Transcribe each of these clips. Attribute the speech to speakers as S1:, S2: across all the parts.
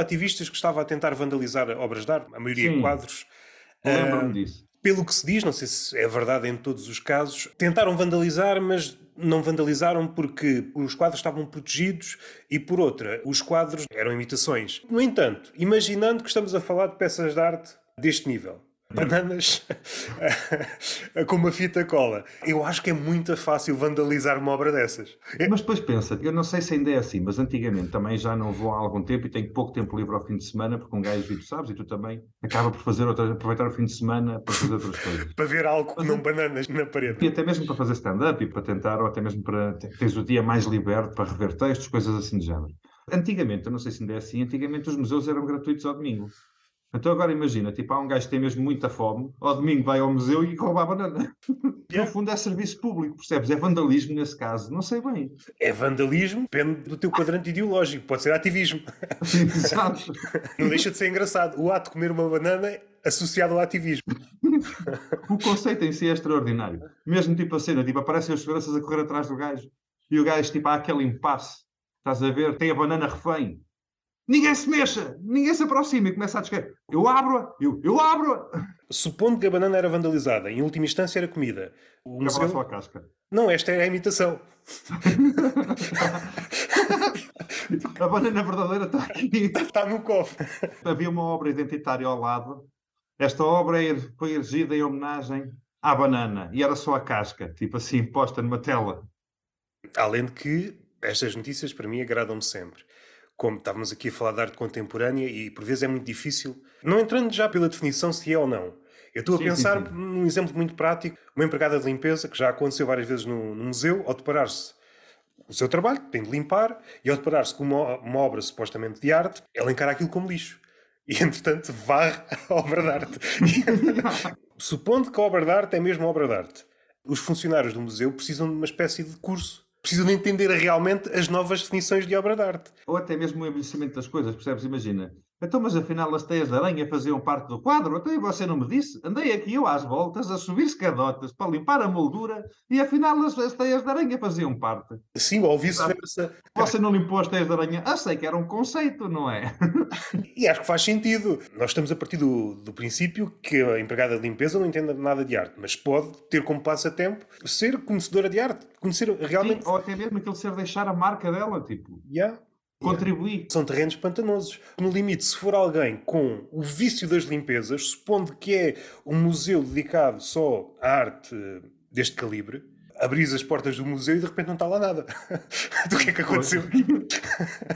S1: ativistas que estava a tentar vandalizar obras de arte, a maioria
S2: Sim.
S1: quadros.
S2: Lembro-me
S1: Ah,
S2: disso.
S1: pelo que se diz, não sei se é verdade em todos os casos, tentaram vandalizar, mas não vandalizaram porque os quadros estavam protegidos e, por outra, os quadros eram imitações. No entanto, imaginando que estamos a falar de peças de arte deste nível. Bananas com uma fita cola. Eu acho que é muito fácil vandalizar uma obra dessas. É-
S2: Mas depois pensa, eu não sei se ainda é assim, mas antigamente também já não vou há algum tempo e tenho pouco tempo livre ao fim de semana, porque um gajo, e tu sabes, e tu também, acaba por fazer outra, aproveitar o fim de semana para fazer outras coisas.
S1: Para ver algo que não bananas na parede.
S2: E até mesmo para fazer stand-up e para tentar, ou até mesmo para teres o dia mais liberto para rever textos, coisas assim de género. Antigamente, eu não sei se ainda é assim, antigamente os museus eram gratuitos ao domingo. Então agora imagina, tipo, há um gajo que tem mesmo muita fome, ao domingo vai ao museu e rouba a banana. No fundo é serviço público, percebes? É vandalismo nesse caso, não sei bem.
S1: É vandalismo, depende do teu quadrante ideológico. Pode ser ativismo.
S2: Exato.
S1: Não deixa de ser engraçado. O ato de comer uma banana associado ao ativismo.
S2: O conceito em si é extraordinário. Mesmo tipo a cena, tipo, aparecem os seguranças a correr atrás do gajo e o gajo, tipo, há aquele impasse. Estás a ver? Tem a banana refém. Ninguém se mexa, ninguém se aproxima e começa a dizer: Eu abro-a, eu, eu abro-a.
S1: Supondo que a banana era vandalizada, em última instância era comida. O museu...
S2: só a casca.
S1: Não, esta é a imitação.
S2: A banana verdadeira está aqui.
S1: Está no cofre.
S2: Havia uma obra identitária ao lado. Esta obra er- foi erigida em homenagem à banana e era só a casca, tipo assim, posta numa tela.
S1: Além de que estas notícias para mim agradam-me sempre. Como estávamos aqui a falar de arte contemporânea e por vezes é muito difícil, não entrando já pela definição se é ou não. Eu estou a
S2: Sim, sim,
S1: pensar
S2: sim.
S1: num exemplo muito prático, uma empregada de limpeza que já aconteceu várias vezes no, no museu, ao deparar-se o seu trabalho, tem de limpar, e ao deparar-se com uma, uma obra supostamente de arte, ela encara aquilo como lixo. E, entretanto, varre a obra de arte. Supondo que a obra de arte é mesmo obra de arte, os funcionários do museu precisam de uma espécie de curso. Precisam de entender realmente as novas definições de obra de arte.
S2: Ou até mesmo o envelhecimento das coisas, percebes? Imagina. Então, mas afinal as teias de aranha faziam parte do quadro? Até você não me disse? Andei aqui eu às voltas a subir escadotas para limpar a moldura e afinal as, as teias de aranha faziam parte.
S1: Sim, ou vice-versa.
S2: Você não limpou as teias de aranha? Ah, sei que era um conceito, não é?
S1: E acho que faz sentido. Nós estamos a partir do, do princípio que a empregada de limpeza não entenda nada de arte, mas pode ter como passatempo ser conhecedora de arte, conhecer realmente.
S2: Sim, ou até mesmo aquele ser deixar a marca dela, tipo,
S1: Yeah.
S2: Contribuir.
S1: São terrenos pantanosos. No limite, se for alguém com o vício das limpezas, supondo que é um museu dedicado só à arte deste calibre, abris as portas do museu e de repente não está lá nada. do que é que aconteceu aqui?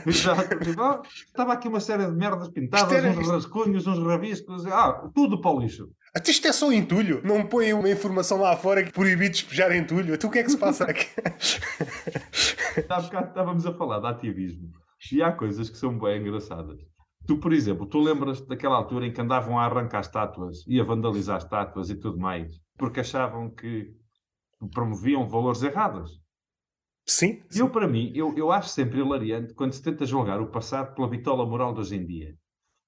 S2: Exato. Tipo, ah, estava aqui uma série de merdas pintadas,
S1: era-
S2: uns rascunhos, uns rabiscos, ah, tudo para o lixo.
S1: Até isto é só entulho. Não põe uma informação lá fora que proibido despejar entulho. Então o que é que se passa aqui?
S2: Há bocado estávamos a falar de ativismo e há coisas que são bem engraçadas. Tu, por exemplo, tu lembras daquela altura em que andavam a arrancar estátuas e a vandalizar estátuas e tudo mais, porque achavam que promoviam valores errados.
S1: Sim.
S2: Eu, para mim, eu, eu acho sempre hilariante quando se tenta julgar o passado pela bitola moral de hoje em dia.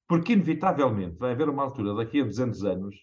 S2: Porque, inevitavelmente, vai haver uma altura daqui a 200 anos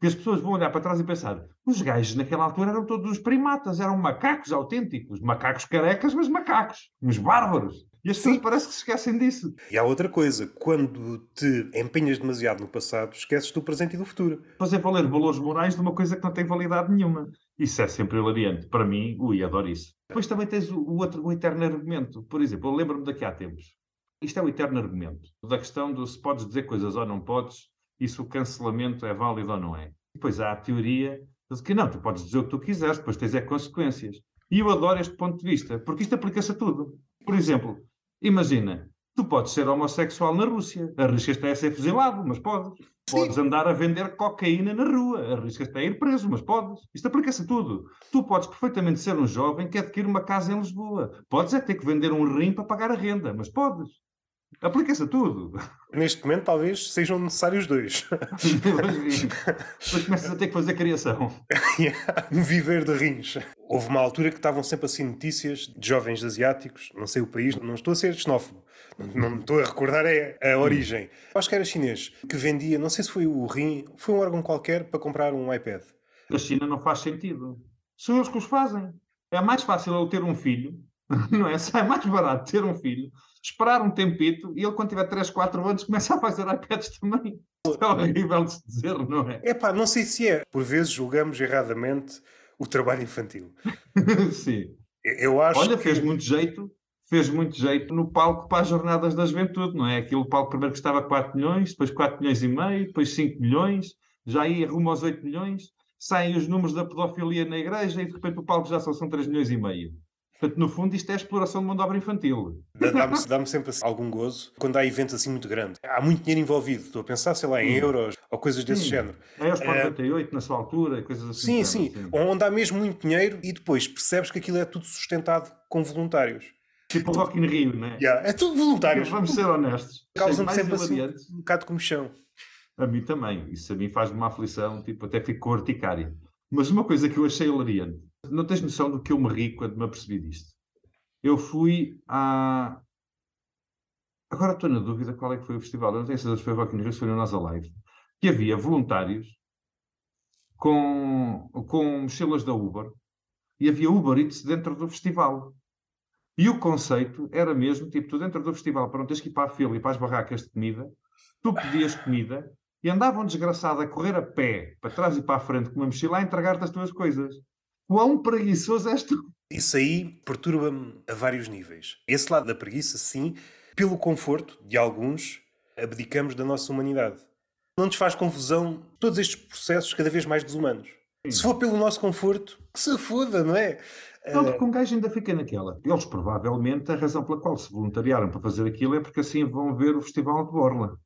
S2: que as pessoas vão olhar para trás e pensar os gajos naquela altura eram todos os primatas, eram macacos autênticos, macacos carecas, mas macacos, uns bárbaros. E as pessoas parece que se esquecem disso.
S1: E há outra coisa. Quando te empenhas demasiado no passado, esqueces do presente e do futuro.
S2: Fazer valer valores morais de uma coisa que não tem validade nenhuma. Isso é sempre hilariante. Para mim, ui, adoro isso. Depois também tens o, o outro, o eterno argumento. Por exemplo, eu lembro-me daqui há tempos. Isto é o eterno argumento. Da questão do se podes dizer coisas ou não podes, e se o cancelamento é válido ou não é. Depois há a teoria de que não, tu podes dizer o que tu quiseres, depois tens é consequências. E eu adoro este ponto de vista, porque isto aplica-se a tudo. Por exemplo, imagina, tu podes ser homossexual na Rússia, arriscas-te a ser fuzilado, mas podes. Podes andar a vender cocaína na rua, arriscas-te a ir preso, mas podes. Isto aplica-se a tudo. Tu podes perfeitamente ser um jovem que adquire uma casa em Lisboa. Podes é ter que vender um rim para pagar a renda, mas podes. Aplica-se a tudo.
S1: Neste momento, talvez sejam necessários dois.
S2: Depois começas a ter que fazer criação.
S1: um viver de rins. Houve uma altura que estavam sempre assim notícias de jovens asiáticos, não sei o país, não estou a ser xenófobo, não, não estou a recordar a, a origem. Acho que era chinês, que vendia, não sei se foi o rim, foi um órgão qualquer para comprar um iPad.
S2: A China não faz sentido. São eles que os fazem. É mais fácil ele ter um filho Não é? Sai mais barato ter um filho, esperar um tempito e ele, quando tiver 3, 4 anos, começa a fazer iPads também. É horrível de se dizer, não é?
S1: É pá, não sei se é. Por vezes julgamos erradamente o trabalho infantil.
S2: Sim.
S1: Eu acho
S2: Olha,
S1: que...
S2: fez muito jeito, fez muito jeito no palco para as jornadas da juventude, não é? Aquilo palco primeiro que estava 4 milhões, depois 4 milhões e meio, depois 5 milhões, já ia rumo aos 8 milhões, saem os números da pedofilia na igreja e de repente o palco já só são 3 milhões e meio. Portanto, no fundo, isto é a exploração de mão de obra infantil.
S1: Dá-me dá sempre assim, algum gozo quando há eventos assim muito grandes. Há muito dinheiro envolvido. Estou a pensar, sei lá, em euros ou coisas desse
S2: Sim.
S1: género.
S2: É aos
S1: Eh,
S2: 48, na sua altura, coisas assim.
S1: Sim, sim.
S2: género,
S1: Onde há mesmo muito dinheiro e depois percebes que aquilo é tudo sustentado com voluntários.
S2: Tipo o Rock in Rio, não é?
S1: Yeah, É tudo voluntários.
S2: Vamos ser honestos.
S1: Causa-me sempre assim um bocado de comichão.
S2: A mim também. Isso a mim faz-me uma aflição, tipo, até fico urticária. Mas uma coisa que eu achei hilariante. Não tens noção do que eu me ri quando me apercebi disto. Eu fui a... Agora estou na dúvida qual é que foi o festival. Eu não tenho certeza se foi o Rock in Rio, se foi no Nós Alive. Que havia voluntários com, com mochilas da Uber e havia Uber Eats dentro do festival. E o conceito era mesmo, tipo, tu dentro do festival, para não teres que ir para a fila e para as barracas de comida, tu pedias comida e andavam desgraçado a correr a pé, para trás e para a frente, com uma mochila a entregar-te as tuas coisas. Quão preguiçoso és tu?
S1: Isso aí perturba-me a vários níveis. Esse lado da preguiça, sim, pelo conforto de alguns, abdicamos da nossa humanidade. Não nos faz confusão todos estes processos cada vez mais desumanos. Se for pelo nosso conforto, que se foda, não é?
S2: Não, porque um gajo ainda fica naquela. Eles provavelmente, a razão pela qual se voluntariaram para fazer aquilo é porque assim vão ver o Festival de Borla.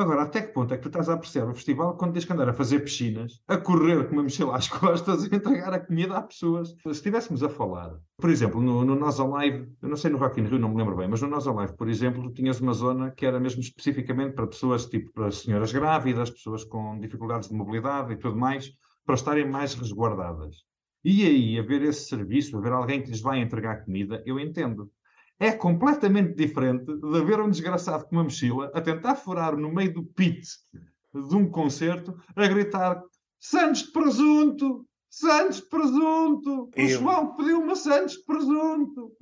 S2: Agora, até que ponto é que tu estás a apreciar o festival quando tens que andar a fazer piscinas, a correr com uma mochila às costas e entregar a comida a pessoas? Se estivéssemos a falar, por exemplo, no, no Nós Alive, eu não sei no Rock in Rio, não me lembro bem, mas no Nós Alive, por exemplo, tu tinhas uma zona que era mesmo especificamente para pessoas, tipo para senhoras grávidas, pessoas com dificuldades de mobilidade e tudo mais, para estarem mais resguardadas. E aí, haver esse serviço, haver alguém que lhes vai entregar comida, eu entendo. É completamente diferente de haver um desgraçado com uma mochila a tentar furar no meio do pit de um concerto a gritar Santos de presunto! Santos de presunto! O
S1: Eu-
S2: João pediu uma Santos de presunto!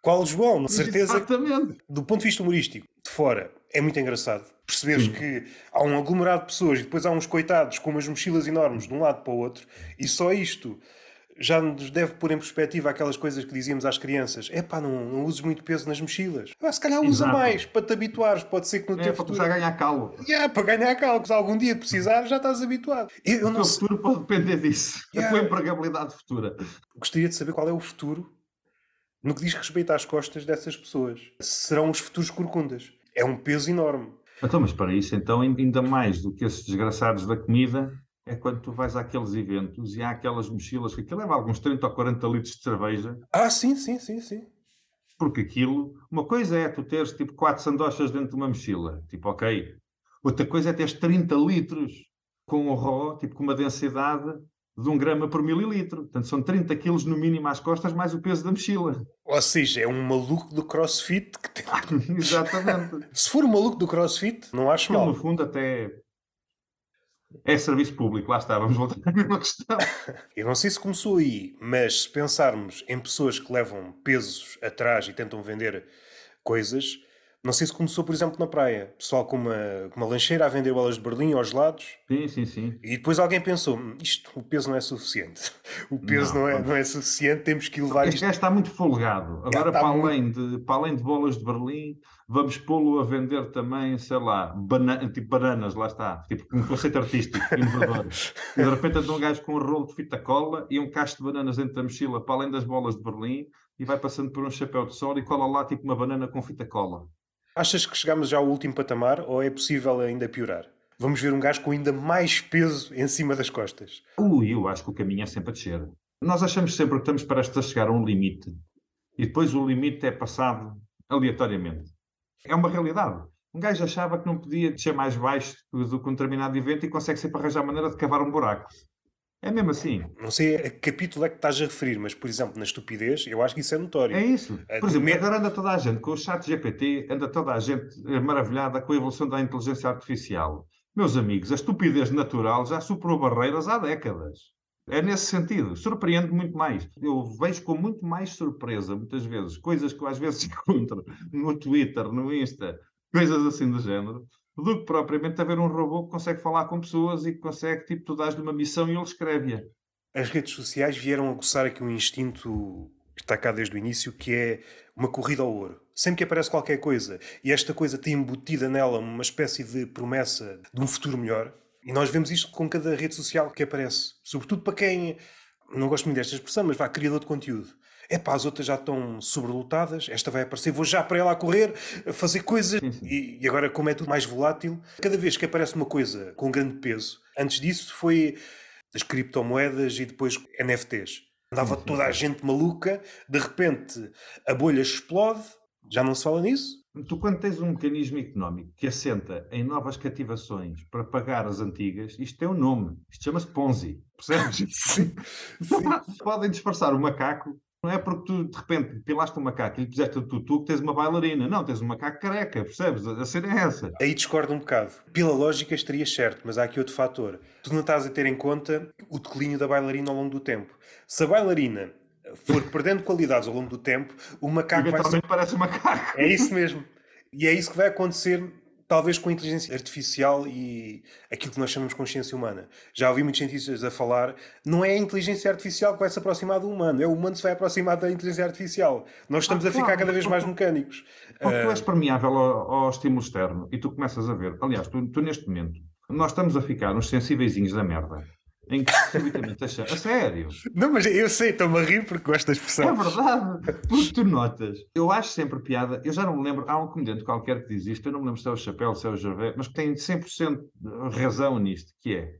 S1: Qual João? Com certeza
S2: Exatamente.
S1: do ponto de vista humorístico, de fora, é muito engraçado. Perceberes
S2: Sim.
S1: que há um aglomerado de pessoas e depois há uns coitados com umas mochilas enormes de um lado para o outro, e só isto já nos deve pôr em perspectiva aquelas coisas que dizíamos às crianças: é pá, não, não uses muito peso nas mochilas. Ah, se calhar usa
S2: Exato.
S1: mais para te habituares. Pode ser que no
S2: É
S1: teu
S2: para
S1: futuro.
S2: começar a ganhar calo.
S1: Yeah, para ganhar cálculos, algum dia precisar, já estás habituado. Eu, eu
S2: O
S1: não
S2: teu
S1: sei-
S2: futuro pode depender disso. A
S1: Yeah.
S2: tua empregabilidade futura.
S1: gostaria de saber qual é o futuro no que diz respeito às costas dessas pessoas. Serão os futuros corcundas. É um peso enorme.
S2: Então, mas para isso, então, ainda mais do que esses desgraçados da comida, é quando tu vais àqueles eventos e há aquelas mochilas que aquilo leva alguns 30 ou 40 litros de cerveja,
S1: Ah, sim, sim, sim, sim.
S2: porque aquilo, uma coisa é tu teres tipo 4 sandochas dentro de uma mochila, tipo, ok. Outra coisa é teres 30 litros com o RO, tipo, com uma densidade de 1 grama por mililitro. Portanto, são 30 quilos no mínimo às costas, mais o peso da mochila.
S1: Ou seja, é um maluco do crossfit que tem...
S2: Exatamente.
S1: Se for um maluco do crossfit, não acho
S2: no
S1: mal.
S2: fundo, até é serviço público. Lá está, vamos voltar à mesma questão.
S1: Eu não sei se começou aí, mas se pensarmos em pessoas que levam pesos atrás e tentam vender coisas, não sei se começou, por exemplo, na praia. Pessoal com uma, com uma lancheira a vender bolas de Berlim aos lados.
S2: Sim, sim, sim.
S1: E depois alguém pensou, "Hum, isto, o peso não é suficiente. O peso não,
S2: Não,
S1: é,
S2: não.
S1: é suficiente, temos que levar
S2: Este
S1: isto.
S2: gajo está muito folgado. Agora, para,
S1: muito-
S2: além de, para além de bolas de Berlim, vamos pô-lo a vender também, sei lá, bana tipo bananas, lá está. Tipo, um conceito artístico, inovador. E de repente anda um gajo com um rolo de fita cola e um cacho de bananas dentro da mochila, para além das bolas de Berlim, e vai passando por um chapéu de sol e cola lá tipo uma banana com fita cola.
S1: Achas que chegamos já ao último patamar ou é possível ainda piorar? Vamos ver um gajo com ainda mais peso em cima das costas.
S2: Ui, eu acho que o caminho é sempre a descer. Nós achamos sempre que estamos prestes a chegar a um limite e depois o limite é passado aleatoriamente. É uma realidade. Um gajo achava que não podia descer mais baixo do que um determinado evento e consegue sempre arranjar maneira de cavar um buraco. É mesmo assim.
S1: Não sei a que capítulo é que estás a referir, mas, por exemplo, na estupidez, eu acho que isso é notório.
S2: É isso. Por exemplo,
S1: me-
S2: agora anda toda a gente com o chat GPT, anda toda a gente eh, maravilhada com a evolução da inteligência artificial. Meus amigos, a estupidez natural já superou barreiras há décadas. É nesse sentido. Surpreende muito mais. Eu vejo com muito mais surpresa, muitas vezes, coisas que eu às vezes encontro no Twitter, no Insta, coisas assim do género, do que propriamente haver um robô que consegue falar com pessoas e que consegue, tipo, tu dás-lhe uma missão e ele escreve-a.
S1: As redes sociais vieram a coçar aqui um instinto que está cá desde o início, que é uma corrida ao ouro. Sempre que aparece qualquer coisa e esta coisa tem embutida nela uma espécie de promessa de um futuro melhor, e nós vemos isto com cada rede social que aparece. Sobretudo para quem, não gosto muito desta expressão, mas vá, criador de conteúdo. É pá, as outras já estão sobrelotadas, esta vai aparecer, vou já para ela a correr, a fazer coisas.
S2: Sim, sim.
S1: E, e agora, como é tudo mais volátil, cada vez que aparece uma coisa com grande peso, antes disso foi as criptomoedas e depois NFTs. Andava
S2: Sim, sim,
S1: toda a
S2: sim.
S1: gente maluca, de repente a bolha explode, já não se fala nisso.
S2: Tu, quando tens um mecanismo económico que assenta em novas cativações para pagar as antigas, isto tem um nome. Isto chama-se Ponzi. Percebes?
S1: Sim.
S2: Podem disfarçar o macaco. Não é porque tu, de repente, pilaste um macaco e lhe puseste o tutu que tens uma bailarina. Não, tens um macaco careca, percebes? A cena é essa.
S1: Aí discordo um bocado. Pela lógica estarias certo, mas há aqui outro fator. Tu não estás a ter em conta o declínio da bailarina ao longo do tempo. Se a bailarina for perdendo qualidades ao longo do tempo, o macaco vai ser...
S2: Parece um macaco.
S1: É isso mesmo. E é isso que vai acontecer, talvez com a inteligência artificial e aquilo que nós chamamos de consciência humana. Já ouvi muitos cientistas a falar, não é a inteligência artificial que vai se aproximar do humano, é o humano que se vai aproximar da inteligência artificial. Nós estamos
S2: Ah,
S1: a ficar
S2: claro,
S1: cada vez mais mecânicos.
S2: Porque tu
S1: Ah,
S2: és permeável ao, ao estímulo externo e tu começas a ver. Aliás, tu, tu neste momento, nós estamos a ficar nos sensíveis da merda. Em que subitamente achamos. A sério.
S1: Não, mas eu sei, estou-me a rir porque gosto da
S2: É
S1: expressão.
S2: verdade. Porque tu notas. Eu acho sempre piada. Eu já não me lembro. Há um comediante qualquer que diz isto. Eu não me lembro se é o Chapéu, se é o Gervais, mas que tem 100% de razão nisto. Que é.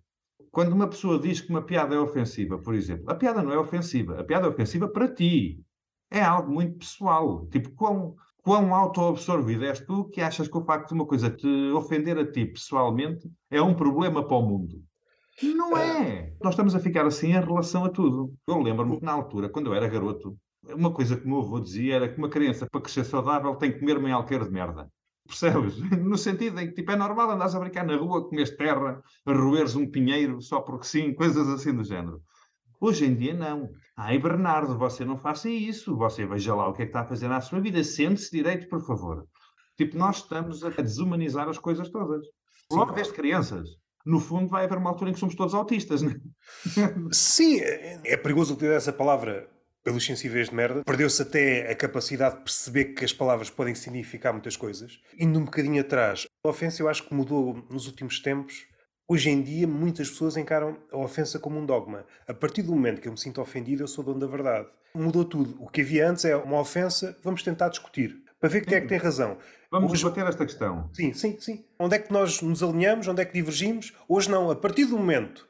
S2: Quando uma pessoa diz que uma piada é ofensiva, por exemplo, a piada não é ofensiva. A piada é ofensiva para ti. É algo muito pessoal. Tipo, quão, quão auto-absorvido és tu que achas que o facto de uma coisa te ofender a ti pessoalmente é um problema para o mundo. Não é. Nós estamos a ficar assim em relação a tudo. Eu lembro-me que na altura, quando eu era garoto, uma coisa que o meu avô dizia era que uma criança, para crescer saudável, tem que comer meio alqueiro de merda. Percebes? No sentido em que tipo, é normal andares a brincar na rua, comeres terra, a roeres um pinheiro só porque sim, coisas assim do género. Hoje em dia, não. Ai, Bernardo, você não faça isso. Você veja lá o que é que está a fazer na sua vida. Sente-se direito, por favor. Tipo, nós estamos a desumanizar as coisas todas. Logo desde crianças. No fundo, vai haver uma altura em que somos todos autistas, não é?
S1: Sim, é perigoso utilizar essa palavra pelos sensíveis de merda. Perdeu-se até a capacidade de perceber que as palavras podem significar muitas coisas. Indo um bocadinho atrás, a ofensa eu acho que mudou nos últimos tempos. Hoje em dia, muitas pessoas encaram a ofensa como um dogma. A partir do momento que eu me sinto ofendido, eu sou dono da verdade. Mudou tudo. O que havia antes é uma ofensa, vamos tentar discutir. Para ver quem é que tem razão.
S2: Vamos debater esta questão.
S1: Sim, sim, sim. Onde é que nós nos alinhamos? Onde é que divergimos? Hoje não. A partir do momento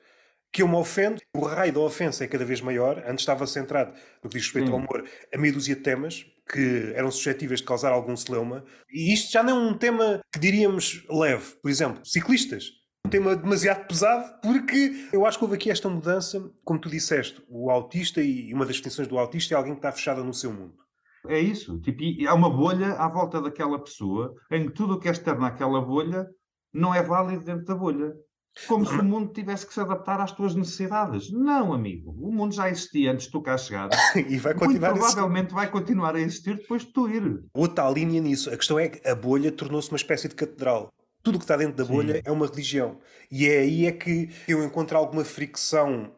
S1: que eu me ofendo, o raio da ofensa é cada vez maior. Antes estava centrado, no que diz respeito
S2: Sim.
S1: ao humor, a meia dúzia de temas que eram suscetíveis de causar algum celeuma. E isto já não é um tema que diríamos leve. Por exemplo, ciclistas. Um tema demasiado pesado, porque eu acho que houve aqui esta mudança, como tu disseste, o autista, e uma das definições do autista é alguém que está fechado no seu mundo.
S2: É isso. Tipo, há uma bolha à volta daquela pessoa em que tudo o que é externo àquela bolha não é válido dentro da bolha. Como se o mundo tivesse que se adaptar às tuas necessidades. Não, amigo. O mundo já existia antes de tu cá chegar.
S1: e vai
S2: Muito
S1: continuar existir.
S2: provavelmente vai continuar a existir depois de tu ir.
S1: Outra linha nisso. A questão é que a bolha tornou-se uma espécie de catedral. Tudo o que está dentro da
S2: Sim.
S1: bolha é uma religião. E é aí é que eu encontro alguma fricção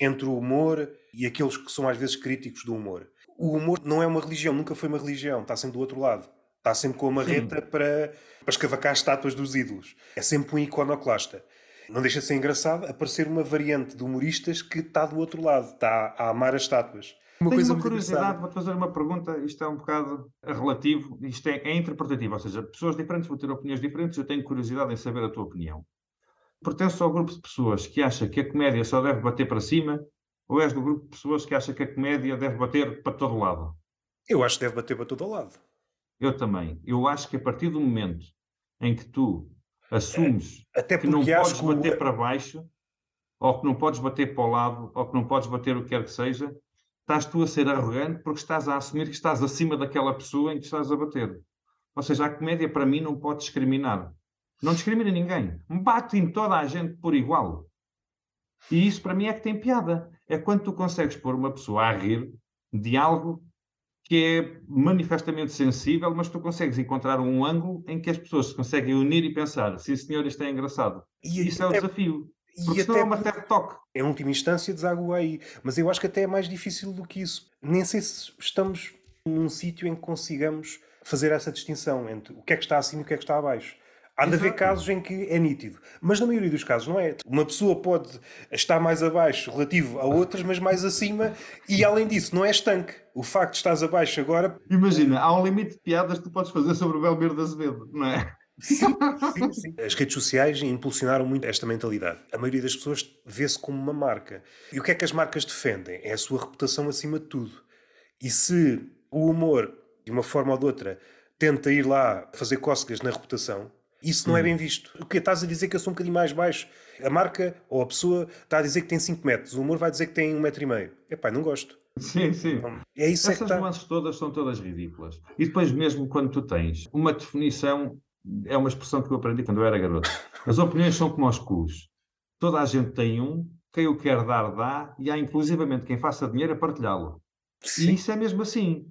S1: entre o humor e aqueles que são às vezes críticos do humor. O humor não é uma religião, nunca foi uma religião, está sempre do outro lado. Está sempre com a marreta para, para escavacar as estátuas dos ídolos. É sempre um iconoclasta. Não deixa de ser engraçado aparecer uma variante de humoristas que está do outro lado, está a amar as estátuas. Uma
S2: Tenho
S1: coisa
S2: uma curiosidade, vou-te fazer uma pergunta, isto é um bocado relativo, isto é, é interpretativo, ou seja, pessoas diferentes vão ter opiniões diferentes, eu tenho curiosidade em saber a tua opinião. Pertences ao grupo de pessoas que acha que a comédia só deve bater para cima, ou és do grupo de pessoas que acha que a comédia deve bater para todo lado?
S1: Eu acho que deve bater para todo o lado.
S2: Eu também. Eu acho que a partir do momento em que tu assumes
S1: Até
S2: que não podes
S1: o-
S2: bater para baixo, ou que não podes bater para o lado, ou que não podes bater o que quer que seja, estás tu a ser arrogante porque estás a assumir que estás acima daquela pessoa em que estás a bater. Ou seja, a comédia para mim não pode discriminar. Não discrimina ninguém. Bate em toda a gente por igual. E isso para mim é que tem piada. É quando tu consegues pôr uma pessoa a rir de algo que é manifestamente sensível, mas tu consegues encontrar um ângulo em que as pessoas se conseguem unir e pensar, sim senhor, isto é engraçado. E isso é o desafio. Porque e senão até, é uma TED Talk.
S1: Em última instância, deságua aí. Mas eu acho que até é mais difícil do que isso. Nem sei se estamos num sítio em que consigamos fazer essa distinção entre o que é que está acima e o que é que está abaixo. Há de haver casos em que é nítido, mas na maioria dos casos não é. Uma pessoa pode estar mais abaixo relativo a outras, mas mais acima, e além disso, não é estanque. O facto de estás abaixo agora.
S2: Imagina, há um limite de piadas que tu podes fazer sobre o Belmiro de Azevedo, não é?
S1: Sim, sim, sim. As redes sociais impulsionaram muito esta mentalidade. A maioria das pessoas vê-se como uma marca. E o que é que as marcas defendem? É a sua reputação acima de tudo. E se o humor, de uma forma ou de outra, tenta ir lá fazer cócegas na reputação, isso não é hum. bem visto. O que estás a dizer que eu sou um bocadinho mais baixo? A marca ou a pessoa está a dizer que tem 5 metros, o humor vai dizer que tem 1,5 um metro e meio. Epá, não gosto.
S2: Sim, sim.
S1: É isso
S2: Essas é nuances todas são todas ridículas. E depois mesmo quando tu tens uma definição, é uma expressão que eu aprendi quando eu era garoto. As opiniões são como os cus. Toda a gente tem um, quem o quer dar, dá, e há inclusivamente quem faça dinheiro a partilhá-lo. E isso é mesmo assim.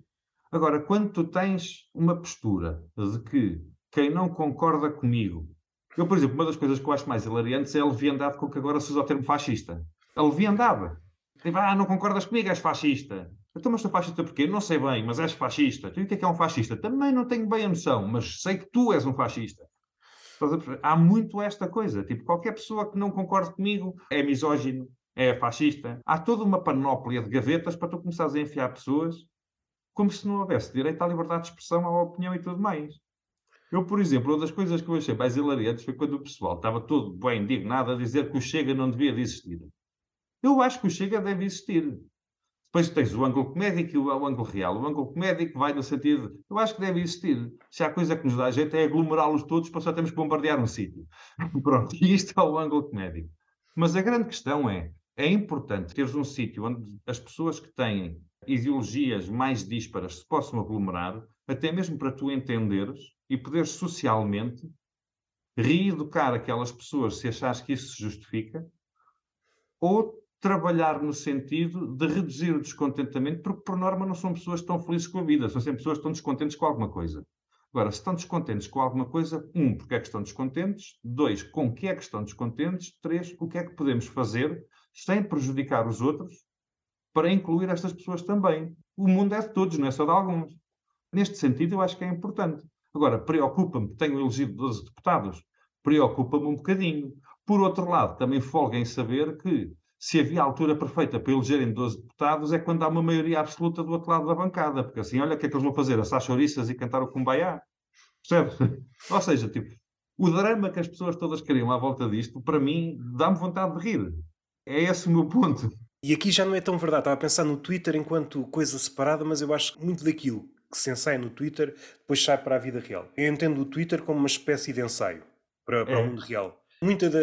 S2: Agora, quando tu tens uma postura de que quem não concorda comigo. Eu, por exemplo, uma das coisas que eu acho mais hilariantes é a leviandade com que agora se usa o termo fascista. A leviandade. Tipo, ah, não concordas comigo, és fascista. Então, mas sou fascista porquê? Não sei bem, mas és fascista. Tu, o que é que é um fascista? Também não tenho bem a noção, mas sei que tu és um fascista. Há muito esta coisa. Tipo, qualquer pessoa que não concorde comigo é misógino, é fascista. Há toda uma panóplia de gavetas para tu começares a enfiar pessoas como se não houvesse direito à liberdade de expressão, à opinião e tudo mais. Eu, por exemplo, uma das coisas que eu achei mais hilariantes foi quando o pessoal estava todo bem indignado a dizer que o Chega não devia de existir. Eu acho que o Chega deve existir. Depois tens o ângulo comédico e o, ângulo real. O ângulo comédico vai no sentido, eu acho que deve existir. Se há coisa que nos dá jeito é aglomerá-los todos para só termos que bombardear um sítio. Pronto, e isto é o ângulo comédico. Mas a grande questão é, é importante teres um sítio onde as pessoas que têm ideologias mais dísparas se possam aglomerar, até mesmo para tu entenderes e poderes socialmente reeducar aquelas pessoas se achares que isso se justifica, ou trabalhar no sentido de reduzir o descontentamento, porque por norma não são pessoas tão felizes com a vida, são sempre pessoas que estão descontentes com alguma coisa. Agora, se estão descontentes com alguma coisa, um, porque é que estão descontentes? Dois, com que é que estão descontentes? Três, o que é que podemos fazer sem prejudicar os outros para incluir estas pessoas também? O mundo é de todos, não é só de alguns. Neste sentido, eu acho que é importante. Agora, preocupa-me tenham elegido 12 deputados. Preocupa-me um bocadinho. Por outro lado, também folga em saber que se havia altura perfeita para elegerem 12 deputados é quando há uma maioria absoluta do outro lado da bancada. Porque assim, olha o que é que eles vão fazer? Assar chouriças e cantar o Kumbaya? Percebe? Ou seja, tipo, o drama que as pessoas todas queriam à volta disto, para mim, dá-me vontade de rir. É esse o meu ponto.
S1: E aqui já não é tão verdade. Estava a pensar no Twitter enquanto coisa separada, mas eu acho que muito daquilo que se ensaia no Twitter depois sai para a vida real. Eu entendo o Twitter como uma espécie de ensaio para, para é. o mundo real. Muita da,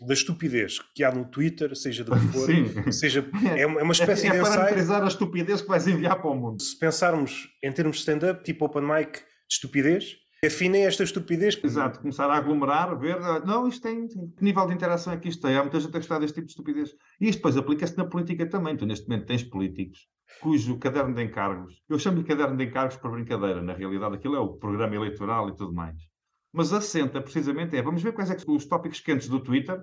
S1: da estupidez que há no Twitter, seja do que for, Sim. seja, é, uma, é uma espécie é, é de ensaio.
S2: É para a estupidez que vais enviar para o mundo.
S1: Se pensarmos em termos de stand-up, tipo open mic de estupidez, afinem esta estupidez.
S2: Exato, começar a aglomerar, ver, ah, não, isto tem, que nível de interação é que isto tem? Há muita gente a gostar deste tipo de estupidez. E isto depois aplica-se na política também. Tu neste momento tens políticos cujo caderno de encargos, eu chamo-lhe caderno de encargos por brincadeira, na realidade aquilo é o programa eleitoral e tudo mais. Mas assenta precisamente é, vamos ver quais é são os tópicos quentes do Twitter,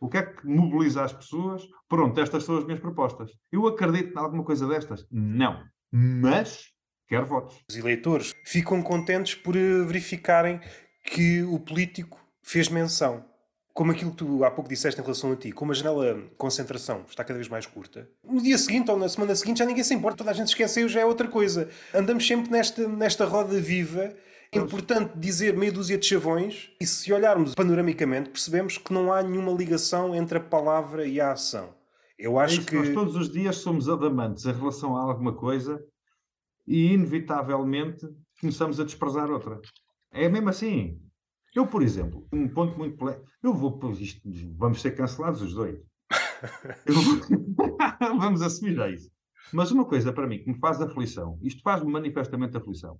S2: o que é que mobiliza as pessoas? Pronto, estas são as minhas propostas. Eu acredito em alguma coisa destas? Não. Mas quero votos.
S1: Os eleitores ficam contentes por eh, verificarem que o político fez menção. Como aquilo que tu há pouco disseste em relação a ti, como a janela de concentração está cada vez mais curta, no dia seguinte ou na semana seguinte já ninguém se importa, toda a gente esqueceu, já é outra coisa. Andamos sempre nesta, nesta roda viva é importante dizer meia dúzia de chavões e se olharmos panoramicamente percebemos que não há nenhuma ligação entre a palavra e a ação. Eu acho é que
S2: nós todos os dias somos adamantes em relação a alguma coisa e inevitavelmente começamos a desprezar outra. É mesmo assim. Eu, por exemplo, um ponto muito polémico. Eu vou. Isto, vamos ser cancelados os dois. vamos assumir já isso. Mas uma coisa para mim que me faz aflição, isto faz-me manifestamente aflição,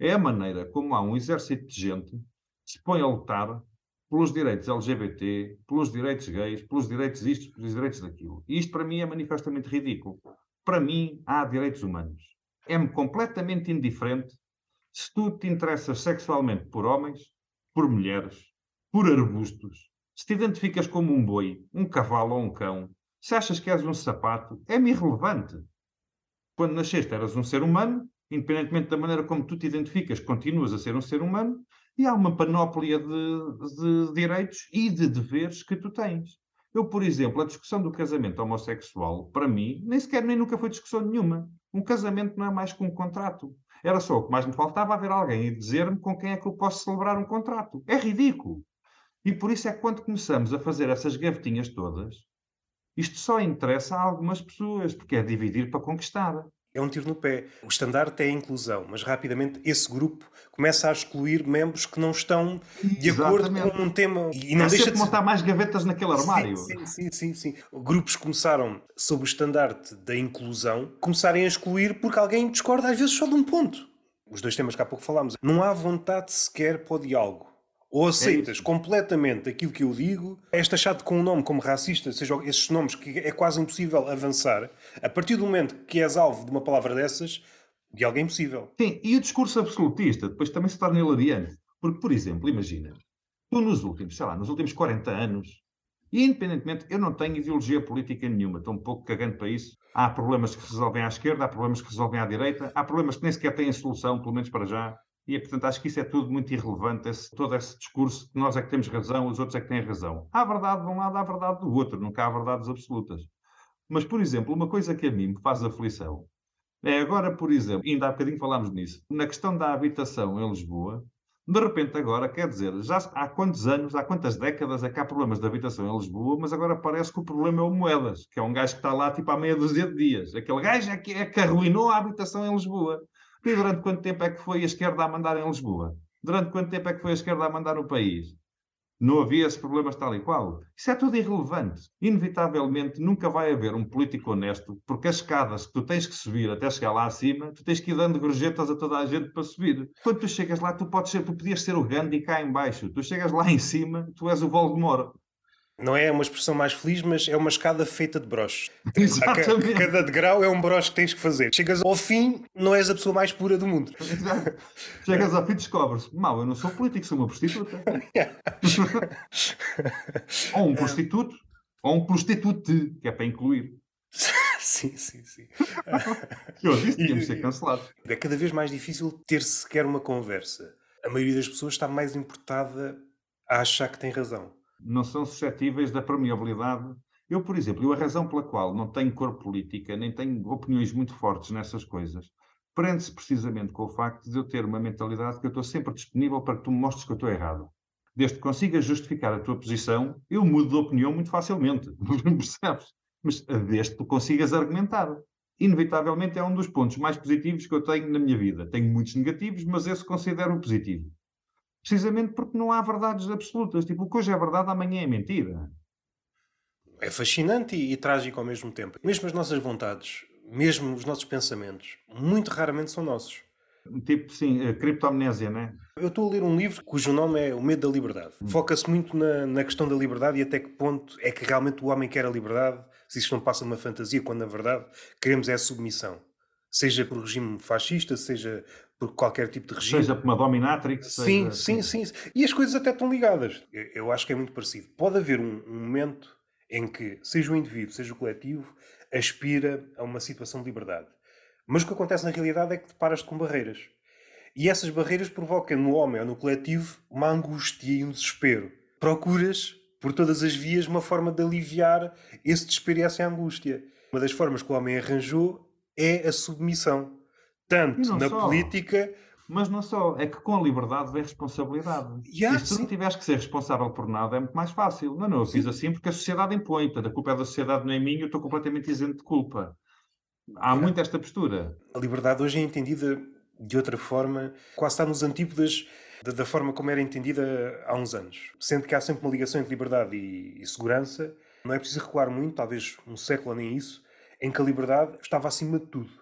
S2: é a maneira como há um exército de gente que se põe a lutar pelos direitos LGBT, pelos direitos gays, pelos direitos isto, pelos direitos daquilo. E isto para mim é manifestamente ridículo. Para mim, há direitos humanos. É-me completamente indiferente se tu te interessas sexualmente por homens, por mulheres, por arbustos, se te identificas como um boi, um cavalo ou um cão, se achas que és um sapato, é-me irrelevante. Quando nasceste eras um ser humano, independentemente da maneira como tu te identificas, continuas a ser um ser humano, e há uma panóplia de, de direitos e de deveres que tu tens. Eu, por exemplo, a discussão do casamento homossexual, para mim, nem sequer nem nunca foi discussão nenhuma. Um casamento não é mais que um contrato. Era só o que mais me faltava haver alguém e dizer-me com quem é que eu posso celebrar um contrato. É ridículo. E por isso é que quando começamos a fazer essas gavetinhas todas, isto só interessa a algumas pessoas, porque é dividir para conquistar
S1: é um tiro no pé. O estandarte é a inclusão, mas rapidamente esse grupo começa a excluir membros que não estão de Exatamente. acordo com um tema.
S2: E não é deixa de montar mais gavetas naquele armário.
S1: Sim, sim, sim, sim, Grupos começaram, sob o estandarte da inclusão, começarem a excluir porque alguém discorda às vezes só de um ponto. Os dois temas que há pouco falámos. Não há vontade sequer para o diálogo. Ou aceitas é completamente aquilo que eu digo, és taxado com um nome como racista, seja esses nomes que é quase impossível avançar, a partir do momento que és alvo de uma palavra dessas, de alguém impossível.
S2: Sim, e o discurso absolutista depois também se torna hilariante. Porque, por exemplo, imagina, tu nos últimos, sei lá, nos últimos 40 anos, e independentemente, eu não tenho ideologia política nenhuma, estou um pouco cagando para isso. Há problemas que resolvem à esquerda, há problemas que resolvem à direita, há problemas que nem sequer têm solução, pelo menos para já. E, portanto, acho que isso é tudo muito irrelevante, esse, todo esse discurso que nós é que temos razão, os outros é que têm razão. Há verdade de um lado, há verdade do outro, nunca há verdades absolutas. Mas, por exemplo, uma coisa que a mim me faz aflição é agora, por exemplo, ainda há bocadinho falámos nisso, na questão da habitação em Lisboa, de repente agora, quer dizer, já há quantos anos, há quantas décadas é que há problemas de habitação em Lisboa, mas agora parece que o problema é o Moedas, que é um gajo que está lá tipo há meia dúzia de dias. Aquele gajo é que, é que arruinou a habitação em Lisboa. E durante quanto tempo é que foi a esquerda a mandar em Lisboa? Durante quanto tempo é que foi a esquerda a mandar no país? Não havia esses problemas tal e qual. Isso é tudo irrelevante. Inevitavelmente nunca vai haver um político honesto, porque as escadas que tu tens que subir até chegar lá acima, tu tens que ir dando gorjetas a toda a gente para subir. Quando tu chegas lá, tu podes ser, tu podias ser o Gandhi cá em baixo. Tu chegas lá em cima, tu és o Voldemort.
S1: Não é uma expressão mais feliz, mas é uma escada feita de broches. Exatamente. Cada degrau é um broche que tens que fazer. Chegas ao fim, não és a pessoa mais pura do mundo.
S2: Exato. Chegas ao fim e descobres: mal, eu não sou político, sou uma prostituta. ou um prostituto, ou um prostitute, que é para incluir.
S1: sim, sim, sim.
S2: eu disse que ser cancelado.
S1: É cada vez mais difícil ter sequer uma conversa. A maioria das pessoas está mais importada a achar que tem razão
S2: não são suscetíveis da permeabilidade. Eu, por exemplo, a razão pela qual não tenho cor política, nem tenho opiniões muito fortes nessas coisas, prende-se precisamente com o facto de eu ter uma mentalidade que eu estou sempre disponível para que tu me mostres que eu estou errado. Desde que consigas justificar a tua posição, eu mudo de opinião muito facilmente. Percebes? Mas desde que tu consigas argumentar. Inevitavelmente é um dos pontos mais positivos que eu tenho na minha vida. Tenho muitos negativos, mas esse considero positivo. Precisamente porque não há verdades absolutas. Tipo, o que hoje é verdade, amanhã é mentira.
S1: É fascinante e, e trágico ao mesmo tempo. Mesmo as nossas vontades, mesmo os nossos pensamentos, muito raramente são nossos.
S2: Tipo, sim, a criptoamnésia, né?
S1: Eu estou a ler um livro cujo nome é O Medo da Liberdade. Hum. Foca-se muito na, na questão da liberdade e até que ponto é que realmente o homem quer a liberdade, se isso não passa uma fantasia, quando na verdade queremos é a submissão. Seja por regime fascista, seja por qualquer tipo de regime.
S2: Seja por uma dominatrix.
S1: Sim, seja... sim, sim. E as coisas até estão ligadas. Eu, eu acho que é muito parecido. Pode haver um, um, momento em que, seja o indivíduo, seja o coletivo, aspira a uma situação de liberdade. Mas o que acontece na realidade é que te paras com barreiras. E essas barreiras provocam no homem ou no coletivo uma angústia e um desespero. Procuras, por todas as vias, uma forma de aliviar esse desespero e essa angústia. Uma das formas que o homem arranjou é a submissão tanto na só. política.
S2: Mas não só, é que com a liberdade vem responsabilidade. Yeah, e se tu não tiveres que ser responsável por nada, é muito mais fácil. Não, não, eu fiz assim porque a sociedade impõe. Portanto, a culpa é da sociedade, não é minha, eu estou completamente isento de culpa. Há yeah. muito esta postura.
S1: A liberdade hoje é entendida de outra forma, quase está nos antípodas da, da, forma como era entendida há uns anos. Sendo que há sempre uma ligação entre liberdade e, e segurança, não é preciso recuar muito, talvez um século nem isso, em que a liberdade estava acima de tudo.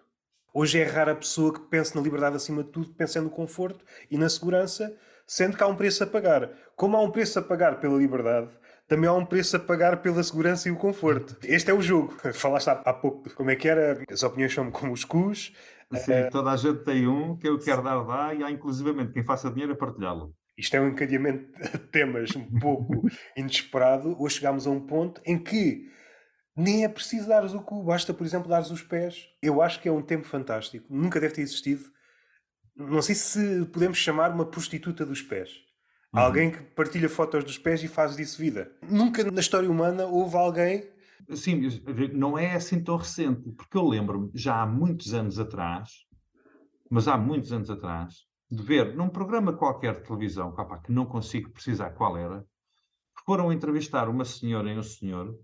S1: Hoje é rara a pessoa que pense na liberdade acima de tudo, pensa no conforto e na segurança, sendo que há um preço a pagar. Como há um preço a pagar pela liberdade, também há um preço a pagar pela segurança e o conforto. Este é o jogo. Falaste há pouco como é que era, as opiniões são como os cus.
S2: Sim, uh, toda a gente tem um que eu quero dar, dá, e há inclusivamente quem faça dinheiro a partilhá-lo.
S1: Isto é um encadeamento de temas um pouco inesperado. Hoje chegámos a um ponto em que nem é preciso dares o cu, basta, por exemplo, dares os pés. Eu acho que é um tempo fantástico. Nunca deve ter existido. Não sei se podemos chamar uma prostituta dos pés. Uhum. Alguém que partilha fotos dos pés e faz disso vida. Nunca na história humana houve alguém.
S2: Sim, não é assim tão recente, porque eu lembro-me, já há muitos anos atrás, mas há muitos anos atrás, de ver num programa qualquer de televisão, que não consigo precisar qual era, foram entrevistar uma senhora e um senhor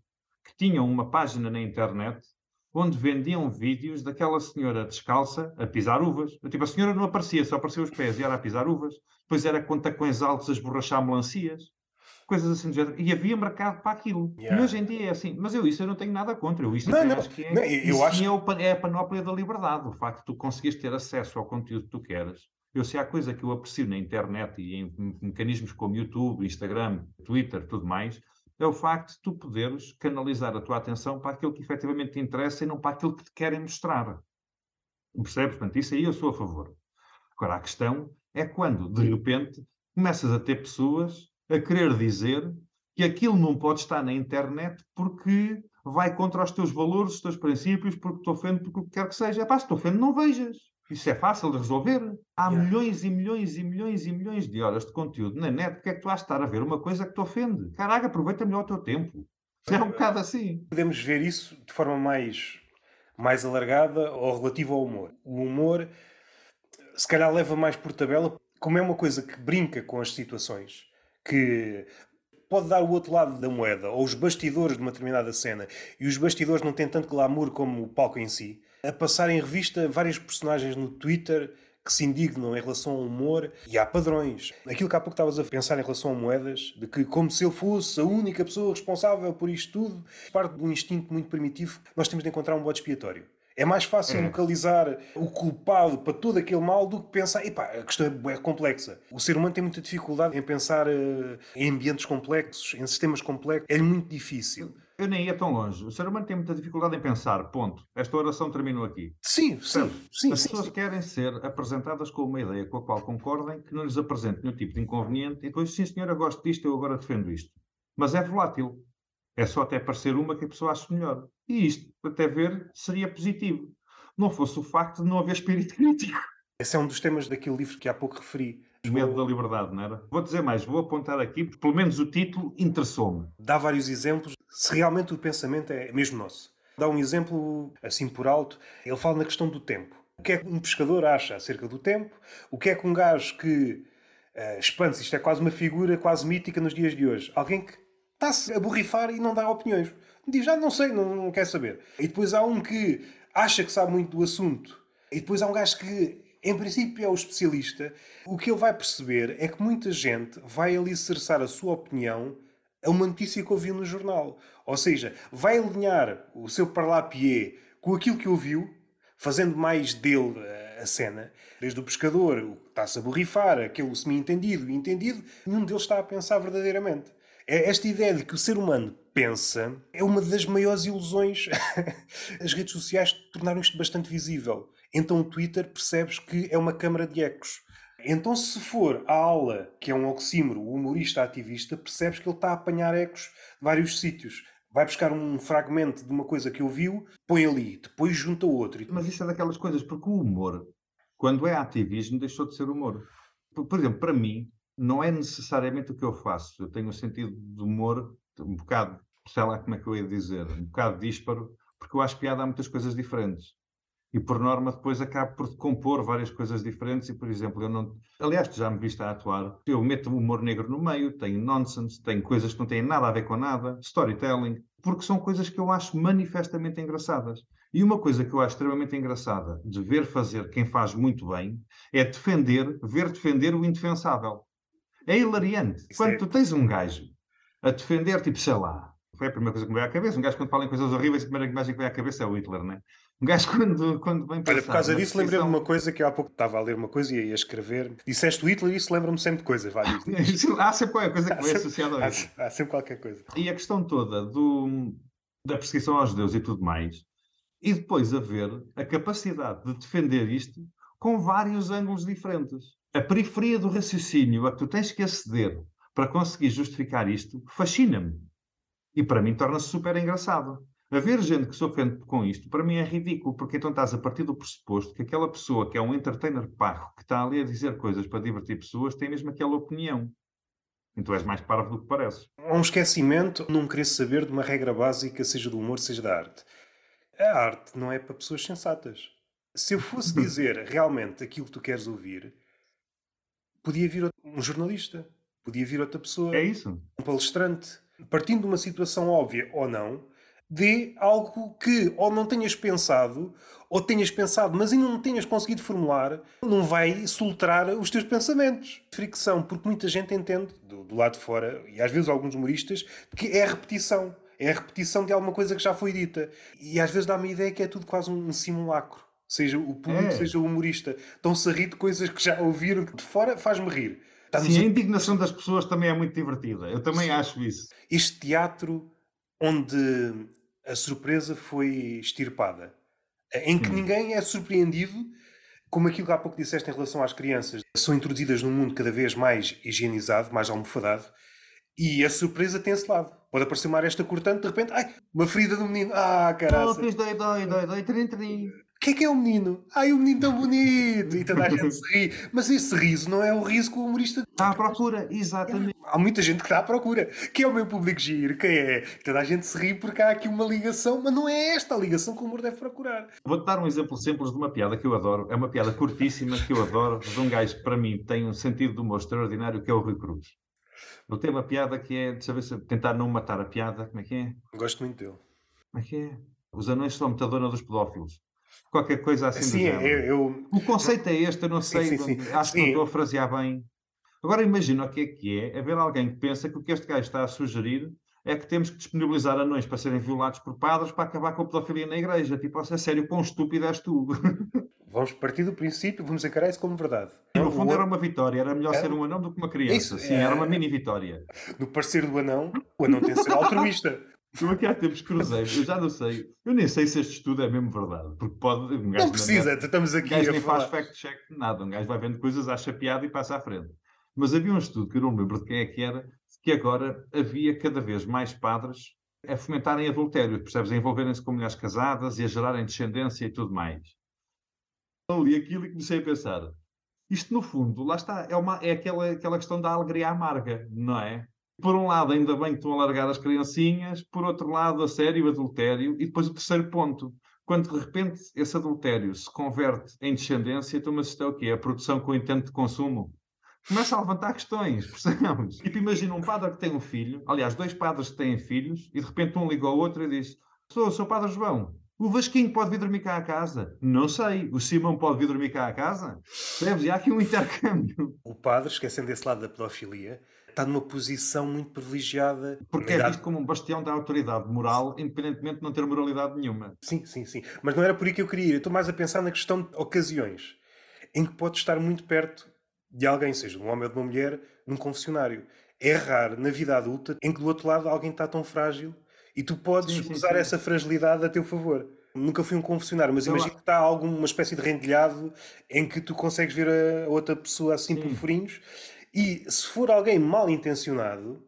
S2: que tinham uma página na internet onde vendiam vídeos daquela senhora descalça a pisar uvas. Tipo, a senhora não aparecia, só apareciam os pés e era a pisar uvas. Depois era com tacões altos a esborrachar melancias. Coisas assim do género. E havia mercado para aquilo. Yeah. E hoje em dia é assim. Mas eu isso eu não tenho nada contra. Eu isso não, não, acho que é, não, eu acho... é, é a panóplia da liberdade. O facto de tu conseguires ter acesso ao conteúdo que tu queres. Eu sei há coisa que eu aprecio na internet e em mecanismos como YouTube, Instagram, Twitter, tudo mais, é o facto de tu poderes canalizar a tua atenção para aquilo que efetivamente te interessa e não para aquilo que te querem mostrar. Percebes? Portanto, isso aí eu sou a favor. Agora, a questão é quando, de repente, começas a ter pessoas a querer dizer que aquilo não pode estar na internet porque vai contra os teus valores, os teus princípios, porque te ofende, porque o que quer que seja. É pá, se te ofende, não vejas. Isso é fácil de resolver. Há yeah. milhões e milhões e milhões e milhões de horas de conteúdo na net. Porque é que tu has de estar a ver uma coisa que te ofende? Caraca, aproveita melhor o teu tempo. É um bocado assim.
S1: Podemos ver isso de forma mais, mais alargada ou relativa ao humor. O humor, se calhar, leva mais por tabela, como é uma coisa que brinca com as situações, que pode dar o outro lado da moeda, ou os bastidores de uma determinada cena, e os bastidores não têm tanto glamour como o palco em si a passar em revista vários personagens no Twitter que se indignam em relação ao humor e há padrões. Aquilo que há pouco estavas a pensar em relação a moedas, de que como se eu fosse a única pessoa responsável por isto tudo, parte de um instinto muito primitivo, nós temos de encontrar um bode expiatório. É mais fácil é. localizar o culpado para todo aquele mal do que pensar. Epá, a questão é complexa. O ser humano tem muita dificuldade em pensar uh, em ambientes complexos, em sistemas complexos. É muito difícil.
S2: Eu nem ia tão longe. O ser humano tem muita dificuldade em pensar, ponto. Esta oração terminou aqui.
S1: Sim, sim. sim
S2: As
S1: sim,
S2: pessoas
S1: sim.
S2: querem ser apresentadas com uma ideia com a qual concordem, que não lhes apresente nenhum tipo de inconveniente, e depois, sim senhora, gosto disto, eu agora defendo isto. Mas é volátil. É só até parecer uma que a pessoa acha melhor. E isto, até ver, seria positivo. Não fosse o facto de não haver espírito crítico.
S1: Esse é um dos temas daquele livro que há pouco referi.
S2: O medo da liberdade, não era? Vou dizer mais, vou apontar aqui, porque pelo menos o título interessou-me.
S1: Dá vários exemplos, se realmente o pensamento é mesmo nosso. Dá um exemplo, assim por alto, ele fala na questão do tempo. O que é que um pescador acha acerca do tempo? O que é que um gajo que uh, expande-se, isto é quase uma figura quase mítica nos dias de hoje. Alguém que está-se a borrifar e não dá opiniões. Diz, já ah, não sei, não, não quer saber. E depois há um que acha que sabe muito do assunto. E depois há um gajo que em princípio é o especialista, o que ele vai perceber é que muita gente vai alicerçar a sua opinião a uma notícia que ouviu no jornal. Ou seja, vai alinhar o seu parlapié com aquilo que ouviu, fazendo mais dele a cena. Desde o pescador, o que está-se a borrifar, aquele semi-entendido e entendido, nenhum deles está a pensar verdadeiramente. É esta ideia de que o ser humano pensa é uma das maiores ilusões. As redes sociais tornaram isto bastante visível. Então o Twitter percebes que é uma câmara de ecos. Então, se for a aula, que é um oxímoro, o humorista ativista, percebes que ele está a apanhar ecos de vários sítios. Vai buscar um fragmento de uma coisa que ouviu, põe ali, depois junta outro.
S2: Mas isso é daquelas coisas, porque o humor, quando é ativismo, deixou de ser humor. Por exemplo, para mim, não é necessariamente o que eu faço. Eu tenho um sentido de humor um bocado, sei lá como é que eu ia dizer, um bocado dísparo, porque eu acho piada há muitas coisas diferentes. E por norma depois acabo por compor várias coisas diferentes e, por exemplo, eu não... Aliás, tu já me viste a atuar. Eu meto o humor negro no meio, tenho nonsense, tenho coisas que não têm nada a ver com nada, storytelling, porque são coisas que eu acho manifestamente engraçadas. E uma coisa que eu acho extremamente engraçada de ver fazer quem faz muito bem é defender, ver defender o indefensável. É hilariante. Quando é tu tens um gajo a defender, tipo, sei lá, foi a primeira coisa que me veio à cabeça. Um gajo, quando fala em coisas horríveis, a primeira imagem que veio à cabeça é o Hitler, né? Um gajo quando, quando vem
S1: Olha, por causa disso, lembrei-me de uma coisa que eu há pouco estava a ler uma coisa e ia escrever. Disseste Hitler e isso lembra-me sempre de coisas. Vai,
S2: há sempre qualquer coisa que vem associada
S1: a isso. Há, há sempre qualquer coisa.
S2: E a questão toda do, da perseguição aos judeus e tudo mais, e depois haver a capacidade de defender isto com vários ângulos diferentes. A periferia do raciocínio a que tu tens que aceder para conseguir justificar isto fascina-me. E para mim torna-se super engraçado. Haver gente que se ofende com isto, para mim é ridículo, porque então estás a partir do pressuposto que aquela pessoa que é um entertainer parro, que está ali a dizer coisas para divertir pessoas, tem mesmo aquela opinião. Então és mais parvo do que parece.
S1: Há um esquecimento, não querer saber de uma regra básica, seja do humor, seja da arte. A arte não é para pessoas sensatas. Se eu fosse dizer realmente aquilo que tu queres ouvir, podia vir um jornalista, podia vir outra pessoa,
S2: é isso.
S1: um palestrante, partindo de uma situação óbvia ou não, dê algo que ou não tenhas pensado, ou tenhas pensado, mas ainda não tenhas conseguido formular, não vai soltar os teus pensamentos. Fricção, porque muita gente entende, do, do lado de fora, e às vezes alguns humoristas, que é a repetição. É a repetição de alguma coisa que já foi dita. E às vezes dá-me a ideia que é tudo quase um simulacro. Seja o público, é. seja o humorista. Estão-se a rir de coisas que já ouviram, que de fora faz-me rir.
S2: Estamos Sim, a... a indignação das pessoas também é muito divertida. Eu também Sim. acho isso.
S1: Este teatro onde a surpresa foi extirpada. Em que hum. ninguém é surpreendido, como aquilo que há pouco disseste em relação às crianças, são introduzidas num mundo cada vez mais higienizado, mais almofadado, e a surpresa tem esse lado. Pode aparecer uma aresta cortante, de repente, ai, uma ferida do menino, ah, caralho. Oh,
S2: fiz dói, dói, dói, dói, trim, trim.
S1: O que é que é o menino? Ai, o menino tão bonito! E toda a gente se ri. Mas esse riso não é o riso que o humorista.
S2: Está à procura, exatamente.
S1: Há muita gente que está à procura. Quem é o meu público giro? Quem é? Toda a gente se ri porque há aqui uma ligação, mas não é esta a ligação que o humor deve procurar.
S2: Vou-te dar um exemplo simples de uma piada que eu adoro. É uma piada curtíssima que eu adoro, de um gajo que para mim tem um sentido de humor extraordinário, que é o Rui Cruz. Ele tem uma piada que é, deixa ver se tentar não matar a piada, como é que é?
S1: Gosto muito dele.
S2: Como é que é? Os anões são a metadona dos pedófilos qualquer coisa assim
S1: sim, eu, eu,
S2: O conceito é este, eu não sei, sim, sim, acho que não estou a frasear bem. Agora imagina o que é que é haver alguém que pensa que o que este gajo está a sugerir é que temos que disponibilizar anões para serem violados por padres para acabar com a pedofilia na igreja. Tipo, a sério, quão estúpido és tu?
S1: Vamos partir do princípio, vamos encarar isso como verdade.
S2: No fundo era uma vitória, era melhor é... ser um anão do que uma criança. Isso, Sim, é... era uma mini vitória.
S1: No parecer do anão, o anão tem de ser altruísta.
S2: Eu aqui há tempos cruzei, eu já não sei, eu nem sei se este estudo é mesmo verdade, porque pode. Um
S1: gajo não precisa, net, estamos aqui. Um gajo
S2: nem falar. faz fact-check de nada, um gajo vai vendo coisas, acha piada e passa à frente. Mas havia um estudo que eu não me lembro de quem é que era, que agora havia cada vez mais padres a fomentarem adultério, percebes? A envolverem-se com mulheres casadas e a gerarem descendência e tudo mais. Eu li aquilo e comecei a pensar. Isto, no fundo, lá está, é, uma, é aquela, aquela questão da alegria amarga, não é? Por um lado, ainda bem que estão a largar as criancinhas, por outro lado, a sério, o adultério, e depois o terceiro ponto. Quando de repente esse adultério se converte em descendência, então, mas isto o quê? A produção com intento de consumo? Começa a levantar questões, percebemos? Tipo, imagina um padre que tem um filho, aliás, dois padres que têm filhos, e de repente um liga ao outro e diz: Sou, sou Padre João, o Vasquinho pode vir dormir cá a casa? Não sei. O Simão pode vir dormir cá a casa? Percebes? E há aqui um intercâmbio.
S1: O padre, esquecendo esse lado da pedofilia, está numa posição muito privilegiada.
S2: Porque é visto como um bastião da autoridade moral, independentemente de não ter moralidade nenhuma.
S1: Sim, sim, sim. Mas não era por aí que eu queria ir. Eu estou mais a pensar na questão de ocasiões em que pode estar muito perto de alguém, seja de um homem ou de uma mulher, num confessionário. É raro na vida adulta em que do outro lado alguém está tão frágil e tu podes sim, sim, usar sim. essa fragilidade a teu favor. Nunca fui um confessionário, mas imagina que está alguma espécie de rendilhado em que tu consegues ver a outra pessoa assim por furinhos e se for alguém mal intencionado,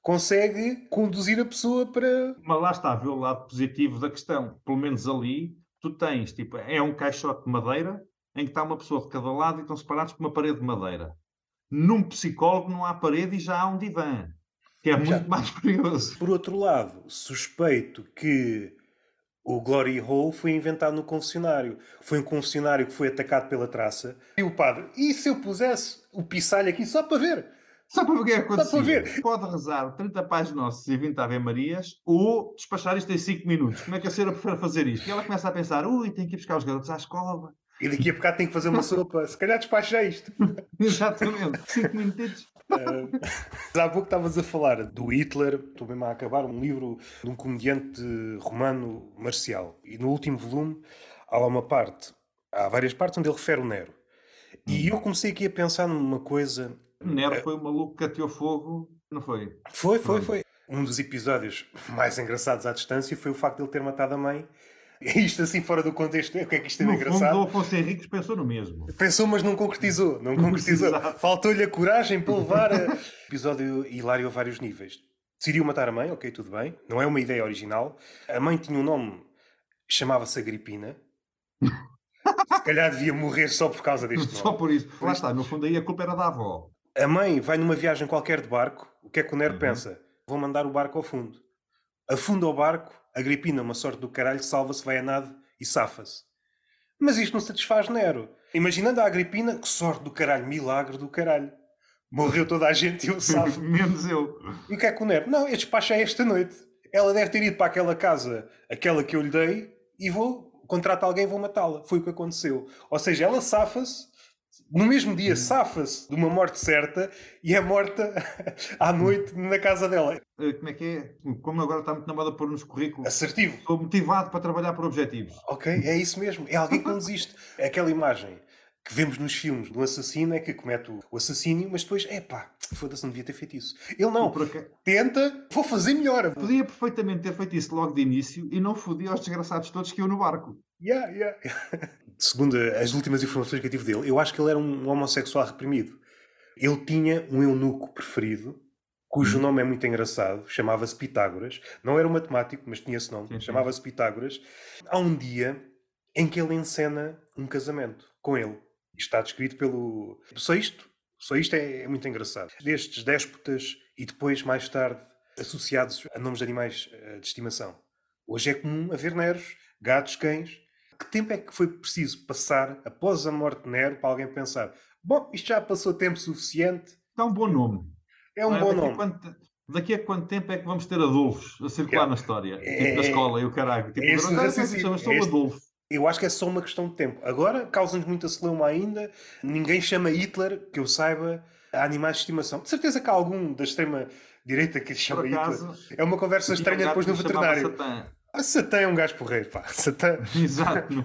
S1: consegue conduzir a pessoa para.
S2: Mas lá está, vê o lado positivo da questão. Pelo menos ali, tu tens, tipo, é um caixote de madeira em que está uma pessoa de cada lado e estão separados por uma parede de madeira. Num psicólogo não há parede e já há um divã, que é muito já. mais perigoso.
S1: Por outro lado, suspeito que o Glory Hole foi inventado no confessionário. Foi um confessionário que foi atacado pela traça. E o padre, e se eu pusesse o pisalho aqui só para ver?
S2: Só para ver o que é que Só para ver. Pode rezar 30 pais nossos e 20 Ave Marias ou despachar isto em 5 minutos. Como é que a senhora prefere fazer isto? E ela começa a pensar, ui, tem que ir buscar os garotos à escola.
S1: E daqui a bocado tem que fazer uma sopa. Se calhar despacha isto.
S2: Exatamente. 5 minutos.
S1: Uh, há pouco estavas a falar do Hitler, estou mesmo a acabar um livro de um comediante romano marcial. E no último volume há lá uma parte, há várias partes onde ele refere o Nero. E
S2: Hum.
S1: eu comecei aqui a pensar numa coisa.
S2: Nero
S1: Eh,
S2: foi o maluco que ateou fogo, não foi?
S1: Foi, foi, foi. Um dos episódios mais engraçados à distância foi o facto de ele ter matado a mãe. Isto assim fora do contexto, o que é que isto é
S2: no
S1: engraçado?
S2: fundo, o Afonso Henriques pensou no mesmo.
S1: Pensou, mas não concretizou. Não concretizou. Faltou-lhe a coragem para levar a... Episódio hilário a vários níveis. Decidiu matar a mãe, ok, tudo bem. Não é uma ideia original. A mãe tinha um nome, chamava-se Agripina. Calhar devia morrer só por causa deste
S2: Só por isso. Lá está, no fundo aí a culpa era da avó.
S1: A mãe vai numa viagem qualquer de barco. O que é que o Nero
S2: Uhum.
S1: pensa? Vou mandar o barco ao fundo. Afunda o barco, Agripina, uma sorte do caralho, salva-se, vai a nada e safa-se. Mas isto não satisfaz Nero. Imaginando a Agripina, que sorte do caralho, milagre do caralho. Morreu toda a gente e eu safo.
S2: Menos eu.
S1: E o que é que o Nero? Não, eu despacho é esta noite. Ela deve ter ido para aquela casa, aquela que eu lhe dei, e vou, contrato alguém e vou matá-la. Foi o que aconteceu. Ou seja, ela safa-se, no mesmo dia safa-se de uma morte certa e é morta à noite na casa dela.
S2: Eh, Como é que é? Como agora está muito na moda pôr nos currículos.
S1: Assertivo.
S2: Estou motivado para trabalhar por objetivos.
S1: Ok, é isso mesmo. É alguém que não desiste. É aquela imagem que vemos nos filmes do assassino é que comete o assassínio, mas depois, epá, foda-se, não devia ter feito isso. Ele não. Tenta, vou fazer melhor.
S2: Podia perfeitamente ter feito isso logo de início e não fodia aos desgraçados todos que iam no barco.
S1: Yeah, yeah. Segundo as últimas informações que eu tive dele, eu acho que ele era um homossexual reprimido. Ele tinha um eunuco preferido, cujo
S2: Hum.
S1: nome é muito engraçado, chamava-se Pitágoras. Não era um matemático, mas tinha esse nome, chamava-se Pitágoras. Há um dia em que ele encena um casamento com ele. Isto está descrito pelo. Só isto, só isto é, é muito engraçado. Destes déspotas e depois, mais tarde, associados a nomes de animais eh, de estimação. Hoje é comum haver neros, gatos, cães. Que tempo é que foi preciso passar após a morte de Nero para alguém pensar: bom, isto já passou tempo suficiente,
S2: É um bom nome.
S1: é um
S2: Não é?
S1: bom
S2: daqui,
S1: nome.
S2: A quanto, daqui a quanto tempo é que vamos ter Adolfos a circular
S1: Yeah.
S2: na história?
S1: É-
S2: tipo na escola e o caralho. Tipo,
S1: é esse
S2: agora, "Ah, como é
S1: raciocínio,
S2: chamas? Sou
S1: é
S2: o
S1: este-
S2: Adolfo.
S1: Eu acho que é só uma questão de tempo. Agora causa-nos muita celeuma ainda. Ninguém chama Hitler, que eu saiba, a animais de estimação. De certeza que há algum da extrema-direita que lhe chama
S2: Por
S1: Hitler.
S2: acaso,
S1: É uma conversa
S2: um
S1: estranha depois no veterinário.
S2: Satã.
S1: Ah, Satã é um gajo porreiro, pá. Satã.
S2: Exato.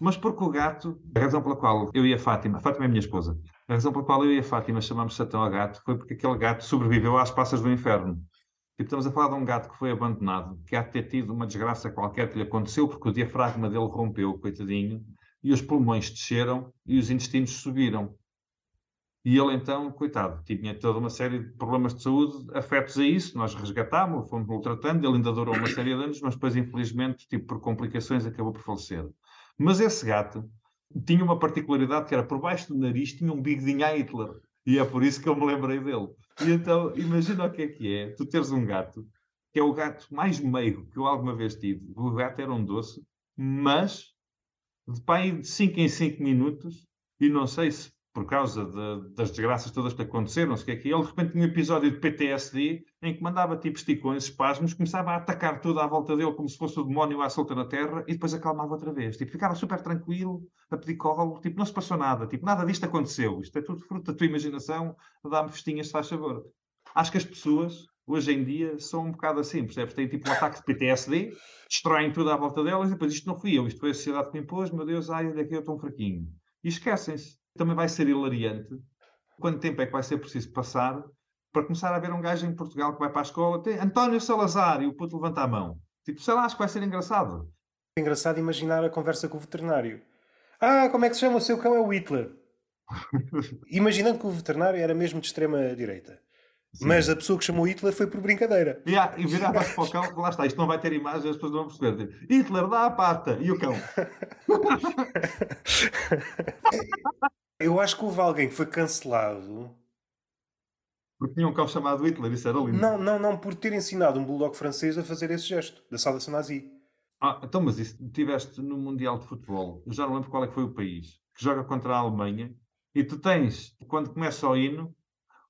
S2: Mas porque o gato, a razão pela qual eu e a Fátima, a Fátima é a minha esposa, a razão pela qual eu e a Fátima chamámos Satã ao gato foi porque aquele gato sobreviveu às passas do inferno. Tipo, estamos a falar de um gato que foi abandonado, que há de ter tido uma desgraça qualquer que lhe aconteceu, porque o diafragma dele rompeu, coitadinho, e os pulmões desceram e os intestinos subiram. E ele então, coitado, tinha toda uma série de problemas de saúde afetos a isso. Nós resgatámos, fomos-lo tratando, ele ainda durou uma série de anos, mas depois, infelizmente, tipo, por complicações, acabou por falecer. Mas esse gato tinha uma particularidade que era por baixo do nariz tinha um bigodinho a Hitler. E é por isso que eu me lembrei dele. E então, imagina o que é que é tu teres um gato, que é o gato mais meigo que eu alguma vez tive. O gato era um doce, mas de pai de 5 em 5 minutos, e não sei se por causa de- das desgraças todas que aconteceram, se o que é que é, ele de repente tinha um episódio de PTSD em que mandava tipo esticões, espasmos, começava a atacar tudo à volta dele como se fosse o demónio à solta na terra e depois acalmava outra vez. Tipo, ficava super tranquilo, a pedir colo, tipo, não se passou nada, tipo, nada disto aconteceu. Isto é tudo fruto da tua imaginação, dá-me festinhas, se faz favor. Acho que as pessoas, hoje em dia, são um bocado assim, percebes? Têm tipo um ataque de PTSD, destroem tudo à volta delas e depois isto não fui eu, isto foi a sociedade que me impôs, meu Deus, ai, daqui eu estou um fraquinho. E esquecem-se. Também vai ser hilariante. Quanto tempo é que vai ser preciso passar para começar a ver um gajo em Portugal que vai para a escola, tem António Salazar, e o puto levanta a mão. Tipo, sei lá, acho que vai ser engraçado.
S1: É engraçado imaginar a conversa com o veterinário. Ah, como é que se chama o seu cão? É o Hitler. Imaginando que o veterinário era mesmo de extrema-direita. Mas a pessoa que chamou Hitler foi por brincadeira.
S2: Yeah, e virava-se para o cão, lá está, isto não vai ter imagem, as pessoas não vão perceber. Tipo, Hitler dá a pata, e o cão?
S1: Eu acho que houve alguém que foi cancelado.
S2: Porque tinha um cão chamado Hitler, isso era lindo.
S1: Não, não, não, por ter ensinado um bulldog francês a fazer esse gesto da saudação nazi.
S2: Ah, então, mas isso tiveste no Mundial de Futebol, eu já não lembro qual é que foi o país, que joga contra a Alemanha, e tu tens, quando começa o hino,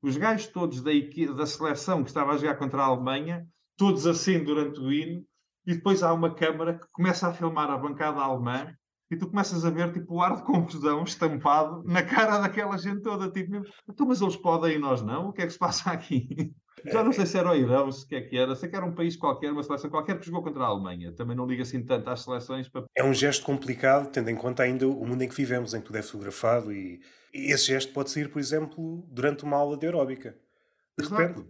S2: os gajos todos da, da seleção que estava a jogar contra a Alemanha, todos assim durante o hino, e depois há uma câmara que começa a filmar a bancada alemã, e tu começas a ver tipo o ar de confusão estampado na cara daquela gente toda, tipo, então, mas eles podem e nós não? O que é que se passa aqui? Já não sei se era o Irão, se que é que era. Sei que era um país qualquer, uma seleção qualquer que jogou contra a Alemanha. Também não liga assim tanto às seleções. Para...
S1: É um gesto complicado, tendo em conta ainda o mundo em que vivemos, em que tudo é fotografado e, e esse gesto pode sair, por exemplo, durante uma aula de aeróbica. De repente,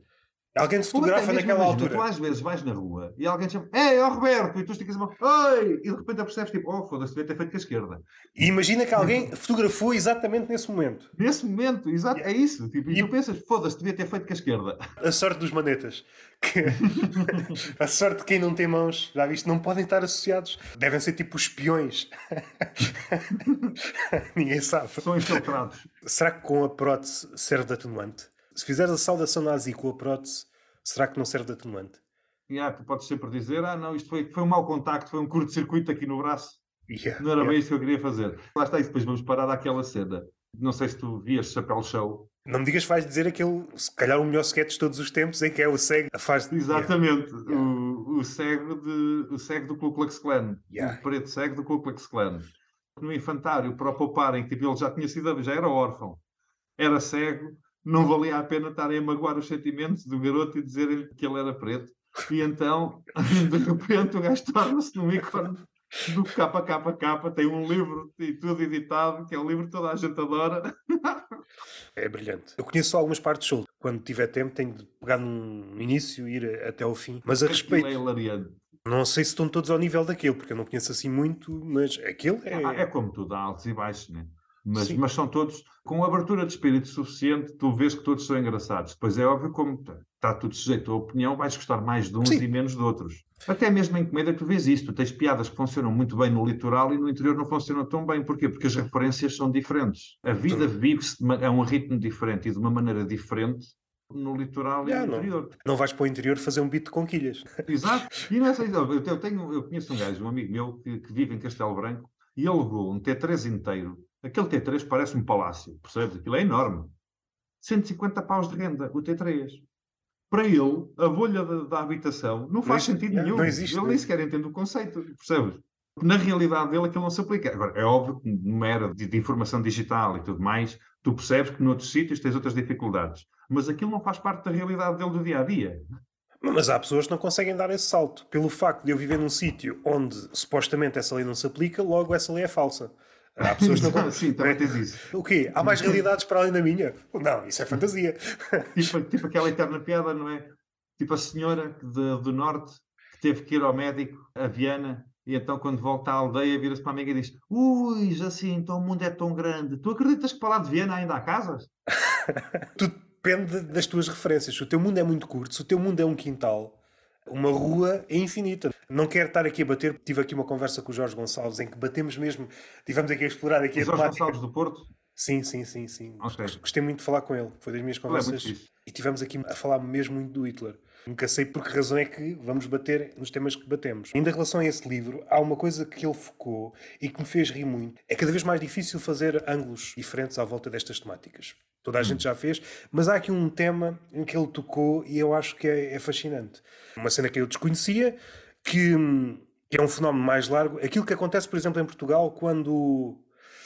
S1: alguém te fotografa naquela altura.
S2: Tu às vezes vais na rua e alguém te chama, Ei, ó Roberto, e tu esticas a mão, Oi! E de repente apercebes tipo, oh, foda-se, devia ter feito com a esquerda.
S1: E imagina que alguém fotografou exatamente nesse momento.
S2: Nesse momento, exato, é isso. Tipo, e,
S1: E-
S2: tu pensas, foda-se, devia ter feito com a esquerda.
S1: A sorte dos manetas. Que- a sorte de quem não tem mãos, já viste, não podem estar associados. Devem ser tipo espiões. Ninguém sabe.
S2: São infiltrados.
S1: Será que com a prótese serve de atenuante? Se fizeres a saudação nazi com a prótese, será que não serve de atenuante?
S2: E ah, tu podes sempre dizer, ah não, isto foi, foi um mau contacto, foi um curto-circuito aqui no braço.
S1: Yeah,
S2: Não era
S1: yeah.
S2: bem isso que eu queria fazer. Lá está, e depois vamos parar àquela cena. Não sei se tu vias Chapéu Show.
S1: Não me digas que vais dizer aquele, se calhar, o melhor sketch de todos os tempos em que é o cego a faz.
S2: Exatamente. O, o, cego de, o cego do Ku Klux Klan.
S1: Yeah.
S2: O preto cego do Ku Klux Klan. No infantário, para o pouparem, tipo, ele já tinha sido, já era órfão. Era cego. Não valia a pena estarem a magoar os sentimentos do garoto e dizerem que ele era preto. E então, de repente, o gajo torna-se num ícone do KKK, tem um livro e tudo editado, que é um livro que toda a gente adora.
S1: É brilhante. Eu conheço só algumas partes soltas. Quando tiver tempo, tenho de pegar num início e ir até ao fim. Mas a
S2: Aquilo
S1: respeito,
S2: é hilariante.
S1: não sei se estão todos ao nível daquele, porque eu não conheço assim muito, mas aquele é.
S2: Ah, é como tudo, há altos e baixos, né? Mas, mas são todos, com abertura de espírito suficiente, tu vês que todos são engraçados. Depois é óbvio, como tá- está tudo sujeito à opinião, vais gostar mais de uns
S1: Sim.
S2: e menos de outros. Até mesmo em comédia tu vês isto. Tu tens piadas que funcionam muito bem no litoral e no interior não funcionam tão bem. Porquê? Porque as referências são diferentes. A vida vive-se a um ritmo diferente e de uma maneira diferente no litoral
S1: Já,
S2: e no
S1: não.
S2: interior.
S1: Não vais para o interior fazer um beat de conquilhas.
S2: Exato. E não é só. Eu, tenho, eu conheço um gajo, um amigo meu, que, que vive em Castelo Branco e ele levou um T3 inteiro. Aquele T3 parece um palácio, percebes? Aquilo é enorme. 150 paus de renda, o T3. Para ele, a bolha da, da habitação não faz
S1: existe,
S2: sentido
S1: é,
S2: nenhum.
S1: não existe,
S2: ele
S1: não
S2: nem sequer entende o conceito, percebes? Na realidade dele aquilo não se aplica. Agora, é óbvio que numa era de, de informação digital e tudo mais, tu percebes que noutros sítios tens outras dificuldades. Mas aquilo não faz parte da realidade dele do dia a dia.
S1: Mas há pessoas que não conseguem dar esse salto. Pelo facto de eu viver num sítio onde supostamente essa lei não se aplica, logo essa lei é falsa. Há pessoas que não
S2: Sim, também tens isso.
S1: O quê? Há mais realidades para além da minha? Não, isso é fantasia.
S2: tipo, tipo aquela eterna piada, não é? Tipo a senhora de- do norte que teve que ir ao médico, a Viana, e então quando volta à aldeia vira-se para a amiga e diz Ui, Jacinto, o mundo é tão grande. Tu acreditas que para lá de Viana ainda há casas?
S1: Tudo depende das tuas referências. Se o teu mundo é muito curto, se o teu mundo é um quintal, uma rua é infinita. Não quero estar aqui a bater. Tive aqui uma conversa com o Jorge Gonçalves em que batemos mesmo. Tivemos aqui a explorar aqui a
S2: Jorge
S1: temática.
S2: Gonçalves do Porto?
S1: Sim, sim, sim, sim.
S2: Ok.
S1: Gostei muito de falar com ele. Foi das minhas
S2: é
S1: conversas.
S2: fixe.
S1: e tivemos aqui a falar mesmo muito do Hitler. Nunca sei por que razão é que vamos bater nos temas que batemos. Ainda em relação a esse livro, há uma coisa que ele focou e que me fez rir muito. É cada vez mais difícil fazer ângulos diferentes à volta destas temáticas. Toda a gente já fez, mas há aqui um tema em que ele tocou e eu acho que é, é fascinante. Uma cena que eu desconhecia, que, que é um fenómeno mais largo. Aquilo que acontece, por exemplo, em Portugal, quando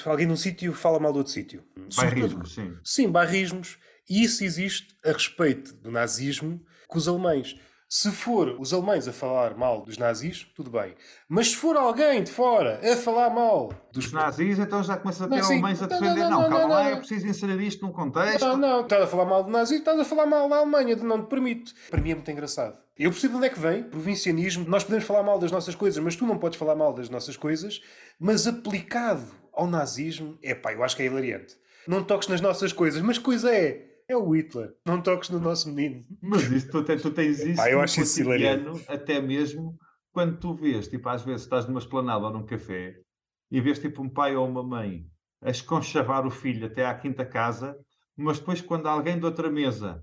S1: alguém num sítio fala mal de outro sítio.
S2: Bairrismo, sim.
S1: Sim, bairrismos. E isso existe a respeito do nazismo com os alemães. Se for os alemães a falar mal dos nazis, tudo bem. Mas se for alguém de fora a falar mal dos
S2: Os nazis, então já começa a ter alemães a
S1: Não, não,
S2: defender.
S1: não,
S2: Não,
S1: não,
S2: calma lá, é preciso inserir isto num contexto.
S1: Não, não, estás a falar mal do nazis, estás a falar mal da Alemanha, não te permite. Para mim é muito engraçado. Eu percebo de onde é que vem, provincianismo. Nós podemos falar mal das nossas coisas, mas tu não podes falar mal das nossas coisas. Mas aplicado ao nazismo, é pá, eu acho que é hilariante. Não toques nas nossas coisas, mas coisa é. É o Hitler. Não toques no nosso menino.
S2: Mas isso, tu, tu tens isso
S1: Pá, eu acho isso
S2: cotidiano, até mesmo quando tu vês, tipo, às vezes estás numa esplanada ou num café e vês tipo um pai ou uma mãe a esconchavar o filho até à quinta casa, mas depois quando alguém de outra mesa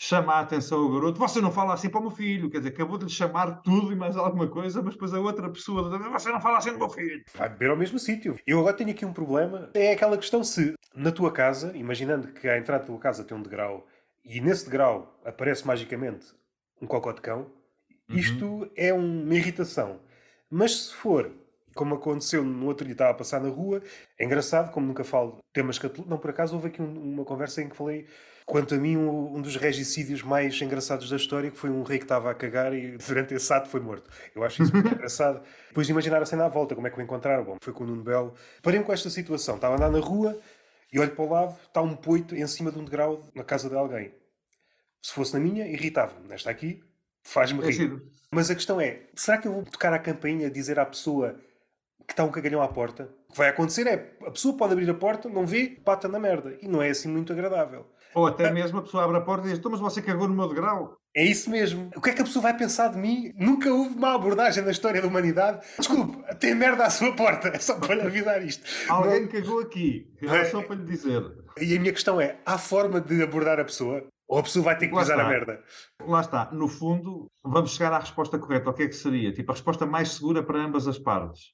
S2: chama a atenção ao garoto, você não fala assim para o meu filho, quer dizer, acabou de lhe chamar tudo e mais alguma coisa, mas depois a outra pessoa, você não fala assim do meu filho.
S1: Vai beber ao mesmo sítio. Eu agora tenho aqui um problema. É aquela questão se na tua casa, imaginando que a entrada da tua casa tem um degrau e nesse degrau aparece magicamente um cocó de cão, isto é uma irritação. Mas se for como aconteceu no outro dia, estava a passar na rua. É engraçado, como nunca falo temas católicos. Não, por acaso houve aqui um, uma conversa em que falei, quanto a mim, um, um, dos regicídios mais engraçados da história, que foi um rei que estava a cagar e durante esse ato foi morto. Eu acho isso muito engraçado. Depois de imaginar a cena à volta, como é que o encontraram. Bom, foi com o Nuno Belo. Parei-me com esta situação. Estava a andar na rua e olho para o lado, está um poito em cima de um degrau na casa de alguém. Se fosse na minha, irritava-me. Nesta aqui, faz-me
S2: É
S1: rir. Mas a questão é, será que eu vou tocar a campainha dizer à pessoa que está um cagalhão à porta? O que vai acontecer é, a pessoa pode abrir a porta, não vê, pata na merda. E não é assim muito agradável.
S2: Ou até mesmo a pessoa abre a porta e diz: Então, mas você cagou no meu degrau?
S1: É isso mesmo. O que é que a pessoa vai pensar de mim? Nunca houve uma abordagem na história da humanidade. Desculpe, tem merda à sua porta. É só para lhe avisar isto.
S2: Alguém
S1: Não-
S2: cagou aqui. Era só para lhe dizer.
S1: E a minha questão é, há forma de abordar a pessoa? Ou a pessoa vai ter que pisar a merda?
S2: Lá está. No fundo, vamos chegar à resposta correta. O que é que seria? Tipo, a resposta mais segura para ambas as partes.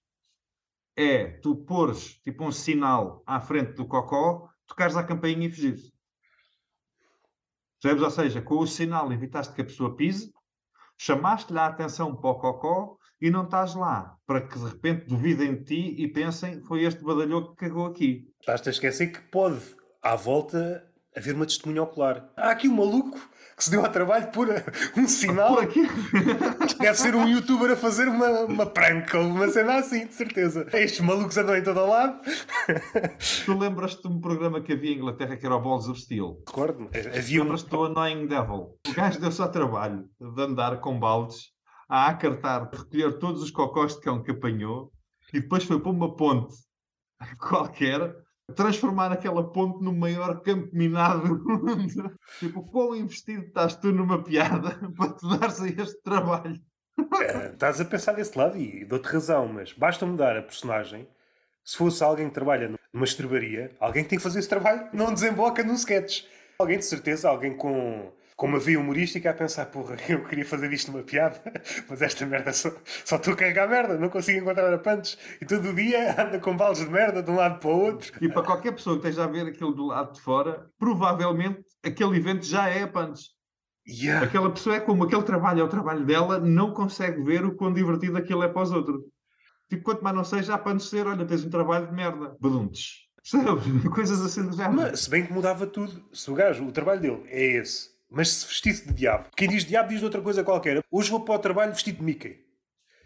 S2: É tu pôres tipo um sinal à frente do cocó, tocares à campainha e fugires. Percebes? Ou seja, com o sinal evitaste que a pessoa pise, chamaste-lhe a atenção para o cocó e não estás lá para que de repente duvidem de ti e pensem foi este badalhoco que cagou aqui.
S1: Estás-te a esquecer que pode, à volta, haver uma testemunha ocular. Há aqui um maluco que se deu ao trabalho por um sinal.
S2: Por aqui.
S1: Deve ser um youtuber a fazer uma, uma prank ou uma cena assim, de certeza. Estes malucos andam em todo o lado.
S2: tu lembras-te de um programa que havia em Inglaterra que era o Balls of Steel?
S1: Recordo-me. Havia um...
S2: Lembras-te do Annoying Devil? O gajo deu-se ao trabalho de andar com baldes a acartar, recolher todos os cocós de cão que apanhou e depois foi para uma ponte qualquer transformar aquela ponte no maior campo minado do mundo. Tipo, quão investido estás tu numa piada para te dares a este trabalho?
S1: Eh, Estás a pensar desse lado e dou-te razão, mas basta mudar a personagem. Se fosse alguém que trabalha numa estrebaria, alguém que tem que fazer esse trabalho não desemboca num sketch. Alguém de certeza, alguém com, com uma veia humorística a pensar, porra, eu queria fazer isto numa piada, mas esta merda só, só estou a carregar merda, não consigo encontrar a punch. E todo o dia anda com balas de merda de um lado para o outro.
S2: E para qualquer pessoa que esteja a ver aquilo do lado de fora, provavelmente aquele evento já é a punch.
S1: Yeah.
S2: Aquela pessoa é como aquele trabalho é o trabalho dela, não consegue ver o quão divertido aquilo é para os outros. Tipo, quanto mais não seja, há para ser, olha, tens um trabalho de merda. Baduntes. Coisas assim do género.
S1: Mas, se bem que mudava tudo. Se o gajo, o trabalho dele é esse, mas se vestisse de diabo, quem diz diabo diz de outra coisa qualquer. Hoje vou para o trabalho vestido de Mickey.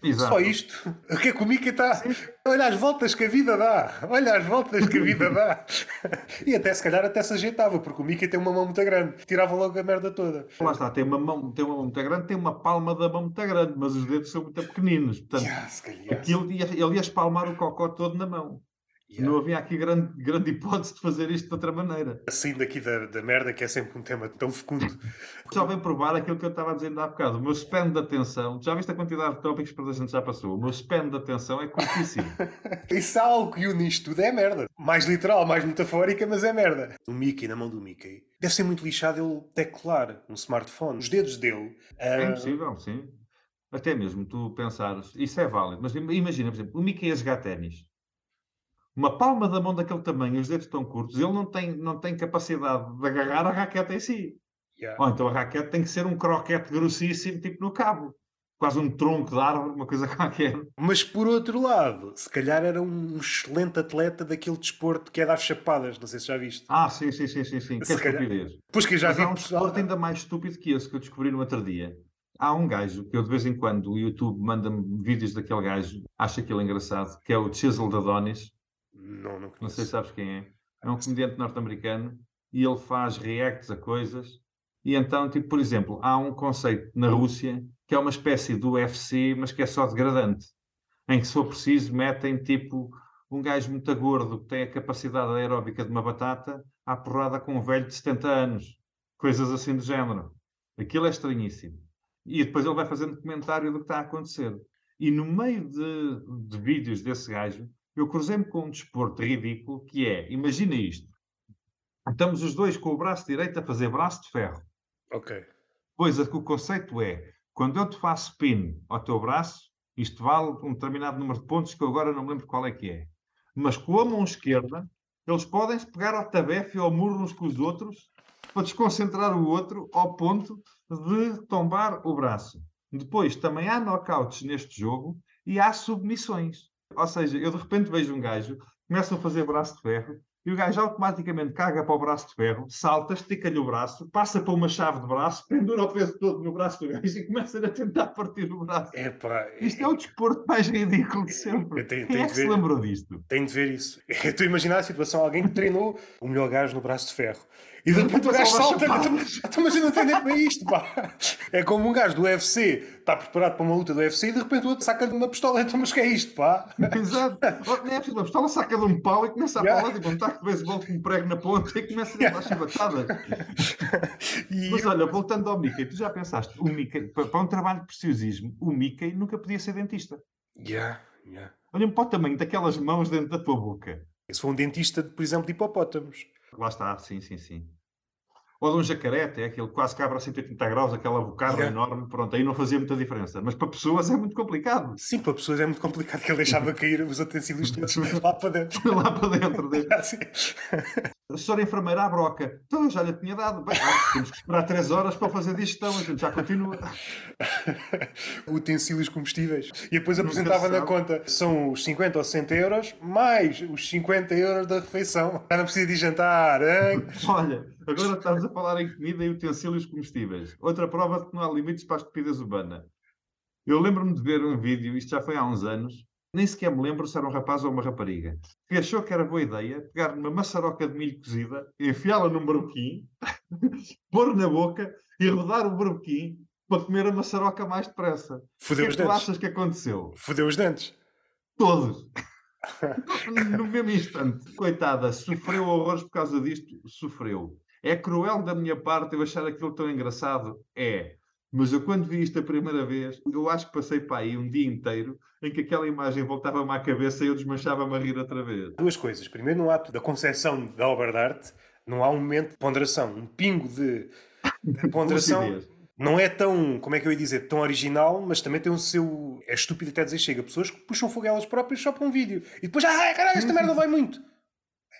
S2: Exato.
S1: Só isto. O que é que o Mickey está. Olha as voltas que a vida dá. Olha as voltas que a vida dá. E até se calhar até se ajeitava, porque o Mickey tem uma mão muito grande. Tirava logo a merda toda.
S2: Lá está, tem uma, mão, tem uma mão muito grande, tem uma palma da mão muito grande, mas os dedos são muito pequeninos. Portanto,
S1: se calhar.
S2: aquilo ele ia espalmar o cocó todo na mão.
S1: Yeah.
S2: Não havia aqui grande, grande hipótese de fazer isto de outra maneira.
S1: Saindo aqui da, da merda, que é sempre um tema tão fecundo.
S2: Só vem provar aquilo que eu estava a dizer há bocado. O meu span de atenção, já viste a quantidade de tópicos que a gente já passou? O meu span de atenção é curtíssimo.
S1: Isso há algo que une isto tudo, é merda. Mais literal, mais metafórica, mas é merda. O Mickey, na mão do Mickey, deve ser muito lixado ele teclar um smartphone. Os dedos dele.
S2: É
S1: ah,
S2: impossível, sim. Até mesmo tu pensares, isso é válido, mas im- imagina, por exemplo, o Mickey a jogar ténis. Uma palma da mão daquele tamanho, os dedos tão curtos, ele não tem, não tem capacidade de agarrar a raquete em si.
S1: yeah.
S2: Ou então a raquete tem que ser um croquete grossíssimo, tipo no cabo. Quase um tronco de árvore, uma coisa qualquer.
S1: Mas por outro lado, se calhar era um excelente atleta daquele desporto que é dar chapadas. Não sei se já viste.
S2: Ah, sim, sim, sim, sim, sim. Que
S1: Se calhar-
S2: estupidez.
S1: Depois que já
S2: Mas
S1: vi
S2: há um
S1: pessoal.
S2: desporto ainda mais estúpido que esse que eu descobri no outro dia. Há um gajo que eu de vez em quando o YouTube manda-me vídeos daquele gajo, acho aquilo engraçado, que é o Chisel Adonis.
S1: Não, não
S2: Não
S1: conheço.
S2: sei se sabes quem é. É um comediante norte-americano e ele faz reacts a coisas. E então, tipo, por exemplo, há um conceito na Rússia que é uma espécie do UFC, mas que é só degradante. Em que, se for preciso, metem tipo um gajo muito gordo que tem a capacidade aeróbica de uma batata à porrada com um velho de 70 anos. Coisas assim do género. Aquilo é estranhíssimo. E depois ele vai fazendo comentário do que está a acontecer. E no meio de, de vídeos desse gajo, eu cruzei-me com um desporto ridículo que é, imagina isto. Estamos os dois com o braço direito a fazer braço de ferro.
S1: Ok.
S2: Pois o conceito é, quando eu te faço pin ao teu braço, isto vale um determinado número de pontos que eu agora não me lembro qual é que é. Mas com a mão esquerda, eles podem se pegar ao tabefe ou ao murro uns com os outros para desconcentrar o outro ao ponto de tombar o braço. Depois, também há knockouts neste jogo e há submissões. Ou seja, eu de repente vejo um gajo, começa a fazer braço de ferro, e o gajo automaticamente caga para o braço de ferro, salta, estica-lhe o braço, passa para uma chave de braço, pendura o peso todo no braço do gajo e começa a tentar partir o braço.
S1: Epá,
S2: Isto é o desporto mais ridículo de sempre.
S1: Tenho-
S2: Quem é
S1: de
S2: que se
S1: ver.
S2: lembrou disto?
S1: Tenho de ver isso. Estou a imaginar a situação, alguém que treinou o melhor gajo no braço de ferro. E de repente o gajo salta. Então, então, mas eu não tenho nem para isto, pá. É como um gajo do UFC está preparado para uma luta do UFC e de repente o outro saca-lhe uma pistola. Então, mas que é isto, pá?
S2: Exato. Nem é preciso, a pistola saca de um pau e começa a
S1: Yeah.
S2: falar, tipo um taco de beisebol com um prego na ponta e começa a dar chibatadas.
S1: E
S2: Mas olha, voltando ao Mickey, tu já pensaste, o Mickey, pa- para um trabalho de preciosismo, o Mickey nunca podia ser dentista.
S1: Yeah, yeah.
S2: Olha para o tamanho daquelas mãos dentro da tua boca.
S1: Se for um dentista, por exemplo, de hipopótamos.
S2: Lá está, sim, sim, sim. Ou de um jacaré, é aquele que quase cabra a 180 graus, aquela bocarra
S1: Yeah.
S2: enorme, pronto, aí não fazia muita diferença. Mas para pessoas é muito complicado.
S1: Sim, para pessoas é muito complicado que ele deixava cair os utensílios todos lá para dentro.
S2: Lá para dentro dele. A senhora enfermeira à broca. Então eu já lhe tinha dado. Bem, ah, temos que esperar 3 horas para fazer digestão, a gente já continua.
S1: utensílios combustíveis. E depois
S2: Nunca
S1: apresentava
S2: se
S1: na conta são os 50 ou 60 euros mais os 50 euros da refeição. Já não precisa de jantar. hein?
S2: Olha, agora estamos a falar em comida e utensílios comestíveis. Outra prova de que não há limites para a estupidez humana. Eu lembro-me de ver um vídeo, isto já foi há uns anos, nem sequer me lembro se era um rapaz ou uma rapariga, que achou que era boa ideia pegar numa maçaroca de milho cozida, enfiá-la num barbequim, pôr na boca e rodar o barbequim para comer a maçaroca mais depressa. O que
S1: Fudeu
S2: é que tu achas que aconteceu?
S1: Fudeu os dentes.
S2: Todos. no mesmo instante. Coitada, sofreu horrores por causa disto? Sofreu. É cruel da minha parte eu achar aquilo tão engraçado? É. Mas eu quando vi isto a primeira vez, eu acho que passei para aí um dia inteiro em que aquela imagem voltava-me à cabeça e eu desmanchava-me a rir outra vez.
S1: Duas coisas. Primeiro, no ato da concepção da obra de arte, não há um momento de ponderação. Um pingo de, de ponderação. Não é tão, como é que eu ia dizer, tão original, mas também tem o seu. É estúpido até dizer chega. Pessoas que puxam fogo elas próprias só para um vídeo. E depois, ah, caralho, esta merda vai muito.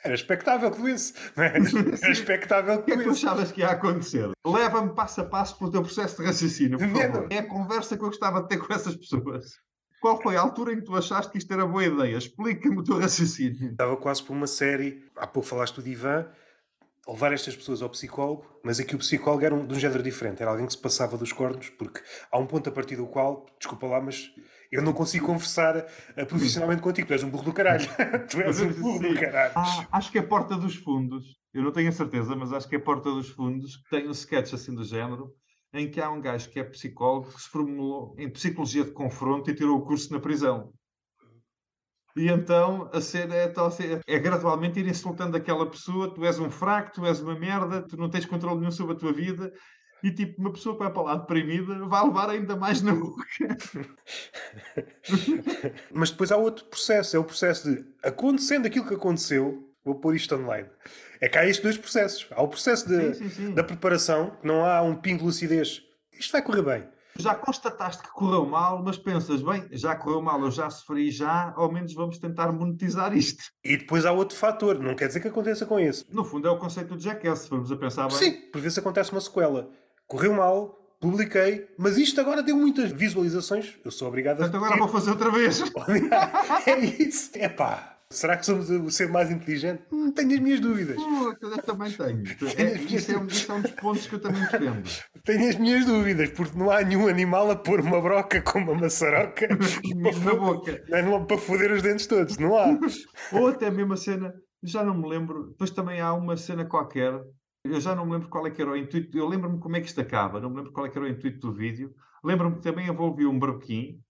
S1: Era expectável que doesse. não é? Era expectável
S2: O que
S1: que
S2: é que tu
S1: doesse.
S2: achavas que ia acontecer? Leva-me passo a passo pelo teu processo de raciocínio, por favor. É a conversa que eu gostava de ter com essas pessoas. Qual foi a altura em que tu achaste que isto era boa ideia? Explica-me o teu raciocínio.
S1: Estava quase por uma série. Há pouco falaste do Divan. Levar estas pessoas ao psicólogo, mas aqui o psicólogo era um, de um género diferente. Era alguém que se passava dos cornos, porque há um ponto a partir do qual, desculpa lá, mas eu não consigo conversar eh, profissionalmente contigo. Tu és um burro do caralho. tu és um burro do caralho.
S2: Ah, acho que é Porta dos Fundos. Eu não tenho a certeza, mas acho que é Porta dos Fundos que tem um sketch assim do género em que há um gajo que é psicólogo que se formulou em psicologia de confronto e tirou o curso na prisão. E então a cena é, é gradualmente irem soltando aquela pessoa, tu és um fraco, tu és uma merda, tu não tens controle nenhum sobre a tua vida, e tipo, uma pessoa que vai para lá deprimida vai levar ainda mais na boca.
S1: Mas depois há outro processo, é o processo de acontecendo aquilo que aconteceu, vou pôr isto online. É que há estes dois processos. Há o processo de-
S2: Sim, sim, sim.
S1: da preparação, que não há um pingo de lucidez. Isto vai correr bem.
S2: Já constataste que correu mal, mas pensas, bem, já correu mal, eu já sofri, já, ao menos vamos tentar monetizar isto.
S1: E depois há outro fator, não quer dizer que aconteça com esse.
S2: No fundo é o conceito do Jackass, formos a pensar bem.
S1: Sim, por vezes acontece uma sequela. Correu mal, publiquei, mas isto agora deu muitas visualizações. Eu sou obrigado a.
S2: Portanto, agora vou fazer outra vez.
S1: é isso. É pá. Será que somos o ser mais inteligente? Hum, tenho as minhas dúvidas.
S2: Pô, Eu também tenho. É, isso, é, um- isso é um dos pontos que eu também defendo.
S1: Tenho as minhas dúvidas, porque não há nenhum animal a pôr uma broca com uma maçaroca
S2: Na boca.
S1: Não é numa- para foder os dentes todos. Não há.
S2: Ou até mesmo a cena, já não me lembro, depois também há uma cena qualquer, eu já não me lembro qual é que era o intuito, eu lembro-me como é que isto acaba, não me lembro qual é que era o intuito do vídeo, lembro-me que também envolvia um barbequim,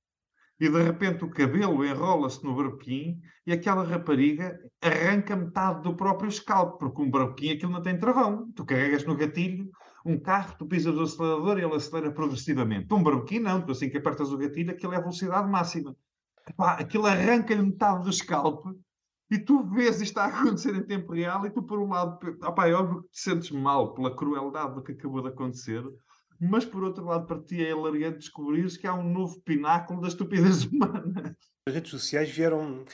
S2: e de repente o cabelo enrola-se no barbequim e aquela rapariga arranca metade do próprio scalp, porque um barbequim aquilo não tem travão. Tu carregas no gatilho, um carro, tu pisas o acelerador e ele acelera progressivamente. Um barbequim não, tu assim que apertas o gatilho, aquilo é a velocidade máxima. Aquilo arranca-lhe metade do scalp e tu vês isto a acontecer em tempo real e tu por um lado, opá, é óbvio que te sentes mal pela crueldade do que acabou de acontecer, mas por outro lado para ti é hilariante descobrires que há um novo pináculo da estupidez humana.
S1: As redes sociais vieram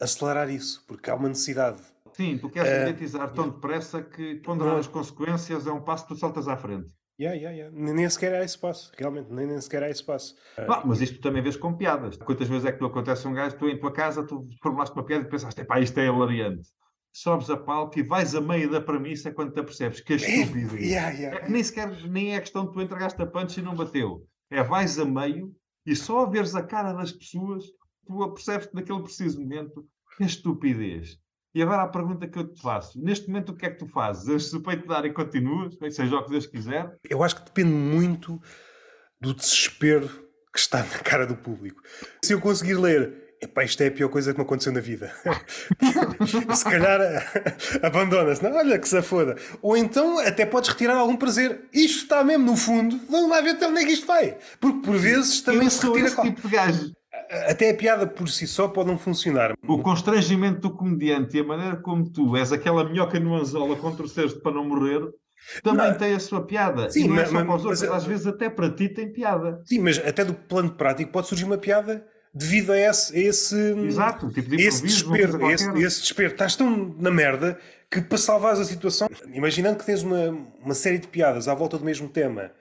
S1: acelerar isso, porque há uma necessidade.
S2: Sim, tu queres
S1: Eh,
S2: monetizar tão depressa que ponderar
S1: não-
S2: as consequências é um passo que tu saltas à frente.
S1: Yeah, yeah, yeah. Nem sequer há espaço, realmente, nem, nem sequer há espaço.
S2: Ah, mas isto tu também vês com piadas. Quantas vezes é que tu acontece um gajo, tu em tua casa, tu formulaste uma piada e pensaste, pá, isto é hilariante. Sobes a palco e vais a meio da premissa quando te apercebes que é estúpido.
S1: Yeah, yeah.
S2: É que nem sequer nem é questão de tu entregaste a punch e não bateu. É vais a meio e só a veres a cara das pessoas, tu apercebes-te naquele preciso momento que é estupidez. E agora a pergunta que eu te faço: neste momento, o que é que tu fazes? Deixas o peito dar e continuas, seja o que Deus quiser?
S1: Eu acho que depende muito do desespero que está na cara do público. Se eu conseguir ler. Epá, isto é a pior coisa que me aconteceu na vida. Se calhar abandonas. Não, olha que se foda. Ou então até podes retirar algum prazer. Isto está mesmo no fundo. Vamos lá ver até onde é que isto vai. Porque por vezes também
S2: eu
S1: se retira.
S2: esse tipo de gajo.
S1: Até a piada por si só pode não funcionar.
S2: O constrangimento do comediante e a maneira como tu és aquela minhoca no anzola contra te para não morrer também
S1: Não.
S2: tem a sua piada.
S1: Sim,
S2: e não é
S1: mas-
S2: só para os outros,
S1: mas-
S2: às vezes até para ti tem piada.
S1: Sim, mas até do plano prático pode surgir uma piada devido a esse, a esse,
S2: Exato, tipo de
S1: esse desespero. Esse, esse desespero. Estás tão na merda que para salvares a situação, imaginando que tens uma, uma série de piadas à volta do mesmo tema,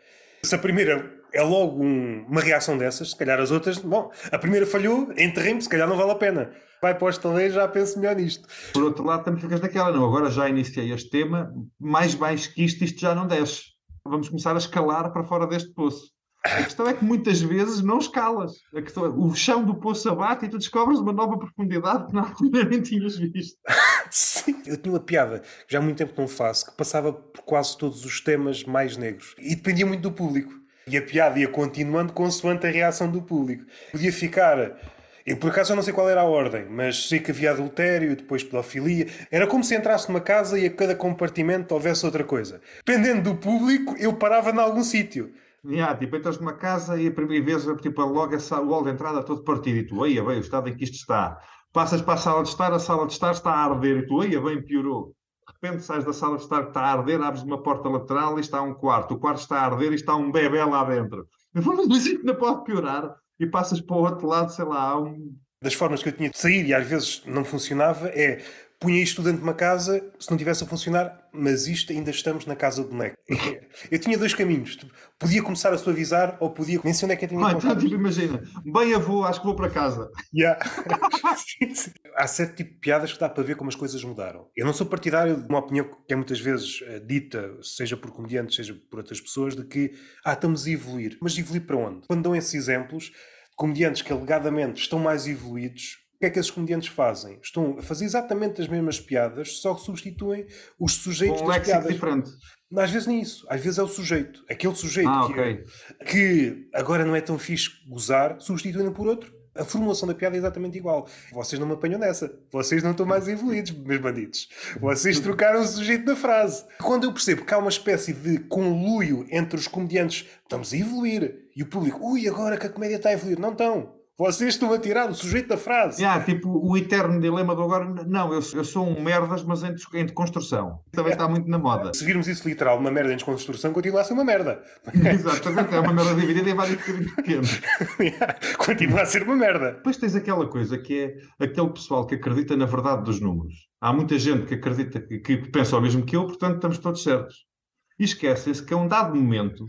S1: se a primeira é logo um- uma reação dessas, se calhar as outras, bom, a primeira falhou, enterrei-me, se calhar não vale a pena. Vai para o estaleiro, já penso melhor nisto.
S2: Por outro lado, também ficas naquela, não, agora já iniciei este tema, mais baixo que isto, isto já não desce. Vamos começar a escalar para fora deste poço. A questão é que muitas vezes não escalas. A questão é, o chão do poço abate e tu descobres uma nova profundidade que altura nem tinhas visto.
S1: Sim. Eu tinha uma piada que já há muito tempo não faço, que passava por quase todos os temas mais negros. E dependia muito do público. E a piada ia continuando consoante a reação do público. Podia ficar. Eu por acaso eu não sei qual era a ordem, mas sei que havia adultério, depois pedofilia. Era como se entrasse numa casa e a cada compartimento houvesse outra coisa. Dependendo do público, eu parava em algum sítio.
S2: Yeah, tipo, entras numa casa e a primeira vez, tipo, logo essa- o hall de entrada todo partido e tu, eia bem, o estado em que isto está. Passas para a sala de estar, a sala de estar está a arder e tu, eia bem, piorou. Repente sais da sala de estar que está a arder, abres uma porta lateral e está um quarto. O quarto está a arder e está um bebê lá dentro. Mas isto ainda pode piorar. E passas para o outro lado, sei lá, um...
S1: Das formas que eu tinha de sair e às vezes não funcionava é punha isto dentro de uma casa se não tivesse a funcionar, mas isto ainda estamos na casa do boneco. Eu tinha dois caminhos. Podia começar a suavizar ou podia mencionar que eu tinha
S2: Ah, então, tipo, imagina, bem avô, acho que vou para casa.
S1: Yeah. Sim, sim. Há certo tipo de piadas que dá para ver como as coisas mudaram. Eu não sou partidário de uma opinião que é muitas vezes eh, dita, seja por comediantes, seja por outras pessoas, de que ah, estamos a evoluir. Mas evoluir para onde? Quando dão esses exemplos, de comediantes que alegadamente estão mais evoluídos, que é que esses comediantes fazem? Estão a fazer exatamente as mesmas piadas, só que substituem os sujeitos
S2: um
S1: das piadas.
S2: diferente.
S1: Às vezes nem isso. Às vezes é o sujeito. Aquele sujeito
S2: Ah,
S1: que,
S2: ok.
S1: que agora não é tão fixe gozar, substituindo por outro. A formulação da piada é exatamente igual. Vocês não me apanham nessa. Vocês não estão mais evoluídos, meus bandidos. Vocês trocaram o sujeito da frase. Quando eu percebo que há uma espécie de conluio entre os comediantes, estamos a evoluir, e o público, ui, agora que a comédia está a evoluir. Não estão. Vocês estão a tirar o sujeito da frase.
S2: Yeah, tipo, o eterno dilema do agora, não, eu, eu sou um merdas, mas em, em construção. Também está muito na moda.
S1: Se virmos isso literal, uma merda em desconstrução, continua a ser uma merda.
S2: Exatamente, é uma merda dividida em vários bocadinhos pequenos.
S1: continua a ser uma merda.
S2: Depois tens aquela coisa que é aquele pessoal que acredita na verdade dos números. Há muita gente que acredita, que, que pensa o mesmo que eu, portanto estamos todos certos. E esquecem-se que a um dado momento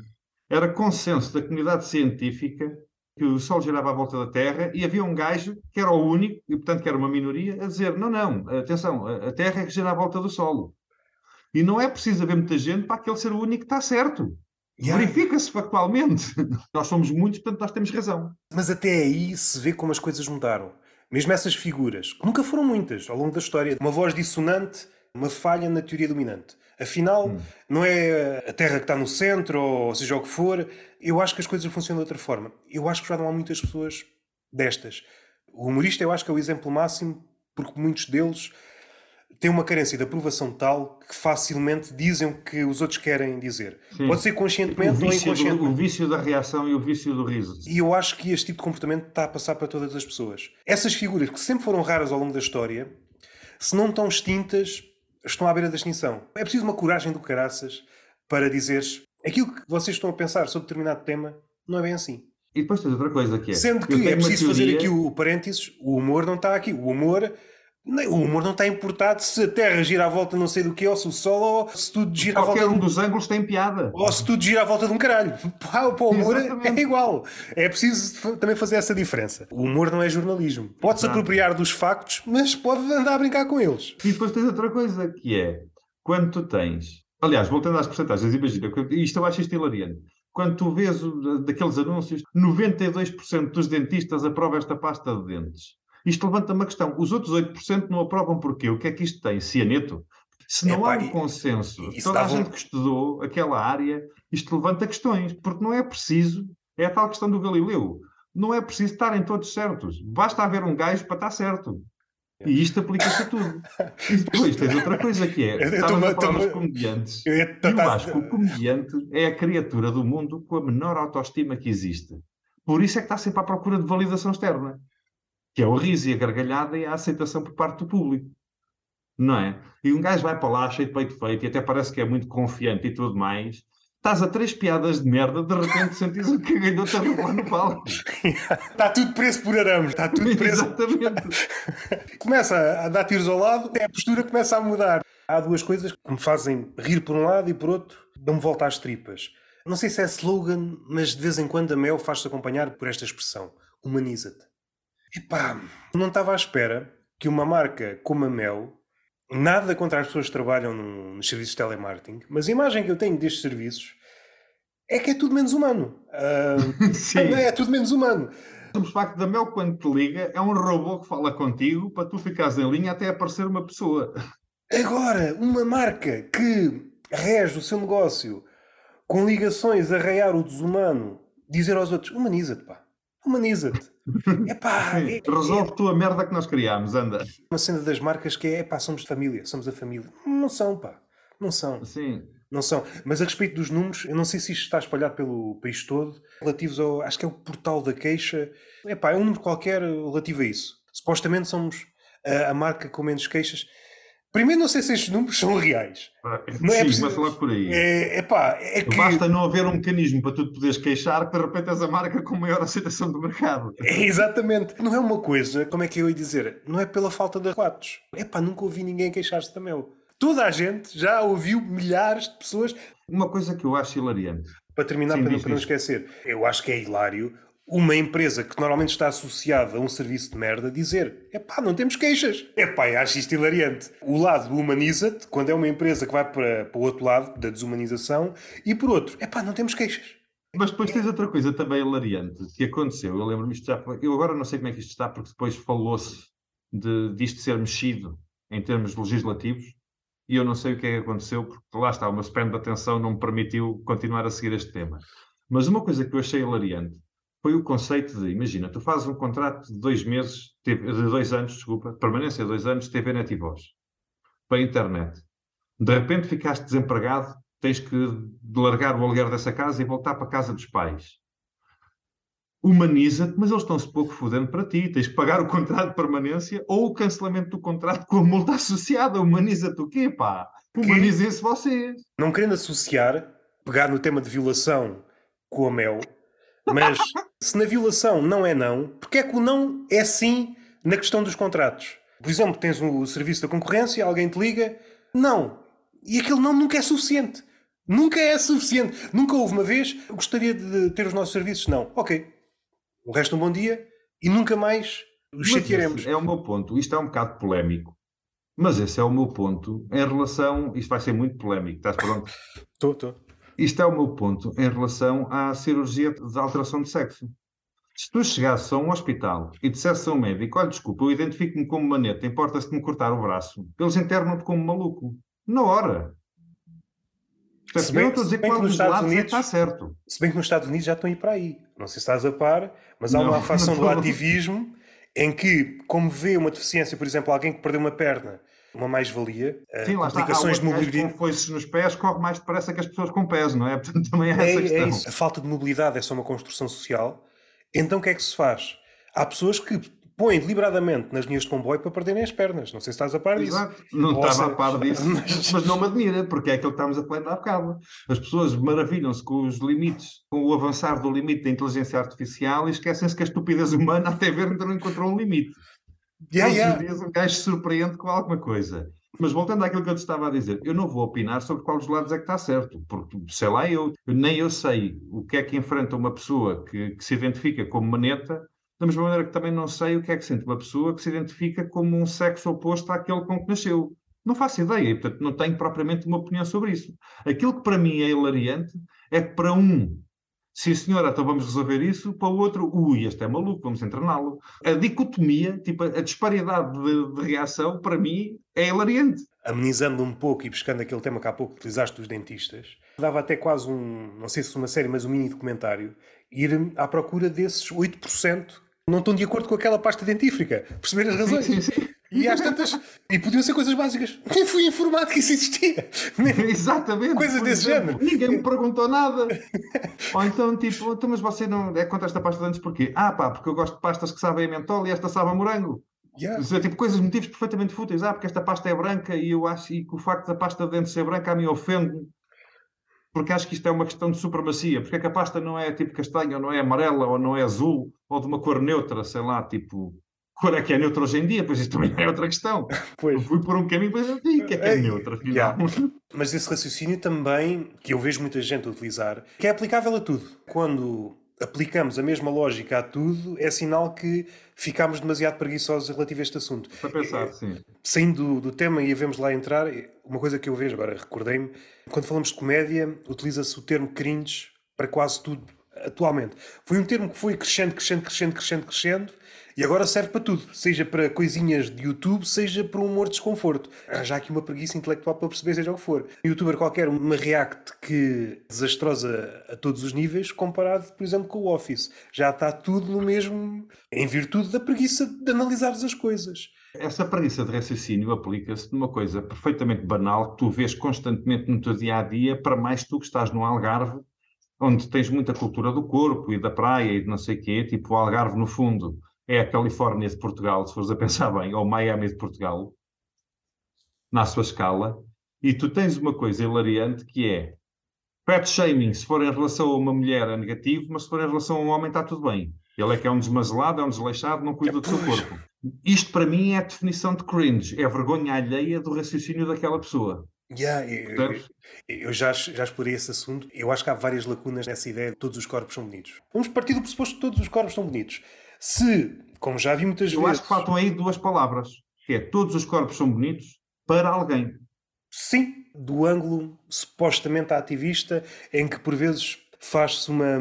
S2: era consenso da comunidade científica que o Sol girava à volta da Terra e havia um gajo que era o único, e portanto que era uma minoria, a dizer: não, não, atenção, a Terra é que gira à volta do Sol. E não é preciso haver muita gente para aquele ser o único que está certo.
S1: Yeah.
S2: Verifica-se factualmente. nós somos muitos, portanto nós temos razão.
S1: Mas até aí se vê como as coisas mudaram. Mesmo essas figuras, que nunca foram muitas ao longo da história, uma voz dissonante, uma falha na teoria dominante. Afinal, não é a Terra que está no centro, ou seja o que for. Eu acho que as coisas funcionam de outra forma. Eu acho que já não há muitas pessoas destas. O humorista, eu acho que é o exemplo máximo, porque muitos deles têm uma carência de aprovação tal que facilmente dizem o que os outros querem dizer.
S2: Sim.
S1: Pode ser conscientemente ou
S2: vício, do,
S1: inconscientemente.
S2: o vício da reação e o vício do riso.
S1: E eu acho que este tipo de comportamento está a passar para todas as pessoas. Essas figuras que sempre foram raras ao longo da história, se não estão extintas, estão à beira da extinção. É preciso uma coragem do caraças para dizeres aquilo que vocês estão a pensar sobre determinado tema não é bem assim.
S2: E depois tens outra coisa que é.
S1: Sendo que é preciso fazer
S2: teoria-
S1: aqui o parênteses, o humor não está aqui. O humor O humor não está importado se a Terra gira à volta não sei do que, ou se o Sol, ou se tudo gira
S2: Qualquer
S1: à volta
S2: um
S1: de um...
S2: dos ângulos tem piada.
S1: Ou se tudo gira à volta de um caralho. Para o humor é igual. É preciso também fazer essa diferença. O humor não é jornalismo. Pode-se apropriar dos factos, mas pode andar a brincar com eles.
S2: E depois tens outra coisa, que é, quando tu tens... Aliás, voltando às porcentagens, imagina, isto eu acho isto hilariante. Quando tu vês o, daqueles anúncios, 92% dos dentistas aprovam esta pasta de dentes. Isto levanta uma questão. Os outros 8% não aprovam porquê? O que é que isto tem? Cianeto? Se não
S1: Epá,
S2: há um consenso,
S1: isso
S2: toda a
S1: dava um-
S2: gente que estudou aquela área, isto levanta questões, porque não é preciso, é a tal questão do Galileu, não é preciso estarem todos certos. Basta haver um gajo para estar certo. E isto aplica-se a tudo. E depois tens outra coisa que é,
S1: Eu- eu tô-me-
S2: a falar dos comediantes.
S1: Eu
S2: Eu
S1: tentar-
S2: acho que o comediante é a criatura do mundo com a menor autoestima que existe. Por isso é que está sempre à procura de validação externa. Que é o riso e a gargalhada e a aceitação por parte do público. Não é? E um gajo vai para lá cheio de peito feito e até parece que é muito confiante e tudo mais. Estás a três piadas de merda, de repente sentes o que ganhou-te a revelar no palco.
S1: Está tudo preso por arames, está tudo preso.
S2: Exatamente.
S1: Começa a dar tiros ao lado, a postura começa a mudar. Há duas coisas que me fazem rir por um lado e por outro dão-me volta às tripas. Não sei se é slogan, mas de vez em quando a Mel faz-se acompanhar por esta expressão: humaniza-te. Epá, não estava à espera que uma marca como a Mel, nada contra as pessoas que trabalham no- nos serviços de telemarketing, mas a imagem que eu tenho destes serviços é que é tudo menos humano. Ah,
S2: Sim.
S1: é tudo menos humano.
S2: O facto da Mel, quando te liga, é um robô que fala contigo para tu ficares em linha até aparecer uma pessoa.
S1: Agora, uma marca que rege o seu negócio com ligações a raiar o desumano, dizer aos outros: humaniza-te, pá, humaniza-te. É pá, é, é
S2: Resolve tu a merda que nós criámos, anda.
S1: uma cena das marcas que é: é pá, somos família, somos a família. Não são, pá, não são.
S2: Sim.
S1: Não são. Mas a respeito dos números, eu não sei se isto está espalhado pelo país todo, relativos ao. Acho que é o portal da queixa. É pá, é um número qualquer relativo a isso. Supostamente somos a, a marca com menos queixas. Primeiro, não sei se estes números são reais. Não é
S2: Sim,
S1: preciso-
S2: logo por aí.
S1: É, epá, é que.
S2: Basta não haver um mecanismo para tu te poderes queixar que de repente és a marca com maior aceitação do mercado.
S1: É, exatamente. Não é uma coisa, como é que eu ia dizer? Não é pela falta de relatos. Epá, nunca ouvi ninguém queixar-se da Mel. Toda a gente já ouviu milhares de pessoas.
S2: Uma coisa que eu acho hilariante.
S1: Para terminar,
S2: Sim,
S1: para, não- para não esquecer, eu acho que é hilário uma empresa que normalmente está associada a um serviço de merda dizer epá, não temos queixas. Epá, eu acho isto hilariante. O lado do humaniza-te, quando é uma empresa que vai para, para o outro lado, da desumanização, e por outro, epá, não temos queixas.
S2: Mas depois tens outra coisa também hilariante que aconteceu. Eu lembro-me isto já. Eu agora não sei como é que isto está, porque depois falou-se de, disto ser mexido em termos legislativos e eu não sei o que é que aconteceu, porque lá está, o meu de atenção não me permitiu continuar a seguir este tema. Mas uma coisa que eu achei hilariante foi o conceito de, imagina, tu fazes um contrato de dois meses, de dois anos, desculpa, permanência de dois anos, TV Net e Voz, para a internet. De repente ficaste desempregado, tens que largar o aluguer dessa casa e voltar para a casa dos pais. Humaniza-te, mas eles estão-se pouco fodendo para ti. Tens que pagar o contrato de permanência ou o cancelamento do contrato com a multa associada. Humaniza-te o quê, pá? Humanizem-se vocês.
S1: Não querendo associar, pegar no tema de violação com a Mel, mas se na violação não é não, porque é que o não é sim na questão dos contratos? Por exemplo, tens o serviço da concorrência, alguém te liga, não. E aquele não nunca é suficiente. Nunca é suficiente. Nunca houve uma vez, gostaria de ter os nossos serviços. Não. Ok. O resto um bom dia e nunca mais os chatearemos.
S2: é o meu ponto. Isto é um bocado polémico. Mas esse é o meu ponto em relação. Isto vai ser muito polémico. Estás pronto?
S1: Estou, estou.
S2: Isto é o meu ponto em relação à cirurgia de alteração de sexo. Se tu chegasses a um hospital e dissesse a um médico: Olha, desculpa, eu identifico-me como maneta, importa-se de me cortar o braço, eles internam-te como maluco. Na hora. Portanto,
S1: Se bem-
S2: eu não estou a dizer
S1: se
S2: que
S1: nos
S2: dos
S1: Estados Unidos-
S2: está certo.
S1: Se bem que nos Estados Unidos já estão a ir para aí. Não sei se estás a par, mas há
S2: Não,
S1: uma facção do ativismo em que, como vê uma deficiência, por exemplo, alguém que perdeu uma perna, uma mais-valia, eh,
S2: Sim, lá está. Há
S1: complicações de mobilidade.
S2: com foices nos pés corre mais depressa que as pessoas com pés, não é? Portanto, também há essa
S1: É, é
S2: questão.
S1: isso. A falta de mobilidade é só uma construção social. Então o que é que se faz? Há pessoas que põem deliberadamente nas linhas de comboio para perderem as pernas. Não sei se estás a par disso.
S2: Exato. Não
S1: Ou
S2: estava a par disso,
S1: mas-
S2: mas não me admira, porque é aquilo que estamos a falar há bocado. As pessoas maravilham-se com os limites, com o avançar do limite da inteligência artificial e esquecem-se que a estupidez humana até ver não encontrou um limite. Yeah, yeah. os dias um gajo se surpreende com alguma coisa. Mas voltando àquilo que eu te estava a dizer, eu não vou opinar sobre qual dos lados é que está certo, porque sei lá, eu nem eu sei o que é que enfrenta uma pessoa que, que se identifica como maneta, da mesma maneira que também não sei o que é que sente uma pessoa que se identifica como um sexo oposto àquele com que nasceu. Não faço ideia e, portanto, não tenho propriamente uma opinião sobre isso. Aquilo que para mim é hilariante é que para um Sim, senhora, então vamos resolver isso. Para o outro, ui, este é maluco, vamos interná-lo. A dicotomia, tipo, a disparidade de, de, reação, para mim, é hilariante.
S1: Amenizando um pouco e buscando aquele tema que há pouco utilizaste dos dentistas, dava até quase um, não sei se uma série, mas um mini documentário, ir à procura desses 8% que não estão de acordo com aquela pasta dentífrica. Perceber as razões. Sim, sim, sim. E às tantas. E podiam ser coisas básicas. Nem fui informado que isso existia.
S2: Exatamente.
S1: Coisas desse exemplo, género.
S2: Ninguém me perguntou nada. Ou então, tipo, então, mas você não é contra esta pasta de dentes porquê? Ah, pá, porque eu gosto de pastas que sabem a mentol e esta sabe a morango. Yeah. Tipo, coisas, motivos perfeitamente fúteis. Ah, porque esta pasta é branca e eu acho e que o facto da pasta de dentes ser branca a mim ofende porque acho que isto é uma questão de supremacia. Porque é que a pasta não é tipo castanha, ou não é amarela, ou não é azul, ou de uma cor neutra, sei lá, tipo cor é que é neutra hoje em dia, pois isso também é outra questão. Pois. Fui por um caminho, mas digo que é que é neutra, afinal. Yeah.
S1: Mas esse raciocínio também, que eu vejo muita gente utilizar, que é aplicável a tudo. Quando aplicamos a mesma lógica a tudo, é sinal que ficámos demasiado preguiçosos relativo a este assunto.
S2: Para pensar, é, sim.
S1: Saindo do, do tema e havemos lá entrar, uma coisa que eu vejo agora, recordei-me, quando falamos de comédia, utiliza-se o termo cringe para quase tudo atualmente. Foi um termo que foi crescendo, crescendo, crescendo, crescendo, crescendo, e agora serve para tudo, seja para coisinhas de YouTube, seja para um humor de desconforto. Já aqui uma preguiça intelectual para perceber seja o que for. Um youtuber qualquer, uma react que desastrosa a todos os níveis, comparado, por exemplo, com o Office. Já está tudo no mesmo, em virtude da preguiça de analisar as coisas.
S2: Essa preguiça de raciocínio aplica-se numa coisa perfeitamente banal que tu vês constantemente no teu dia a dia, para mais tu que estás no Algarve, onde tens muita cultura do corpo e da praia e de não sei o quê, tipo o Algarve no fundo é a Califórnia de Portugal, se fores a pensar bem, ou Miami de Portugal, na sua escala, e tu tens uma coisa hilariante que é pet shaming, se for em relação a uma mulher é negativo, mas se for em relação a um homem está tudo bem. Ele é que é um desmazelado, é um desleixado, não cuida do seu corpo. Isto para mim é a definição de cringe, é a vergonha alheia do raciocínio daquela pessoa.
S1: Yeah, eu, eu, já, já explorei esse assunto. Eu acho que há várias lacunas nessa ideia de todos os corpos são bonitos. Vamos partir do pressuposto que todos os corpos são bonitos. Se, como já vi muitas
S2: eu
S1: vezes.
S2: Eu acho que faltam aí duas palavras: que é todos os corpos são bonitos para alguém.
S1: Sim, do ângulo supostamente ativista, em que por vezes faz-se uma,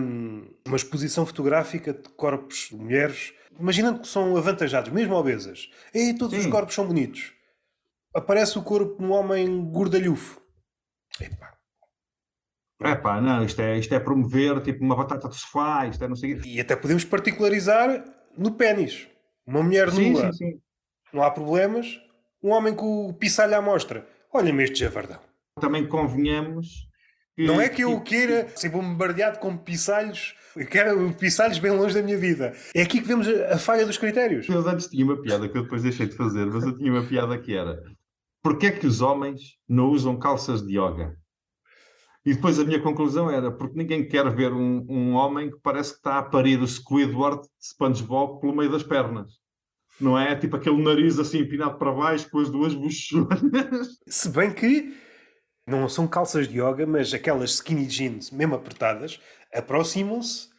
S1: uma exposição fotográfica de corpos de mulheres, imaginando que são avantajados, mesmo obesas. E todos Sim. os corpos são bonitos. Aparece o corpo de um homem gordalhufo. Epá,
S2: é pá, não, isto é, isto é promover tipo uma batata de sofá, isto é não sei
S1: E até podemos particularizar no pênis. Uma mulher sim, nua, sim, sim. não há problemas. Um homem com o pissalho à mostra. Olha-me este javardão.
S2: Também convenhamos
S1: que... Não é que eu queira ser bombardeado com pissalhos, eu quero pissalhos bem longe da minha vida. É aqui que vemos a, a falha dos critérios.
S2: Eu antes tinha uma piada que eu depois deixei de fazer, mas eu tinha uma piada que era Porquê é que os homens não usam calças de yoga? E depois a minha conclusão era, porque ninguém quer ver um, um homem que parece que está a parir o Squidward de SpongeBob pelo meio das pernas. Não é? Tipo aquele nariz assim empinado para baixo com as duas bochonas.
S1: Se bem que não são calças de yoga, mas aquelas skinny jeans mesmo apertadas aproximam-se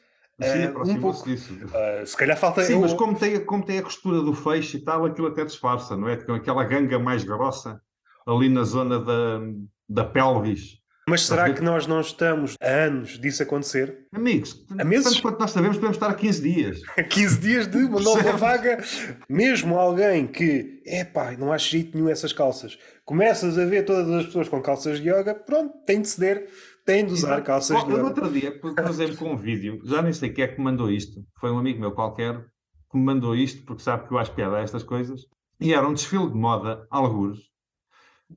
S2: Sim, uh, um pouco. Disso.
S1: Uh, se calhar falta.
S2: Sim, eu... mas como tem, como tem a costura do feixe e tal, aquilo até disfarça, não é? Com aquela ganga mais grossa ali na zona da, da pelvis
S1: mas será que nós não estamos há anos disso acontecer?
S2: Amigos, a meses? tanto quanto nós sabemos, podemos estar a 15 dias.
S1: 15 dias de uma nova vaga. Mesmo alguém que, epá, não acho jeito nenhum essas calças. Começas a ver todas as pessoas com calças de yoga, pronto, tem de ceder, tem de usar calças Bom, de yoga.
S2: Outro dia, cruzei-me com um vídeo, já nem sei quem é que me mandou isto, foi um amigo meu qualquer que me mandou isto, porque sabe que eu acho piada a estas coisas, e era um desfile de moda, algures,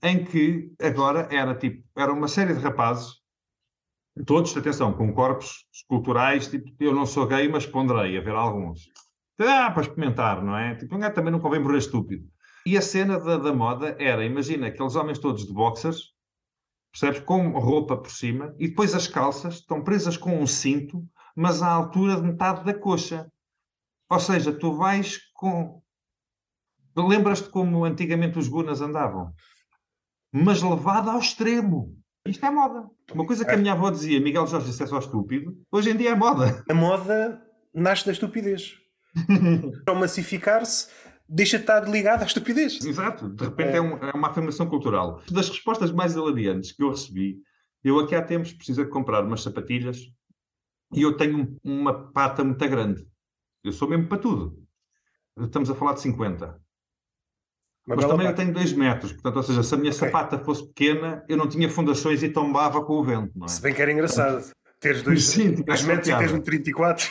S2: em que agora era tipo, era uma série de rapazes, todos, atenção, com corpos esculturais, tipo, eu não sou gay, mas ponderei a ver alguns. Ah, para experimentar, não é? Tipo, gajo também não convém morrer estúpido. E a cena da, da moda era, imagina, aqueles homens todos de boxers, percebes? Com roupa por cima, e depois as calças estão presas com um cinto, mas à altura de metade da coxa. Ou seja, tu vais com Lembras-te como antigamente os gunas andavam? Mas levado ao extremo. Isto é moda. Uma coisa que a minha avó dizia, Miguel Jorge, isso é só estúpido, hoje em dia é moda.
S1: A moda nasce da estupidez. Ao massificar-se, deixa de estar ligado à estupidez.
S2: Exato. De repente é, é, um, é uma afirmação cultural. Das respostas mais hilariantes que eu recebi, eu aqui há tempos preciso de comprar umas sapatilhas e eu tenho uma pata muito grande. Eu sou mesmo para tudo. Estamos a falar de 50. Mas, Mas também eu tenho 2 metros, portanto, ou seja, se a minha okay. sapata fosse pequena, eu não tinha fundações e tombava com o vento. Não é?
S1: Se bem que era engraçado. Teres dois, Sim, dois metros e teres um 34.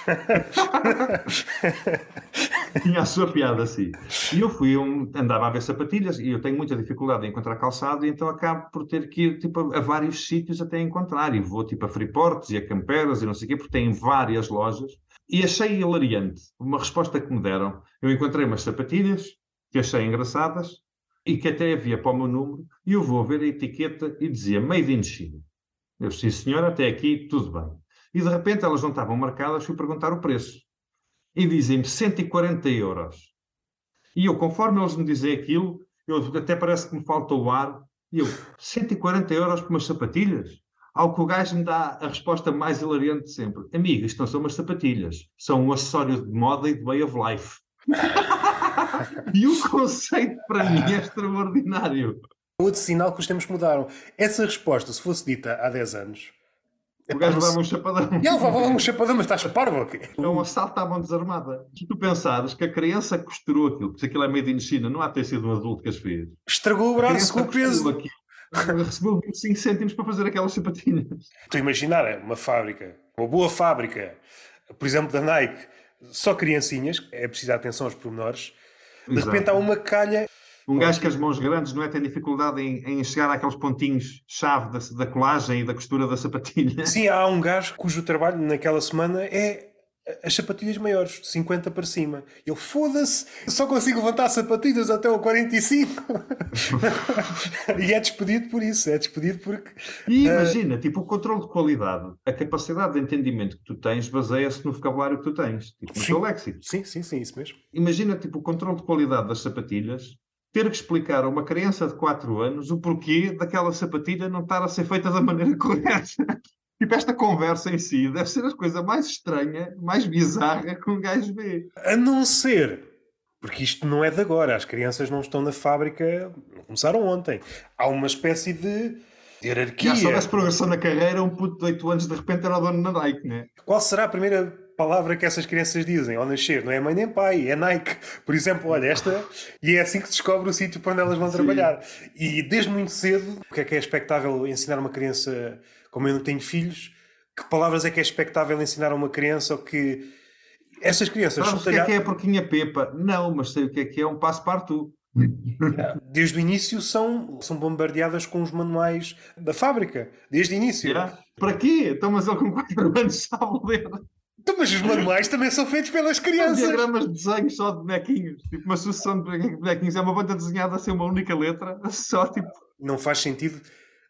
S2: tinha a sua piada, sim. E eu fui, um, andava a ver sapatilhas e eu tenho muita dificuldade em encontrar calçado e então acabo por ter que ir tipo, a vários sítios até encontrar. E vou tipo a Freeports e a Camperas e não sei o quê, porque tem várias lojas. E achei hilariante uma resposta que me deram. Eu encontrei umas sapatilhas que achei engraçadas e que até havia para o meu número e eu vou ver a etiqueta e dizia Made in China. Eu, sim senhor, até aqui tudo bem. E de repente elas não estavam marcadas, fui perguntar o preço. E dizem-me 140 euros. E eu, conforme eles me dizem aquilo, eu até parece que me falta o ar. E eu, 140 euros por umas sapatilhas? Ao que o gajo me dá a resposta mais hilariante de sempre. Amigo, isto não são umas sapatilhas. São um acessório de moda e de way of life. e o conceito para mim é extraordinário.
S1: Outro sinal que os tempos mudaram. Essa resposta, se fosse dita há 10 anos.
S2: O gajo levava um chapadão.
S1: Ele levava um chapadão, mas estás parvo aqui.
S2: É um assalto à mão desarmada. Se tu pensares que a criança costurou aquilo, porque aquilo é meio de China, não há de ter sido um adulto que as fez.
S1: Estragou o braço com o peso.
S2: Aquilo, recebeu 25 cêntimos para fazer aquelas sapatinhas.
S1: Estou a imaginar é uma fábrica, uma boa fábrica, por exemplo, da Nike, só criancinhas, é preciso atenção aos pormenores. De Exato. repente há uma calha
S2: um gajo com as mãos grandes não é tem dificuldade em, em chegar àqueles pontinhos-chave da, da colagem e da costura da sapatilha.
S1: Sim, há um gajo cujo trabalho naquela semana é as sapatilhas maiores, de 50 para cima. Ele foda-se, só consigo levantar sapatilhas até o 45. e é despedido por isso, é despedido porque.
S2: E eh, imagina, uh... tipo, o controle de qualidade, a capacidade de entendimento que tu tens baseia-se no vocabulário que tu tens, tipo, no sim. teu léxico.
S1: Sim, sim, sim, isso mesmo.
S2: Imagina, tipo, o controle de qualidade das sapatilhas ter que explicar a uma criança de 4 anos o porquê daquela sapatilha não estar a ser feita da maneira correta. Tipo, esta conversa em si deve ser a coisa mais estranha, mais bizarra que um gajo vê.
S1: A não ser, porque isto não é de agora, as crianças não estão na fábrica, não começaram ontem. Há uma espécie de hierarquia. Já
S2: soubesse progressão na carreira, um puto de 8 anos de repente era o dono da Nike, né?
S1: Qual será a primeira palavra que essas crianças dizem ao nascer, não é mãe nem pai, é Nike. Por exemplo, olha, esta, e é assim que se descobre o sítio para onde elas vão Sim. trabalhar. E desde muito cedo, o que é que é expectável ensinar uma criança, como eu não tenho filhos, que palavras é que é expectável ensinar a uma criança ou que essas crianças.
S2: Sabes o que é que é a porquinha Pepa? Não, mas sei o que é que é um passo parto.
S1: Desde o início são, são bombardeadas com os manuais da fábrica. Desde o início.
S2: Yeah. Para quê? Então, mas ele com 4 anos sabe ler.
S1: Então, mas os manuais também são feitos pelas crianças.
S2: São diagramas de desenhos só de bonequinhos. Tipo, uma sucessão de bonequinhos. É uma banda desenhada a ser uma única letra. Só tipo.
S1: Não faz sentido.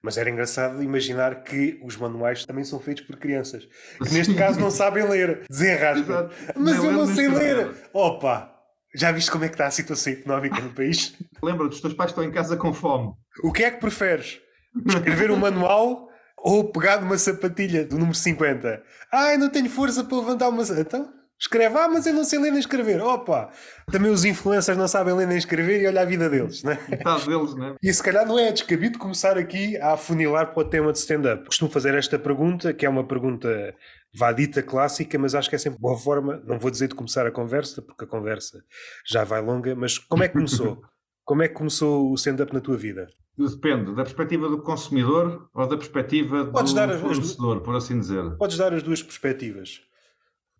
S1: Mas era engraçado imaginar que os manuais também são feitos por crianças. Que neste caso não sabem ler. Desenrasca. Mas não, eu não sei ler. Opa! Já viste como é que está a situação económica no país?
S2: Lembra-te, os teus pais estão em casa com fome.
S1: O que é que preferes? Escrever um manual ou pegar numa sapatilha do número 50. Ai, não tenho força para levantar uma. Então, escreve. Ah, mas eu não sei ler nem escrever. Opa! Também os influencers não sabem ler nem escrever e olha a vida deles, né?
S2: Metade deles, né?
S1: E se calhar não é descabido começar aqui a afunilar para o tema de stand-up. Costumo fazer esta pergunta, que é uma pergunta vadita clássica, mas acho que é sempre boa forma, não vou dizer de começar a conversa, porque a conversa já vai longa, mas como é que começou? como é que começou o stand-up na tua vida?
S2: Depende da perspectiva do consumidor ou da perspectiva Podes do fornecedor, por assim dizer.
S1: Podes dar as duas perspectivas.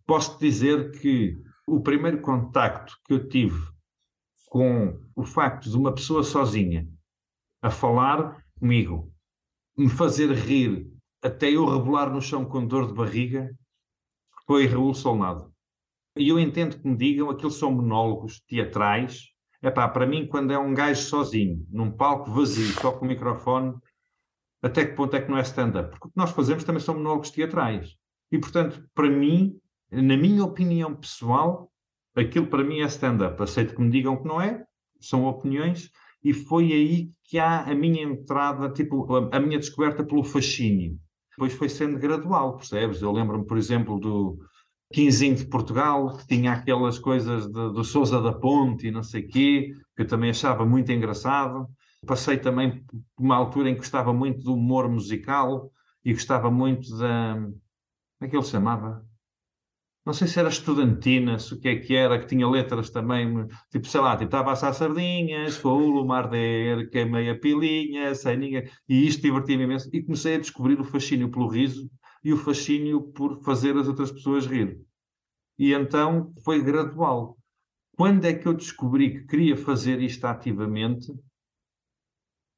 S2: Posso dizer que o primeiro contacto que eu tive com o facto de uma pessoa sozinha a falar comigo, me fazer rir até eu rebolar no chão com dor de barriga, foi Raul Solnado. E eu entendo que me digam aquilo são monólogos teatrais é pá, para mim, quando é um gajo sozinho, num palco vazio, só com o microfone, até que ponto é que não é stand-up? Porque o que nós fazemos também são monólogos teatrais. E, portanto, para mim, na minha opinião pessoal, aquilo para mim é stand-up. Aceito que me digam que não é, são opiniões, e foi aí que há a minha entrada, tipo, a, a minha descoberta pelo fascínio. Depois foi sendo gradual, percebes? Eu lembro-me, por exemplo, do Quinzinho de Portugal, que tinha aquelas coisas de, do Sousa da Ponte e não sei quê, que eu também achava muito engraçado. Passei também por uma altura em que gostava muito do humor musical e gostava muito da. Como é que ele chamava? Não sei se era estudantina, se o que é que era, que tinha letras também, tipo, sei lá, tipo, estava a assar sardinhas, com o lume der, queimei a pilinha, sem ninguém. E isto divertia-me imenso. E comecei a descobrir o fascínio pelo riso e o fascínio por fazer as outras pessoas rir. E então foi gradual. Quando é que eu descobri que queria fazer isto ativamente?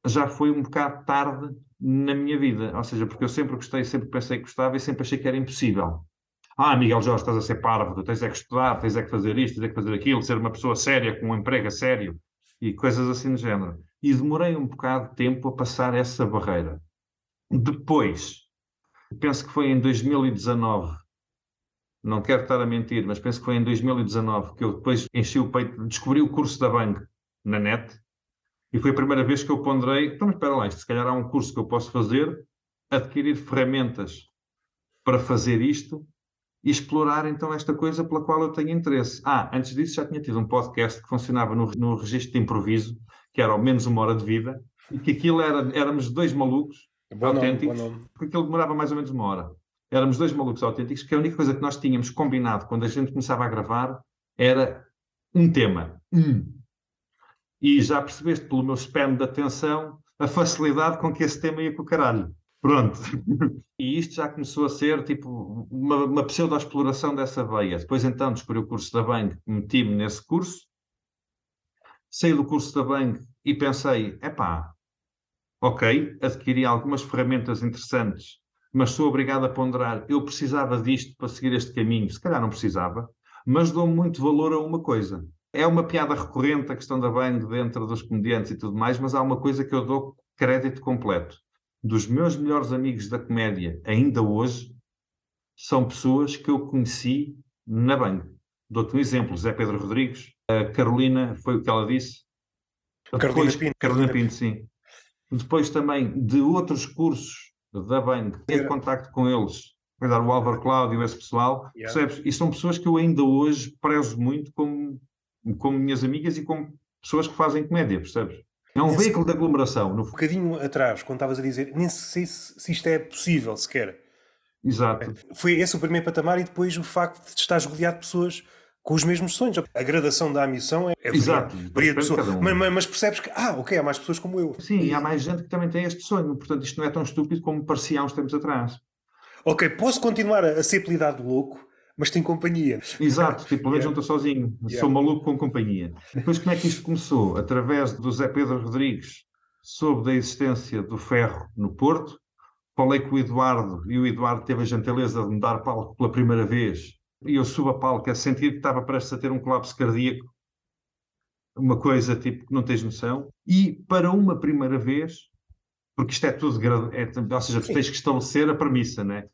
S2: Já foi um bocado tarde na minha vida. Ou seja, porque eu sempre gostei, sempre pensei que gostava e sempre achei que era impossível. Ah, Miguel Jorge, estás a ser parvo, tens é que estudar, tens é que fazer isto, tens é que fazer aquilo, ser uma pessoa séria, com um emprego sério e coisas assim do género. E demorei um bocado de tempo a passar essa barreira. Depois, penso que foi em 2019, não quero estar a mentir, mas penso que foi em 2019 que eu depois enchi o peito, descobri o curso da Bang na net e foi a primeira vez que eu ponderei, então espera lá, isto se calhar há um curso que eu posso fazer, adquirir ferramentas para fazer isto e explorar então esta coisa pela qual eu tenho interesse. Ah, antes disso já tinha tido um podcast que funcionava no, no registro de improviso, que era ao menos uma hora de vida, e que aquilo era, éramos dois malucos bom autênticos, nome, nome. porque aquilo demorava mais ou menos uma hora. Éramos dois malucos autênticos, que a única coisa que nós tínhamos combinado quando a gente começava a gravar era um tema. Um. E já percebeste pelo meu spam de atenção a facilidade com que esse tema ia com o caralho. Pronto. e isto já começou a ser tipo uma, uma pseudo-exploração dessa veia. Depois então descobri o curso da Bang, meti-me nesse curso, saí do curso da Bang e pensei, epá, ok, adquiri algumas ferramentas interessantes, mas sou obrigado a ponderar, eu precisava disto para seguir este caminho, se calhar não precisava, mas dou muito valor a uma coisa. É uma piada recorrente a questão da Bang dentro dos comediantes e tudo mais, mas há uma coisa que eu dou crédito completo dos meus melhores amigos da comédia, ainda hoje, são pessoas que eu conheci na banca. Dou-te um exemplo, Zé Pedro Rodrigues, a Carolina, foi o que ela disse.
S1: Carolina Depois, Pinto.
S2: Carolina Pinto, sim. Depois também de outros cursos da banca, tive contacto com eles, o Álvaro Cláudio, esse pessoal, yeah. percebes? E são pessoas que eu ainda hoje prezo muito como, como minhas amigas e como pessoas que fazem comédia, percebes? É um veículo de aglomeração. No...
S1: Um bocadinho atrás, quando estavas a dizer, nem sei se, se isto é possível sequer.
S2: Exato.
S1: Foi esse o primeiro patamar e depois o facto de estás rodeado de pessoas com os mesmos sonhos. A gradação da ambição é, é
S2: Exato,
S1: varia de pessoa. Um. Mas, mas, percebes que, ah, ok, há mais pessoas como eu.
S2: Sim, e há mais gente que também tem este sonho. Portanto, isto não é tão estúpido como parecia há uns tempos atrás.
S1: Ok, posso continuar a, a ser apelidado louco, mas tem companhia.
S2: Exato, tipo, pelo menos yeah. não estou sozinho, yeah. sou maluco com companhia. Depois, como é que isto começou? Através do Zé Pedro Rodrigues, soube da existência do ferro no Porto, falei com o Eduardo e o Eduardo teve a gentileza de me dar palco pela primeira vez. E eu subo a palco a sentir que estava prestes a ter um colapso cardíaco, uma coisa tipo que não tens noção. E para uma primeira vez, porque isto é tudo, é, ou seja, tens que estabelecer a premissa, né?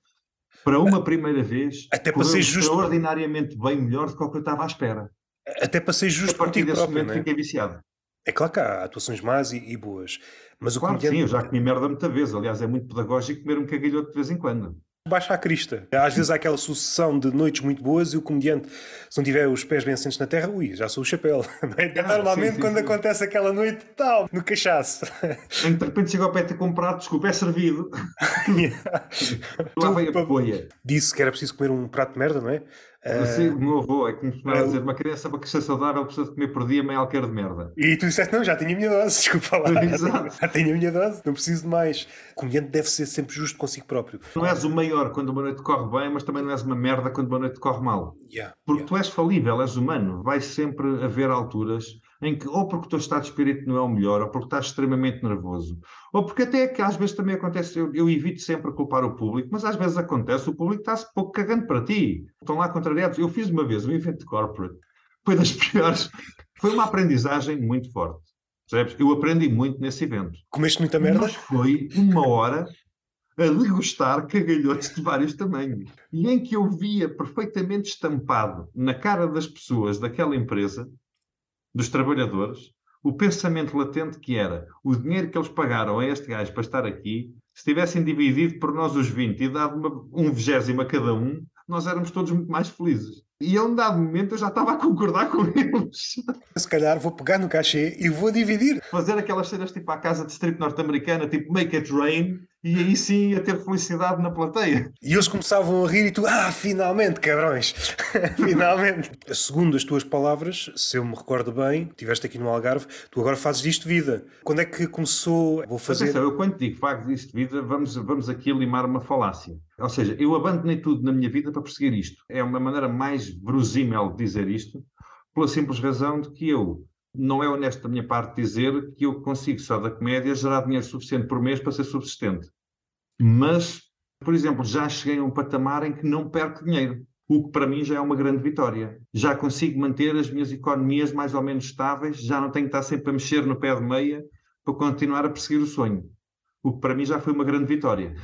S2: Para uma primeira vez,
S1: até para ser justo,
S2: extraordinariamente bem melhor do que o que eu estava à espera.
S1: Até para ser justo
S2: a partir desse próprio, momento é? fiquei viciado.
S1: É claro que há atuações más e, e boas, mas o
S2: claro,
S1: comediante...
S2: sim, eu já comi merda muita vez. Aliás, é muito pedagógico comer um cagalhoto de vez em quando
S1: baixa a crista. Às vezes há aquela sucessão de noites muito boas e o comediante, se não tiver os pés bem assentes na terra, ui, já sou o chapéu. Ah, Normalmente, sim, sim, quando sim. acontece aquela noite, tal, no cachaço.
S2: De repente chega ao pé de comprar, desculpa, é servido. Lá vem a poia.
S1: Disse que era preciso comer um prato de merda, não é?
S2: Sim, o meu avô é como costumava uh, dizer: uma criança para crescer saudável precisa de comer por dia meia alqueire de merda.
S1: E tu disseste: não, já tenho a minha dose, desculpa lá. Exato. Já tenho a minha dose, não preciso de mais. O comediante deve ser sempre justo consigo próprio.
S2: Não és o maior quando uma noite corre bem, mas também não és uma merda quando uma noite corre mal.
S1: Yeah,
S2: Porque
S1: yeah.
S2: tu és falível, és humano. Vai sempre haver alturas em que, ou porque o teu estado de espírito não é o melhor, ou porque estás extremamente nervoso, ou porque até que às vezes também acontece, eu, eu evito sempre culpar o público, mas às vezes acontece, o público está-se pouco cagando para ti. Estão lá contrariados. Eu fiz uma vez um evento corporate, foi das piores, foi uma aprendizagem muito forte. Percebes? Eu aprendi muito nesse evento.
S1: Comeste muita merda?
S2: Mas foi uma hora a degustar cagalhotes de vários tamanhos. E em que eu via perfeitamente estampado na cara das pessoas daquela empresa dos trabalhadores o pensamento latente que era o dinheiro que eles pagaram a este gajo para estar aqui, se tivessem dividido por nós os 20 e dado uma, um vigésimo a cada um, nós éramos todos muito mais felizes. E a um dado momento eu já estava a concordar com eles.
S1: Se calhar vou pegar no cachê e vou dividir.
S2: Fazer aquelas cenas tipo à casa de strip norte-americana, tipo Make It Rain, e aí sim ia ter felicidade na plateia.
S1: E eles começavam a rir e tu, ah, finalmente, cabrões, finalmente. Segundo as tuas palavras, se eu me recordo bem, estiveste aqui no Algarve, tu agora fazes disto vida. Quando é que começou? Vou fazer.
S2: Atenção, eu quando digo faço disto vida, vamos, vamos aqui limar uma falácia. Ou seja, eu abandonei tudo na minha vida para perseguir isto. É uma maneira mais verosímil de dizer isto, pela simples razão de que eu não é honesto da minha parte dizer que eu consigo só da comédia gerar dinheiro suficiente por mês para ser subsistente. Mas, por exemplo, já cheguei a um patamar em que não perco dinheiro, o que para mim já é uma grande vitória. Já consigo manter as minhas economias mais ou menos estáveis, já não tenho que estar sempre a mexer no pé de meia para continuar a perseguir o sonho. O que para mim já foi uma grande vitória.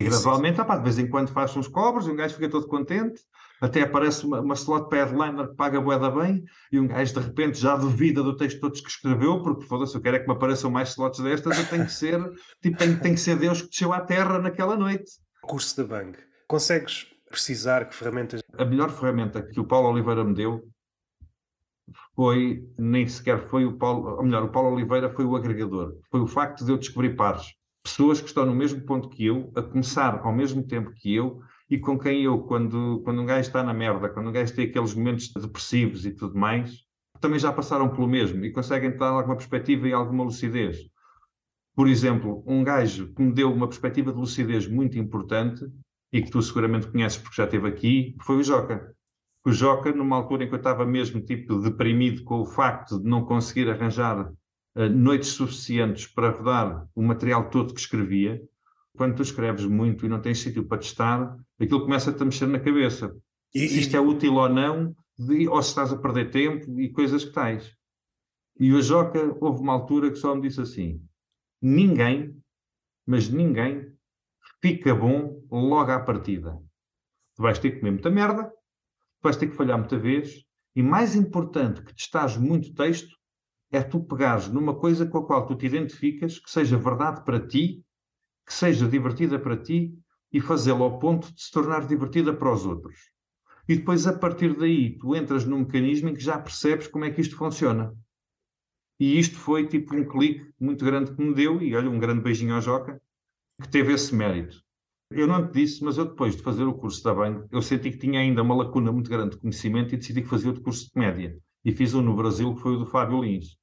S2: E gradualmente, opa, de vez em quando faço uns cobros e um gajo fica todo contente. Até aparece uma, uma slot para headliner que paga boeda bem e um gajo de repente já duvida do texto todos que escreveu, porque foda-se, eu quero é que me apareçam mais slots destas, eu tenho que ser, tipo, tenho que ser Deus que desceu à terra naquela noite.
S1: Curso da Bang. Consegues precisar que ferramentas.
S2: A melhor ferramenta que o Paulo Oliveira me deu foi, nem sequer foi o Paulo, ou melhor, o Paulo Oliveira foi o agregador. Foi o facto de eu descobrir pares pessoas que estão no mesmo ponto que eu, a começar ao mesmo tempo que eu, e com quem eu, quando, quando um gajo está na merda, quando um gajo tem aqueles momentos depressivos e tudo mais, também já passaram pelo mesmo e conseguem dar alguma perspectiva e alguma lucidez. Por exemplo, um gajo que me deu uma perspectiva de lucidez muito importante e que tu seguramente conheces porque já esteve aqui, foi o Joca. O Joca, numa altura em que eu estava mesmo tipo deprimido com o facto de não conseguir arranjar uh, noites suficientes para rodar o material todo que escrevia, quando tu escreves muito e não tens sítio para testar, aquilo começa-te a mexer na cabeça. E, se isto é útil ou não, de, ou se estás a perder tempo e coisas que tais. E o Joca, houve uma altura que só me disse assim: ninguém, mas ninguém, fica bom logo à partida. Tu vais ter que comer muita merda, vais ter que falhar muita vez, e mais importante que testares muito texto é tu pegares numa coisa com a qual tu te identificas, que seja verdade para ti, que seja divertida para ti e fazê-la ao ponto de se tornar divertida para os outros. E depois, a partir daí, tu entras num mecanismo em que já percebes como é que isto funciona. E isto foi tipo um clique muito grande que me deu, e olha, um grande beijinho ao Joca, que teve esse mérito. Eu não te disse, mas eu depois de fazer o curso da Bang, eu senti que tinha ainda uma lacuna muito grande de conhecimento e decidi fazia o curso de comédia. E fiz um no Brasil, que foi o do Fábio Lins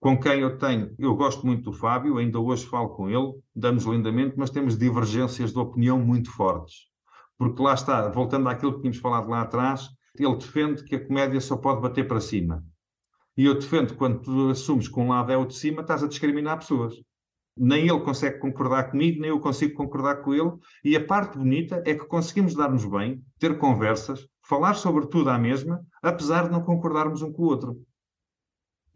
S2: com quem eu tenho, eu gosto muito do Fábio, ainda hoje falo com ele, damos lindamente, mas temos divergências de opinião muito fortes. Porque lá está, voltando àquilo que tínhamos falado lá atrás, ele defende que a comédia só pode bater para cima. E eu defendo que quando tu assumes que um lado é o de cima, estás a discriminar pessoas. Nem ele consegue concordar comigo, nem eu consigo concordar com ele. E a parte bonita é que conseguimos dar-nos bem, ter conversas, falar sobre tudo à mesma, apesar de não concordarmos um com o outro.